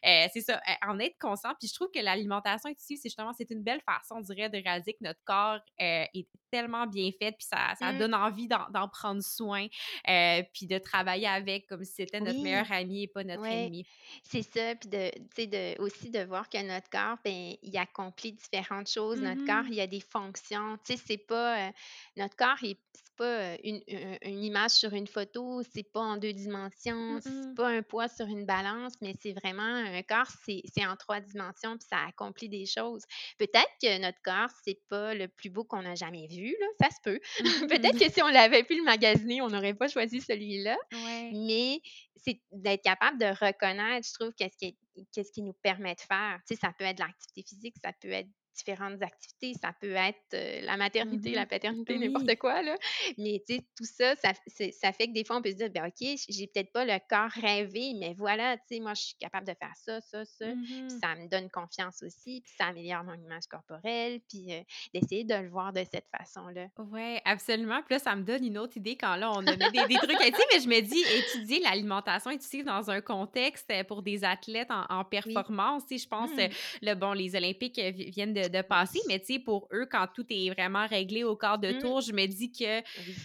euh, c'est ça, euh, en être conscient. Puis je trouve que l'alimentation intuitive, c'est justement, c'est une belle façon, on dirait, de réaliser que notre corps euh, est tellement bien fait, puis ça, ça Mmh. donne envie d'en, prendre soin, euh, puis de travailler avec comme si c'était notre Oui. meilleur ami et pas notre Ouais, ennemi. c'est ça, puis de de aussi de voir que notre corps, ben, il accomplit différentes choses. Notre corps, Mhm, il y a des fonctions. Tu sais, c'est pas, notre corps, pas, une image sur une photo, c'est pas en 2 dimensions, c'est mhm, pas un poids sur une balance, mais c'est vraiment un corps, c'est en 3 dimensions, puis ça accomplit des choses. Peut-être que notre corps, c'est pas le plus beau qu'on a jamais vu, là, ça se peut. Peut-être que si on l'avait pu le magasiner, on n'aurait pas choisi celui-là, Ouais. mais c'est d'être capable de reconnaître, je trouve, qu'est-ce qui qu'est-ce qui nous permet de faire. Tu sais, ça peut être l'activité physique, ça peut être différentes activités, ça peut être, heu, la maternité, la Mhm. paternité, n'importe Oui. quoi, là. Mais tu sais, tout ça, ça ça fait que des fois, on peut se dire: «Ben, OK, j'ai peut-être pas le corps rêvé, mais voilà, tu sais, moi, je suis capable de faire ça, ça, ça». Puis Mhm. ça me donne confiance aussi, puis ça améliore mon image corporelle, puis, heu, d'essayer de le voir de cette façon-là. Ouais, absolument. Puis là, ça me donne une autre idée quand là, on a mis des, des trucs à mais je me dis, étudier l'alimentation intuitive dans un contexte euh, pour des athlètes en, en Oui. performance, tu sais, je pense, euh, Mmh. le, bon, les Olympiques euh, vi- viennent de, de passer, mais tu sais, pour eux, quand tout est vraiment réglé au quart de Mmh. tour, je me dis que Oui.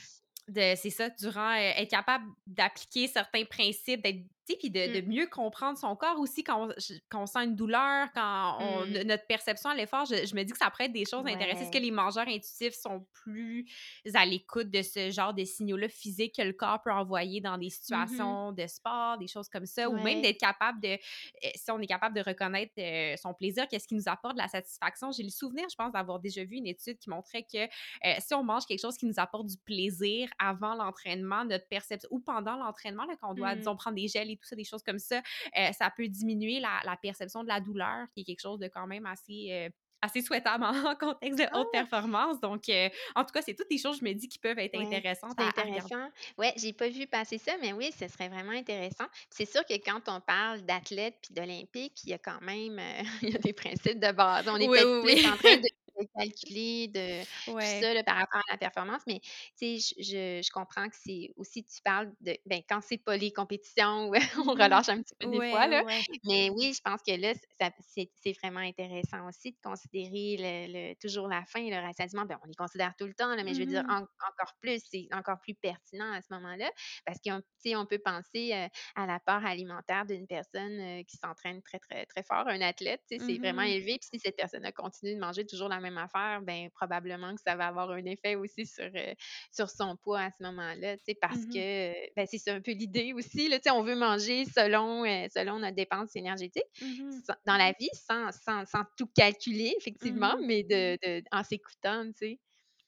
c'est ça, durant, être capable d'appliquer certains principes, d'être tu sais, puis de de Mmh. mieux comprendre son corps aussi quand on j quand on sent une douleur, quand on Mmh. no notre perception à l'effort, je je me dis que ça pourrait être des choses intéressantes. Est-ce que les mangeurs intuitifs sont plus à l'écoute de ce genre de signaux-là physiques que le corps peut envoyer dans des Mmh situations de sport, des choses comme ça? Ou même d'être capable de, heu, si on est capable de reconnaître, heu, son plaisir, qu'est-ce qui nous apporte de la satisfaction? J'ai le souvenir, je pense, d'avoir déjà vu une étude qui montrait que euh, si on mange quelque chose qui nous apporte du plaisir avant l'entraînement, notre perception, ou pendant l'entraînement, quand on doit, Mmh. disons, prendre des gels et tout ça, des choses comme ça, euh, ça peut diminuer la, la perception de la douleur, qui est quelque chose de quand même assez. euh, assez souhaitable en contexte de haute Ah! performance. Donc, euh, en tout cas, c'est toutes des choses, je me dis, qui peuvent être Ouais, intéressantes c'est intéressant. Ouais, j'ai pas vu passer ça, mais oui, ce serait vraiment intéressant. C'est sûr que quand on parle d'athlètes puis d'olympiques, il y a quand même, il y a des principes de base. On est Oui, peut-être plus oui, en train de oui. De calculer, de tout ouais. ça là, par rapport à la performance, mais tu sais, je je comprends que c'est aussi tu parles de ben, quand c'est pas les compétitions, on Mhm. relâche un petit peu des fois Ouais, là, ouais. mais oui, je pense que là, c'est c'est vraiment intéressant aussi de considérer le le toujours la faim, le rassasiement. Ben, on les considère tout le temps là, mais je veux dire en encore plus, c'est encore plus pertinent à ce moment-là parce qu'on on peut penser, heu, à l'apport alimentaire d'une personne, qui s'entraîne très, très, très fort, un athlète, c'est vraiment Mhm. élevé. Puis si cette personne-là continue de manger toujours la même affaire, ben probablement que ça va avoir un effet aussi sur, heu, sur son poids à ce moment-là, tu sais, parce Mhm. que, ben, c'est un peu l'idée aussi, là, tu sais, on veut manger selon, heu, selon notre dépense énergétique sans dans la vie sans sans sans tout calculer effectivement, Mhm. mais de de en s'écoutant, tu sais?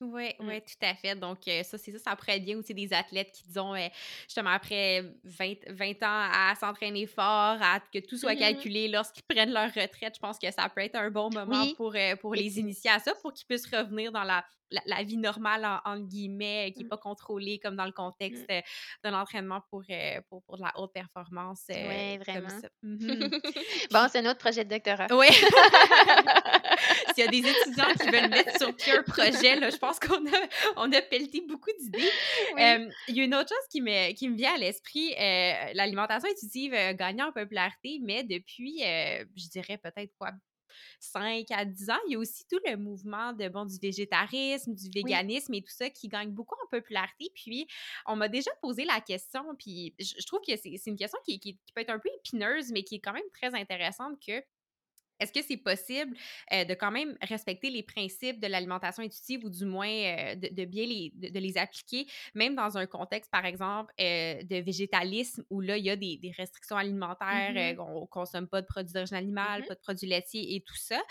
Oui, Mmh. oui, tout à fait. Donc, euh, ça, c'est ça, ça pourrait être bien aussi des athlètes qui, disons, euh, justement, après 20, 20 ans à s'entraîner fort, à que tout soit Mmh calculé, lorsqu'ils prennent leur retraite, je pense que ça peut être un bon moment Oui, pour, euh, pour les initier à ça, pour qu'ils puissent revenir dans la, la, la vie normale, en, guillemets, qui n'est Mmh, pas contrôlée comme dans le contexte euh, de l'entraînement pour, pour, pour de la haute performance euh, Ouais, comme vraiment. ça. Mhm. Bon, c'est un autre projet de doctorat. oui. S'il y a des étudiants qui veulent mettre sur pied un projet, là, je pense qu'on a, on a pelleté beaucoup d'idées. Il y a une autre chose qui me, qui me vient à l'esprit. L'alimentation intuitive a gagné en popularité, mais depuis, je dirais peut-être quoi, 5 à 10 ans, il y a aussi tout le mouvement de, bon, du végétarisme, du véganisme et tout ça qui gagne beaucoup en popularité. Puis, on m'a déjà posé la question, puis je, trouve que c'est une question qui, qui, peut être un peu épineuse, mais qui est quand même très intéressante que est-ce que c'est possible de quand même respecter les principes de l'alimentation intuitive ou du moins de, bien les, de, les appliquer, même dans un contexte, par exemple, de végétalisme où là, il y a des, restrictions alimentaires, mmh on ne consomme pas de produits d'origine animale, mmh pas de produits laitiers et tout ça.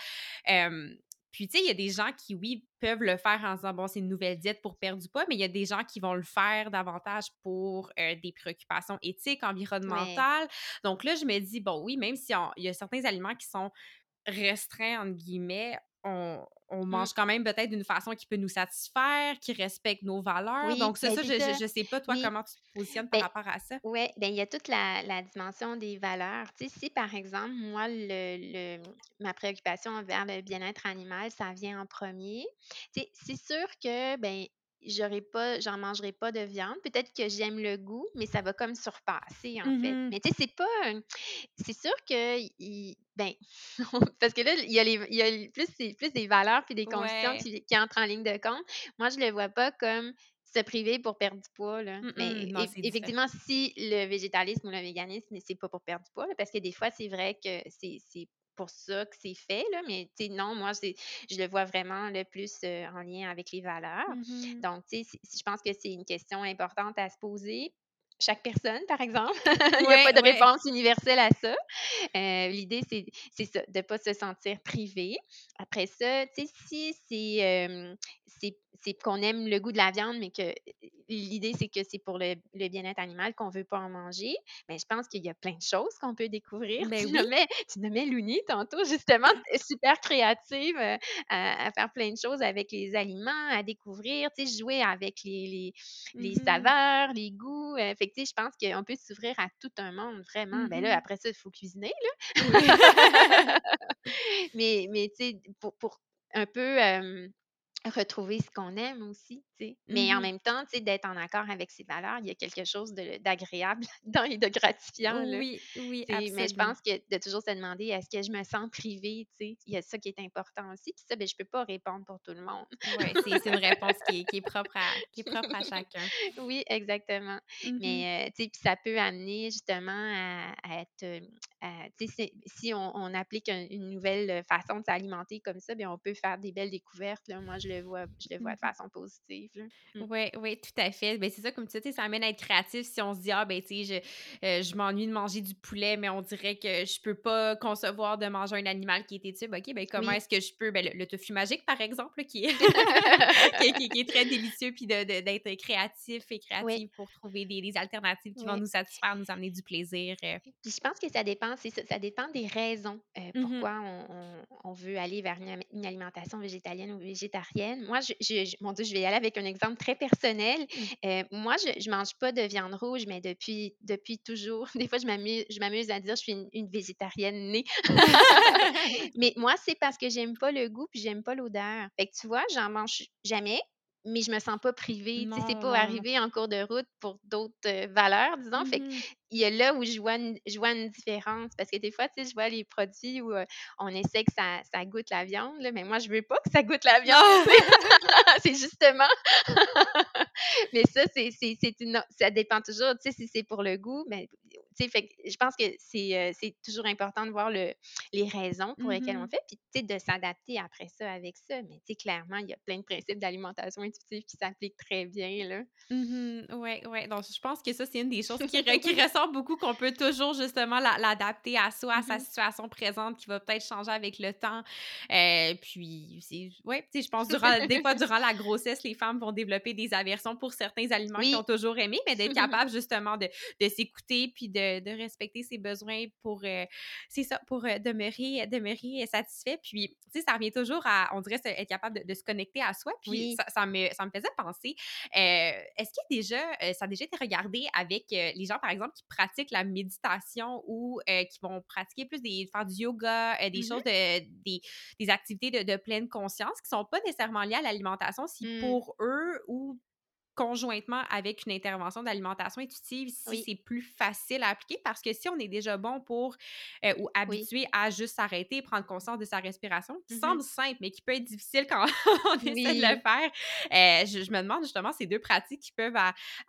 Puis, tu sais, il y a des gens qui, oui, peuvent le faire en disant, bon, c'est une nouvelle diète pour perdre du poids, mais il y a des gens qui vont le faire davantage pour des préoccupations éthiques, environnementales. Donc là, je me dis, bon, oui, même s'il y a certains aliments qui sont restreints, entre guillemets, on, on mmh. mange quand même peut-être d'une façon qui peut nous satisfaire, qui respecte nos valeurs. Donc, c'est ben, ça, je, ne sais pas, toi, comment tu te positionnes par ben, rapport à ça? Oui, bien, il y a toute la, dimension des valeurs. Tu sais, si, par exemple, moi, le, ma préoccupation envers le bien-être animal, ça vient en premier, c'est sûr que, ben j'aurais pas, j'en mangerai pas de viande. Peut-être que j'aime le goût, mais ça va comme surpasser, en fait. Mmh mais tu sais, c'est pas. C'est sûr que. ben, parce que là, il y a, les, il y a plus, plus des valeurs puis des conditions qui, qui, entrent en ligne de compte. Moi, je le vois pas comme se priver pour perdre du poids. Là. Mmh mais effectivement, si le végétalisme ou le véganisme, c'est pas pour perdre du poids, parce que des fois, c'est vrai que c'est pour ça que c'est fait, là, mais non, moi, je le vois vraiment le plus en lien avec les valeurs. Mmh Donc, je pense que c'est une question importante à se poser chaque personne, par exemple. Il n'y a pas de réponse universelle à ça. L'idée, c'est de ne pas se sentir privé. Après ça, tu sais, si c'est c'est qu'on aime le goût de la viande, mais que l'idée, c'est que c'est pour le, bien-être animal qu'on ne veut pas en manger. Mais je pense qu'il y a plein de choses qu'on peut découvrir. Ben tu, nommais, tu nommais Louni tantôt, justement, super créative euh, à, faire plein de choses avec les aliments, à découvrir, tu sais, jouer avec les, les, mmh saveurs, les goûts. Euh, fait je pense qu'on peut s'ouvrir à tout un monde, vraiment. Ben là, mmh après ça, il faut cuisiner, là. mais, mais tu sais, pour, pour un peu retrouver ce qu'on aime aussi, Mais en mmh même temps, d'être en accord avec ses valeurs, il y a quelque chose d'agréable et de gratifiant. Oui, oui, absolument. Mais je pense que de toujours se demander est-ce que je me sens privée, il y a ça qui est important aussi. Puis ça, ben, je peux pas répondre pour tout le monde. oui, c'est une réponse qui est, propre à, qui est propre à chacun. Oui, exactement. Mmh Mais, euh, ça peut amener justement à, être, sais, si on, applique une nouvelle façon de s'alimenter comme ça, bien, on peut faire des belles découvertes. Là. Moi, je le vois, je le vois de mmh façon positive. Oui, mmh. oui, tout à fait. Ben, c'est ça, comme tu sais, ça amène à être créatif si on se dit, ah, ben, tu sais, je, euh, je m'ennuie de manger du poulet, mais on dirait que je peux pas concevoir de manger un animal qui est tube. OK, ben, comment est-ce que je peux, ben, le, tofu magique, par exemple, qui, est qui, est très délicieux, puis d'être créatif et créatif pour trouver des, alternatives qui vont nous satisfaire, nous amener du plaisir. Euh. Puis je pense que ça dépend, ça, ça dépend des raisons euh, mmh pourquoi on, on, veut aller vers une alimentation végétalienne ou végétarienne moi, je, mon Dieu, je vais y aller avec un exemple très personnel. Euh, moi, je ne mange pas de viande rouge, mais depuis, depuis toujours. Des fois, je m'amuse à dire que je suis une, végétarienne née. mais moi, c'est parce que j'aime pas le goût puis j'aime pas l'odeur. Fait que tu vois, j'en mange jamais, mais je me sens pas privée. C'est pas arrivé en cours de route pour d'autres euh, valeurs, disons. Fait mmh il y a là où je vois, une, je vois une différence. Parce que des fois, tu sais, je vois les produits où euh, on essaie que ça, ça, goûte la viande, là, mais moi, je veux pas que ça goûte la viande. c'est justement. mais ça, c'est, une, ça dépend toujours. Tu sais, si c'est pour le goût, mais tu sais, fait, je pense que c'est, euh, c'est toujours important de voir le, les raisons pour lesquelles on mmh fait, puis tu sais, de s'adapter après ça avec ça. Mais tu sais, clairement, il y a plein de principes d'alimentation intuitive qui s'appliquent très bien, là. Oui, oui. Ouais. Donc, je pense que ça, c'est une des choses qui, qui ressort beaucoup, qu'on peut toujours justement l'adapter à soi, à sa mmh situation présente, qui va peut-être changer avec le temps. Euh, puis, sais, je pense, durant, des fois, durant la grossesse, les femmes vont développer des, aversion pour certains aliments qu'ils ont toujours aimés, mais d'être capable justement de, de s'écouter puis de, de, respecter ses besoins pour, euh, c'est ça, pour euh, demeurer, demeurer satisfait. Puis, tu sais, ça revient toujours à, on dirait, être capable de, se connecter à soi. Puis, ça, ça, me, ça me faisait penser, est-ce qu'il y a déjà, ça a déjà été regardé avec les gens, par exemple, qui pratiquent la méditation ou qui vont pratiquer plus des, faire du yoga, des mmh choses, de, des, des activités de, de, pleine conscience qui sont pas nécessairement liées à l'alimentation, si mmh. pour eux ou conjointement avec une intervention d'alimentation intuitive si c'est plus facile à appliquer parce que si on est déjà bon pour euh, ou habitué à juste s'arrêter, prendre conscience de sa respiration, qui mmh semble simple mais qui peut être difficile quand on essaie de le faire, euh, je, me demande justement ces deux pratiques qui peuvent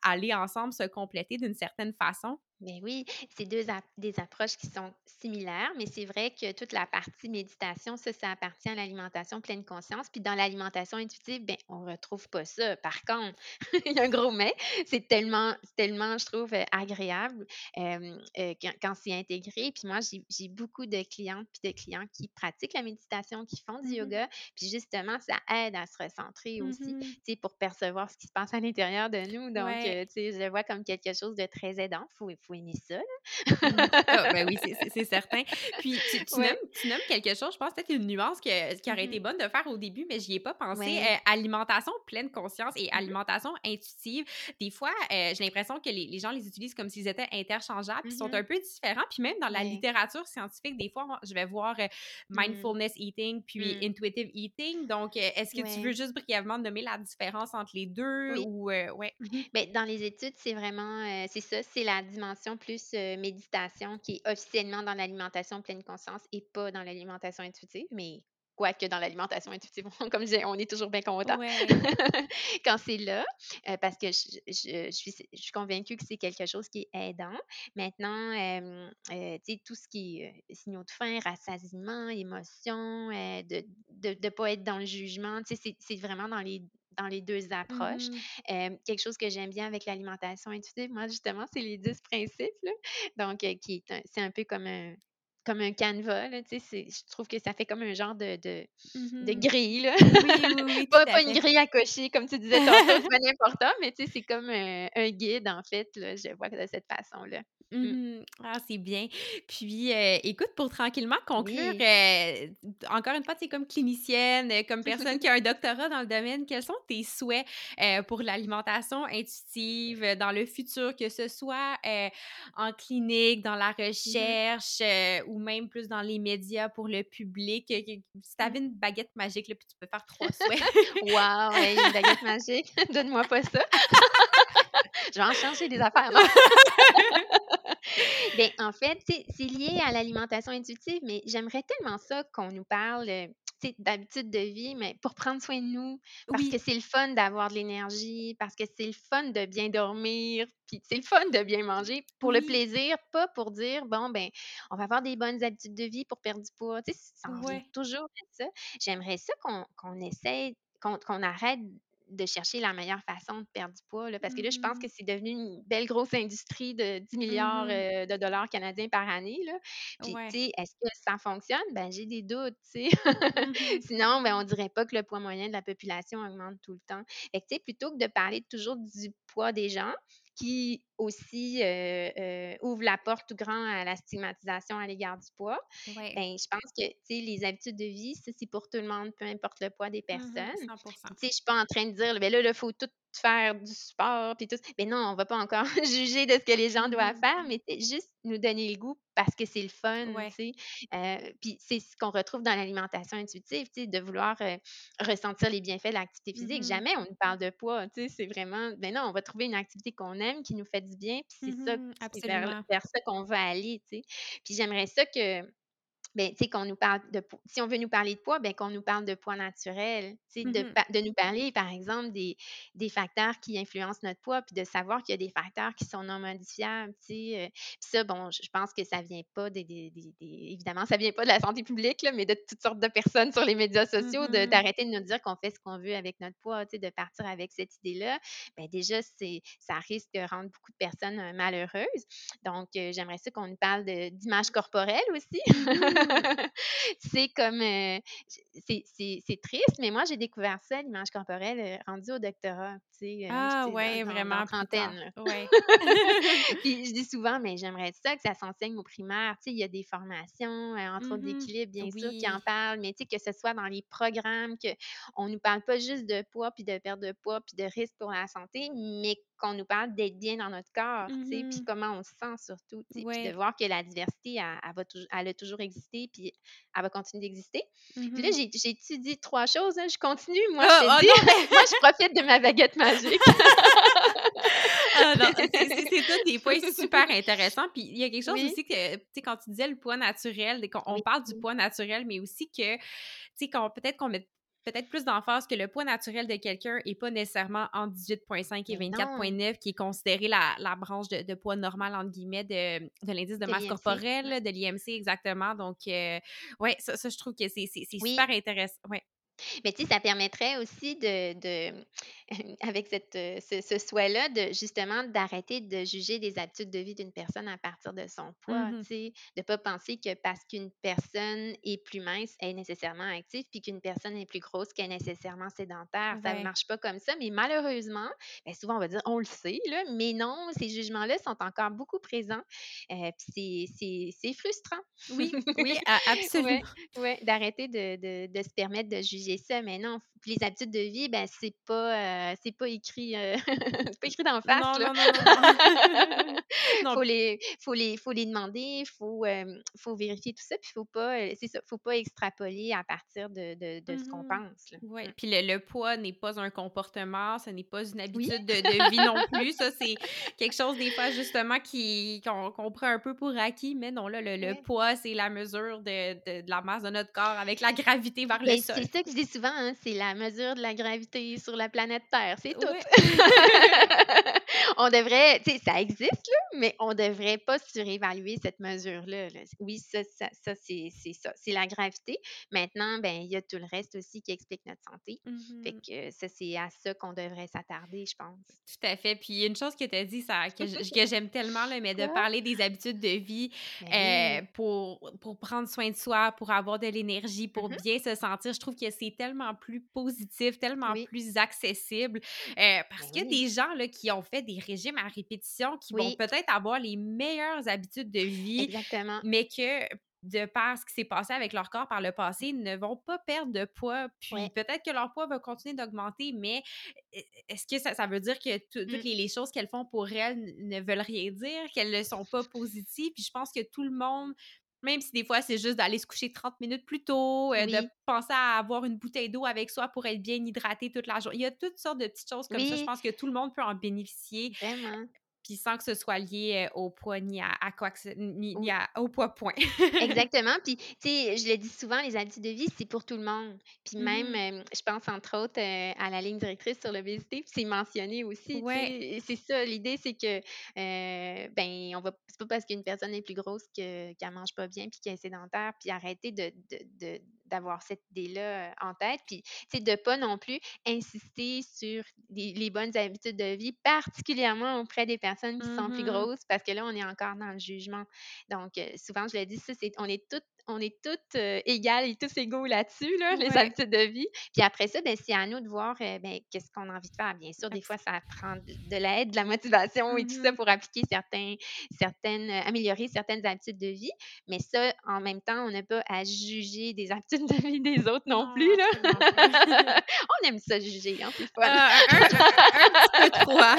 aller ensemble se compléter d'une certaine façon. Mais oui, c'est deux des approches qui sont similaires, mais c'est vrai que toute la partie méditation, ça, ça appartient à l'alimentation pleine conscience. Puis dans l'alimentation intuitive, ben, on retrouve pas ça. Par contre, il y a un gros mais, c'est tellement, tellement, je trouve, euh, agréable euh, quand, quand c'est intégré. Puis moi, j'ai beaucoup de clientes puis de clients qui pratiquent la méditation, qui font du mmh yoga. Puis justement, ça aide à se recentrer aussi, mmh tu sais, pour percevoir ce qui se passe à l'intérieur de nous. Donc, euh, tu sais, je le vois comme quelque chose de très aidant. Faut, ça. Là. Ah, ben oui, c'est certain. Puis tu, tu, nommes, quelque chose, je pense peut-être une nuance qui aurait été mmh bonne de faire au début, mais je n'y ai pas pensé. Euh, alimentation pleine conscience et mmh alimentation intuitive. Des fois, euh, j'ai l'impression que les, les, gens les utilisent comme s'ils étaient interchangeables, ils sont mmh un peu différents. Puis même dans la littérature scientifique, des fois, je vais voir euh, mindfulness eating puis intuitive eating. Donc, est-ce que tu veux juste brièvement nommer la différence entre les deux ou ouais? Ben, dans les études, c'est vraiment c'est ça, c'est la dimension plus méditation qui est officiellement dans l'alimentation pleine conscience et pas dans l'alimentation intuitive, mais quoique dans l'alimentation intuitive, comme je disais, on est toujours bien content quand c'est là, parce que je, je, suis, je, suis, convaincue que c'est quelque chose qui est aidant. Maintenant, euh, tu sais, tout ce qui est signaux de faim, rassasiement, émotion, de ne pas être dans le jugement, tu sais, c'est vraiment dans les dans les deux approches. Mmh. quelque chose que j'aime bien avec l'alimentation intuitive, moi, justement, c'est les 10 principes. Donc, qui c'est un peu comme un, comme un canevas. Là, je trouve que ça fait comme un genre de, de, de mmh grille. Là. Oui, oui, pas, une grille à cocher, comme tu disais tantôt, c'est pas n'importe, mais c'est comme un, un, guide, en fait. Là, je vois de cette façon-là. Mmh. Mmh. Ah, c'est bien. Puis, euh, écoute, pour tranquillement conclure, euh, encore une fois, tu es comme clinicienne, euh, comme personne qui a un doctorat dans le domaine, quels sont tes souhaits pour l'alimentation intuitive dans le futur, que ce soit en clinique, dans la recherche ou même plus dans les médias pour le public? Si tu avais une baguette magique, là, puis tu peux faire trois souhaits. wow, une baguette magique, donne-moi pas ça. Je vais en changer des affaires. Bien, en fait, c'est lié à l'alimentation intuitive, mais j'aimerais tellement ça qu'on nous parle euh, d'habitude de vie, mais pour prendre soin de nous, parce que c'est le fun d'avoir de l'énergie, parce que c'est le fun de bien dormir, puis c'est le fun de bien manger, pour le plaisir, pas pour dire, bon, ben, on va avoir des bonnes habitudes de vie pour perdre du poids. Tu sais, ça toujours ça. J'aimerais ça qu'on essaie, qu'on arrête de chercher la meilleure façon de perdre du poids. parce que là, je pense que mmh. c'est devenu une belle grosse industrie de 10 milliards mmh euh, de dollars canadiens par année. Là. Puis, tu sais, est-ce que ça fonctionne? Ben, j'ai des doutes, tu sais. Mmh Sinon, ben, on dirait pas que le poids moyen de la population augmente tout le temps. Fait tu sais, plutôt que de parler toujours du poids des gens, qui aussi euh, euh, ouvre la porte tout grand à la stigmatisation à l'égard du poids. Ben, je pense que les habitudes de vie, ça, c'est pour tout le monde, peu importe le poids des mmh personnes. Je ne suis pas en train de dire, ben là, il faut tout faire du sport, puis tout. Mais non, on va pas encore juger de ce que les gens doivent faire, mmh. mais juste nous donner le goût parce que c'est le fun, tu sais. Euh, puis c'est ce qu'on retrouve dans l'alimentation intuitive, tu sais, de vouloir euh, ressentir les bienfaits de l'activité physique. Mmh Jamais on nous parle de poids, tu sais, c'est vraiment, ben non, on va trouver une activité qu'on aime, qui nous fait du bien, puis c'est ça, mmh c'est vers, vers, ça qu'on va aller, tu sais. Puis j'aimerais ça que ben, tu sais, qu'on nous parle de si on veut nous parler de poids, ben, qu'on nous parle de poids naturel, tu sais, de, mmh de, nous parler, par exemple, des, des, facteurs qui influencent notre poids, puis de savoir qu'il y a des facteurs qui sont non modifiables, tu sais. Euh, puis ça, bon, je pense que ça vient pas des, des, des, évidemment, ça vient pas de la santé publique, là, mais de toutes sortes de personnes sur les médias sociaux, mmh d'arrêter de, nous dire qu'on fait ce qu'on veut avec notre poids, tu sais, de partir avec cette idée-là. Ben déjà, c'est ça risque de rendre beaucoup de personnes euh, malheureuses. Donc, euh, j'aimerais ça qu'on nous parle d'image corporelle aussi. C'est comme, euh, c'est triste, mais moi, j'ai découvert ça, l'image corporelle, euh, rendue au doctorat, tu sais, ah, ouais, vraiment, trentaine. Ouais. Puis je dis souvent, mais j'aimerais ça que ça s'enseigne au primaire, tu sais, il y a des formations, entre autres mm-hmm. d'équilibre, bien sûr, qui en parlent, mais tu sais, que ce soit dans les programmes, qu'on nous parle pas juste de poids, puis de perte de poids, puis de risque pour la santé, mais qu'on nous parle d'être bien dans notre corps, tu sais, puis mmh comment on se sent surtout, puis de voir que la diversité, elle, va elle a toujours existé, puis elle va continuer d'exister. Puis là, mmh j'ai dit trois choses, hein, je continue, moi, je oh, dis, moi, je profite de ma baguette magique. ah non, c'est tout des points super intéressants. Puis il y a quelque chose aussi que, tu sais, quand tu disais le poids naturel, on, parle du poids naturel, mais aussi que, tu sais, peut-être qu'on met peut-être plus d'emphase que le poids naturel de quelqu'un n'est pas nécessairement en 18,5 et 24,9, qui est considéré la, la branche de, poids normal, entre guillemets, de, de l'indice de, masse corporelle, de l'IMC exactement. Donc, euh, ouais, ça, ça, je trouve que c'est super intéressant. Ouais. Mais tu sais, ça permettrait aussi de, de avec cette, euh, ce, souhait-là, de justement d'arrêter de juger des habitudes de vie d'une personne à partir de son poids. Mmh tu sais, de ne pas penser que parce qu'une personne est plus mince, elle est nécessairement active, puis qu'une personne est plus grosse, qu'elle est nécessairement sédentaire. Ça ne marche pas comme ça. Mais malheureusement, ben, souvent on va dire on le sait, là, mais non, ces jugements-là sont encore beaucoup présents. Euh, puis c'est frustrant. Oui, oui, absolument. Ouais, d'arrêter de, de, de se permettre de juger ça, mais non, les habitudes de vie, ben c'est pas, euh, c'est pas écrit, euh, c'est pas écrit d'en face. Non, là. non, non, faut les, faut les, faut les demander, faut, euh, faut vérifier tout ça, puis faut pas, c'est ça, faut pas extrapoler à partir de, de, de ce qu'on mmh pense. Oui, mmh. puis le, le, poids n'est pas un comportement, ce n'est pas une habitude de, de, vie non plus. Ça, c'est quelque chose des fois justement qui qu'on prend un peu pour acquis, mais non là, le, le poids, c'est la mesure de, de, la masse de notre corps avec la gravité vers le ben, sol. C'est ça que je dis souvent, hein, c'est la mesure de la gravité sur la planète Terre, c'est tout. on devrait, tu sais, ça existe, là, mais on devrait pas surévaluer cette mesure-là. Oui, ça, ça, ça c'est ça, c'est la gravité. Maintenant, ben il y a tout le reste aussi qui explique notre santé. Fait mmh que ça, c'est à ça qu'on devrait s'attarder, je pense. Tout à fait. Puis une chose que tu as dit, ça, que, j'aime tellement, là, mais de parler des habitudes de vie ben euh, pour, pour prendre soin de soi, pour avoir de l'énergie, pour mmh bien se sentir, je trouve que c'est tellement plus positif, tellement plus accessible. Euh, parce ben qu'il y a des gens là, qui ont fait des régimes à répétition qui vont peut-être avoir les meilleures habitudes de vie, Exactement. mais que de par ce qui s'est passé avec leur corps par le passé, ne vont pas perdre de poids. Puis peut-être que leur poids va continuer d'augmenter, mais e, est-ce que ça, veut dire que toutes mmh. les, choses qu'elles font pour elles ne veulent rien dire, qu'elles ne sont pas positives? Puis je pense que tout le monde même si des fois, c'est juste d'aller se coucher 30 minutes plus tôt, euh, de penser à avoir une bouteille d'eau avec soi pour être bien hydraté toute la journée. Il y a toutes sortes de petites choses comme ça. Je pense que tout le monde peut en bénéficier. Vraiment puis sans que ce soit lié au poids ni à, quoi que ni, ni à, au poids point. Exactement. Puis, tu sais, je le dis souvent, les habitudes de vie, c'est pour tout le monde. Puis même, mmh je pense entre autres à la ligne directrice sur l'obésité, puis c'est mentionné aussi. Ouais. C'est ça, l'idée, c'est que, euh, ben, on va, c'est pas parce qu'une personne est plus grosse qu'elle ne mange pas bien puis qu'elle est sédentaire, puis arrêter de, de d'avoir cette idée-là en tête. Puis, tu sais, de pas non plus insister sur les, bonnes habitudes de vie, particulièrement auprès des personnes qui sont plus mmh grosses, parce que là, on est encore dans le jugement. Donc, souvent, je le dis, ça, c'est, on est toutes on est toutes égales et tous égaux là-dessus, là, les habitudes de vie. Puis après ça, ben, c'est à nous de voir ben, qu'est-ce qu'on a envie de faire. Bien sûr, des fois, ça prend de, l'aide, de la motivation et tout ça mmh pour appliquer certains, certaines, améliorer certaines habitudes de vie. Mais ça, en même temps, on n'a pas à juger des habitudes de vie des autres non, plus. Là. on aime ça juger, hein, c'est ah, un, un, petit peu trop. Hein.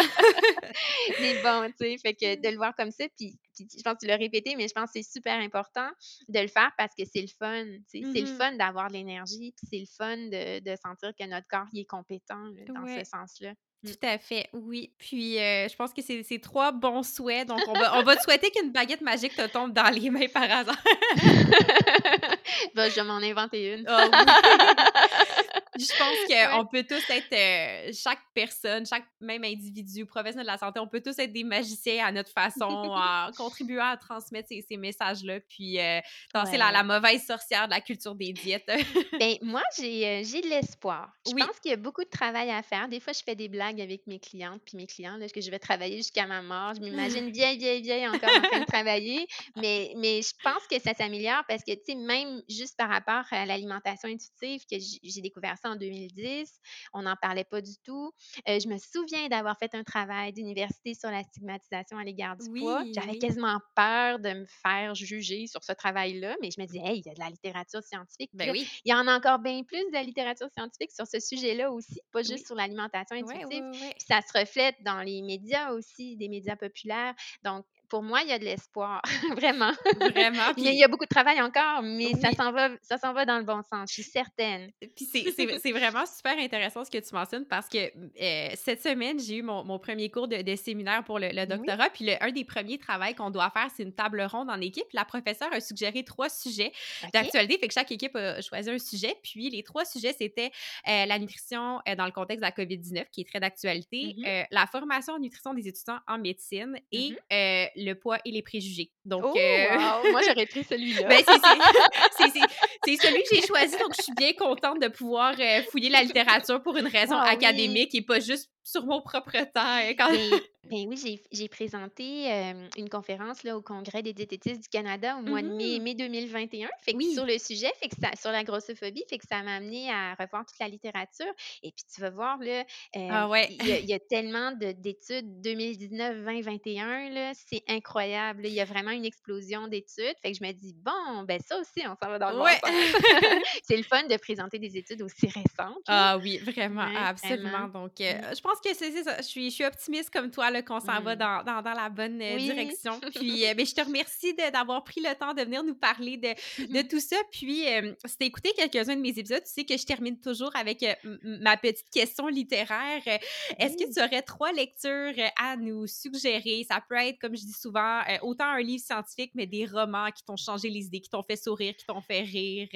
Mais bon, tu sais, fait que de le voir comme ça, puis je pense que tu l'as répété, mais je pense que c'est super important de le faire parce que c'est le fun. C'est le mmh fun d'avoir de l'énergie, puis c'est le fun de, sentir que notre corps est compétent dans ce sens-là. Mmh. Tout à fait, oui. Puis, euh, je pense que c'est trois bons souhaits. Donc, on va, on va te souhaiter qu'une baguette magique te tombe dans les mains par hasard. ben, je vais m'en inventer une. Oh, je pense qu'on peut tous être, euh, chaque personne, chaque même individu, professionnel de la santé, on peut tous être des magiciens à notre façon, en contribuant à transmettre ces, messages-là, puis euh, danser la, mauvaise sorcière de la culture des diètes. ben, moi, j'ai, j'ai de l'espoir. Je pense qu'il y a beaucoup de travail à faire. Des fois, je fais des blagues avec mes clientes, puis mes clients, là, que je vais travailler jusqu'à ma mort. Je m'imagine vieille, vieille, vieille encore en train de travailler, mais, mais je pense que ça s'améliore parce que, tu sais, même juste par rapport à l'alimentation intuitive, que j'ai découvert ça en 2010, on n'en parlait pas du tout. Euh, je me souviens d'avoir fait un travail d'université sur la stigmatisation à l'égard du poids. J'avais quasiment peur de me faire juger sur ce travail-là, mais je me disais, hey, il y a de la littérature scientifique. Ben oui. Il y en a encore bien plus de la littérature scientifique sur ce sujet-là aussi, pas juste sur l'alimentation intuitive. ça se reflète dans les médias aussi, des médias populaires. Donc, pour moi, il y a de l'espoir, vraiment. Vraiment. il y a beaucoup de travail encore, mais ça s'en va, ça s'en va dans le bon sens, je suis certaine. Puis c'est vraiment super intéressant ce que tu mentionnes parce que euh, cette semaine, j'ai eu mon, mon, premier cours de, de, séminaire pour le, doctorat. Puis le, un des premiers travaux qu'on doit faire, c'est une table ronde en équipe. La professeure a suggéré trois sujets d'actualité. Fait que chaque équipe a choisi un sujet. Puis les trois sujets, c'était euh, la nutrition euh, dans le contexte de la COVID-19, qui est très d'actualité, mm-hmm. la formation en nutrition des étudiants en médecine et mm-hmm le poids et les préjugés. Donc, oh, moi, j'aurais pris celui-là. Ben, c'est celui que j'ai choisi, donc je suis bien contente de pouvoir euh, fouiller la littérature pour une raison ah académique et pas juste sur mon propre temps. Quand... Ben, ben oui, j'ai présenté une conférence là, au Congrès des diététistes du Canada au mois de mai, mmh mai 2021 fait que sur le sujet, fait que ça, sur la grossophobie, fait que ça m'a amené à revoir toute la littérature. Et puis tu vas voir, là, ah ouais. il, y a, tellement d'études 2019, 2021, c'est incroyable. Il y a vraiment une explosion d'études. Fait que je me dis, bon, ben ça aussi, on s'en va dans le ouais. c'est le fun de présenter des études aussi récentes. Ah oui, vraiment, absolument. Donc, euh, je pense que c'est ça. Je suis, je suis optimiste comme toi, qu'on s'en va mmh. dans, dans, dans, la bonne euh, direction. Puis, euh, ben, je te remercie d'avoir pris le temps de venir nous parler de, de tout ça. Puis, euh, si tu as écouté quelques-uns de mes épisodes, tu sais que je termine toujours avec ma petite question littéraire. Est-ce que tu aurais trois lectures à nous suggérer? Ça peut être, comme je dis souvent, autant un livre scientifique, mais des romans qui t'ont changé les idées, qui t'ont fait sourire, qui t'ont fait rire.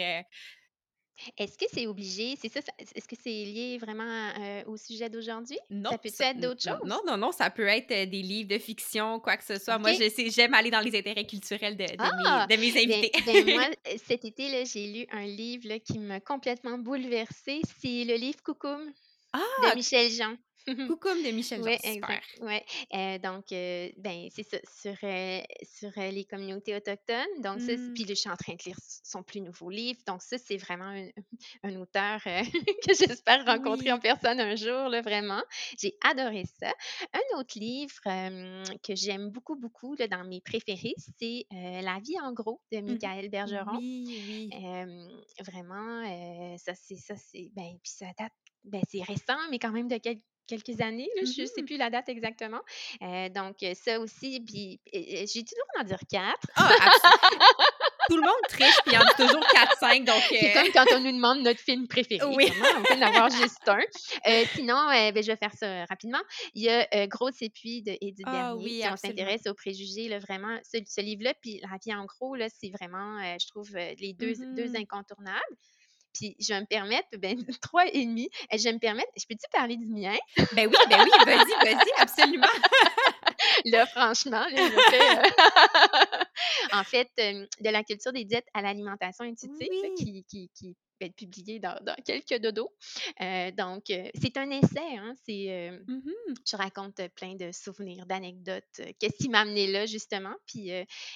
Est-ce que c'est obligé? C'est ça, est-ce que c'est lié vraiment euh, au sujet d'aujourd'hui? Non. Ça peut être d'autres choses? Non, non, non, ça peut être euh, des livres de fiction, quoi que ce soit. Moi, je sais, j'aime aller dans les intérêts culturels de, de, mes, ah! de mes, ben, invités. Ben, moi, euh, cet été, j'ai lu un livre qui m'a complètement bouleversée. C'est le livre Coucoum ah! de Michel Jean. Coucou de Michel Oui, exact. Ouais. Euh, donc, euh, ben, c'est ça, sur, euh, sur les communautés autochtones. Donc, ça, mmh. puis je suis en train de lire son plus nouveau livre. Donc, ça, c'est vraiment un, un auteur que j'espère rencontrer en personne un jour, là, vraiment. J'ai adoré ça. Un autre livre que j'aime beaucoup, beaucoup, là, dans mes préférés, c'est La vie en gros de mmh Michael Bergeron. Oui, oui. vraiment, ça, c'est, ça, c'est, ben, puis ça date ben, c'est récent, mais quand même de quelques quelques années, je ne sais mmh plus la date exactement. Euh, donc, ça aussi, puis j'ai toujours en dire quatre. Ah, Tout le monde triche, puis il en dit toujours 4-5. Donc, C'est comme quand on nous demande notre film préféré. Oui. on peut en avoir juste un. Euh, sinon, ben, je vais faire ça rapidement. Il y a Gros épuis de Edith ah, Bernier. si on s'intéresse aux préjugés, là, vraiment, ce, livre-là, puis La vie en gros, là, c'est vraiment, je trouve, les deux, deux mmh incontournables. Puis je vais me permettre, ben, trois et demi. Je vais me permettre, je peux-tu parler du mien? Ben oui, ben oui, vas-y, vas-y, absolument. là, franchement, euh, en fait, euh, de la culture des diètes à l'alimentation intuitive, qui, qui, qui, être publié dans, quelques dodos. Euh, donc, euh, c'est un essai. Hein, c'est, euh, mmh Je raconte plein de souvenirs, d'anecdotes. Qu'est-ce qui m'a amené là, justement? Puis,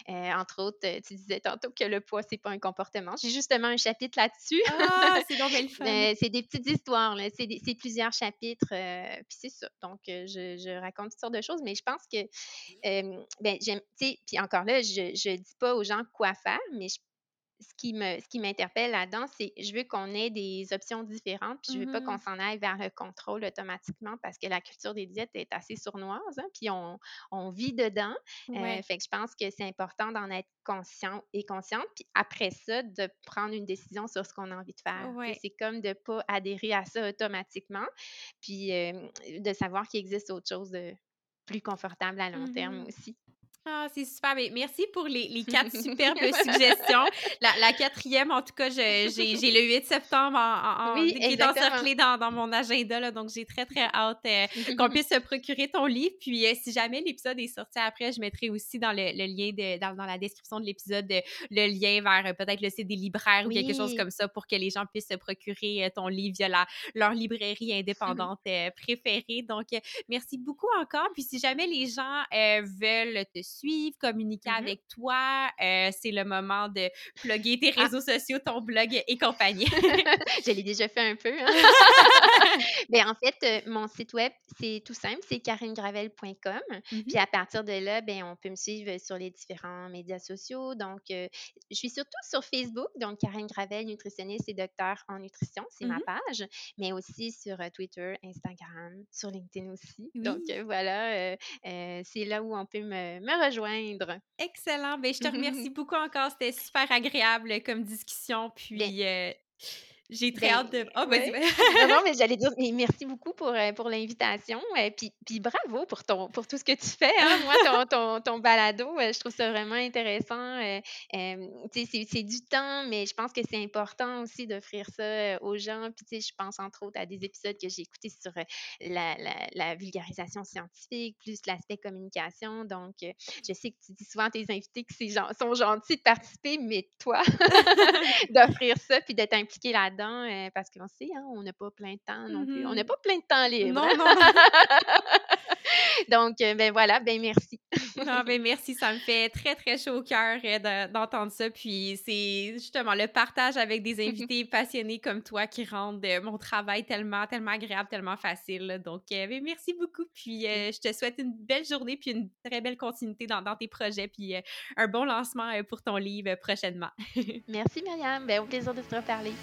entre autres, tu disais tantôt que le poids, c'est pas un comportement. J'ai justement un chapitre là-dessus. Ah, c'est donc fun. c'est des petites histoires. C'est, c'est plusieurs chapitres. puis c'est ça. Donc, je, je, raconte toutes sortes de choses. Mais je pense que, ben, j'aime, tu sais, puis encore là, je ne dis pas aux gens quoi faire, mais je ce qui me ce qui m'interpelle là-dedans, c'est je veux qu'on ait des options différentes, puis je veux pas qu'on mmh s'en aille vers le contrôle automatiquement parce que la culture des diètes est assez sournoise, hein, puis on, on, vit dedans. Euh, fait que je pense que c'est important d'en être conscient et consciente, puis après ça, de prendre une décision sur ce qu'on a envie de faire. C'est comme de pas adhérer à ça automatiquement, puis euh, de savoir qu'il existe autre chose de plus confortable à long terme mmh aussi. Ah, c'est super. Mais merci pour les, les quatre superbes suggestions. La, la, quatrième, en tout cas, j'ai le 8 septembre en, en, qui est encerclé dans, dans, mon agenda. Là, donc, j'ai très, très hâte euh, qu'on puisse se procurer ton livre. Puis, euh, si jamais l'épisode est sorti après, je mettrai aussi dans le, le lien, de, dans, dans, la description de l'épisode, le lien vers euh, peut-être le site des libraires ou quelque chose comme ça pour que les gens puissent se procurer ton livre via la, leur librairie indépendante préférée. Donc, merci beaucoup encore. Puis, si jamais les gens veulent te suivre, communiquer mmh avec toi. Euh, c'est le moment de plugger tes ah! réseaux sociaux, ton blog et compagnie. Je l'ai déjà fait un peu. Hein. Mais en fait, euh, mon site web, c'est tout simple, c'est karinegravel.com. Mmh Puis à partir de là, ben, on peut me suivre sur les différents médias sociaux. Donc, euh, je suis surtout sur Facebook, donc Karine Gravel, nutritionniste et docteur en nutrition, c'est ma mmh page. Mais aussi sur Twitter, Instagram, sur LinkedIn aussi. Donc, voilà, c'est là où on peut me, me rejoindre. Excellent. Ben, je te remercie beaucoup encore. C'était super agréable comme discussion. Puis, euh, j'ai très hâte de. Oh, ben, non, mais j'allais dire merci beaucoup pour, euh, pour l'invitation. euh, puis, puis bravo pour, ton, pour tout ce que tu fais. Hein. Moi, ton, ton, ton, balado, euh, je trouve ça vraiment intéressant. c'est du temps, mais je pense que c'est important aussi d'offrir ça aux gens. Puis, je pense entre autres à des épisodes que j'ai écoutés sur la, la, la, vulgarisation scientifique, plus l'aspect communication. Donc, je sais que tu dis souvent à tes invités que c'est sont gentils de participer, mais toi, d'offrir ça puis d'être impliqué là-dedans euh, parce qu'on sait, hein, on n'a pas plein de temps non plus. On n'a mmh pas plein de temps libre. Non. Donc, euh, ben voilà, ben merci. non, ben merci, ça me fait très, très chaud au cœur euh, d'entendre ça. Puis c'est justement le partage avec des invités passionnés comme toi qui rendent mon travail tellement, tellement agréable, tellement facile. Donc, ben merci beaucoup. Puis je te souhaite une belle journée, puis une très belle continuité dans, dans tes projets, puis un bon lancement pour ton livre prochainement. merci, Myriam. Ben, au plaisir de te reparler.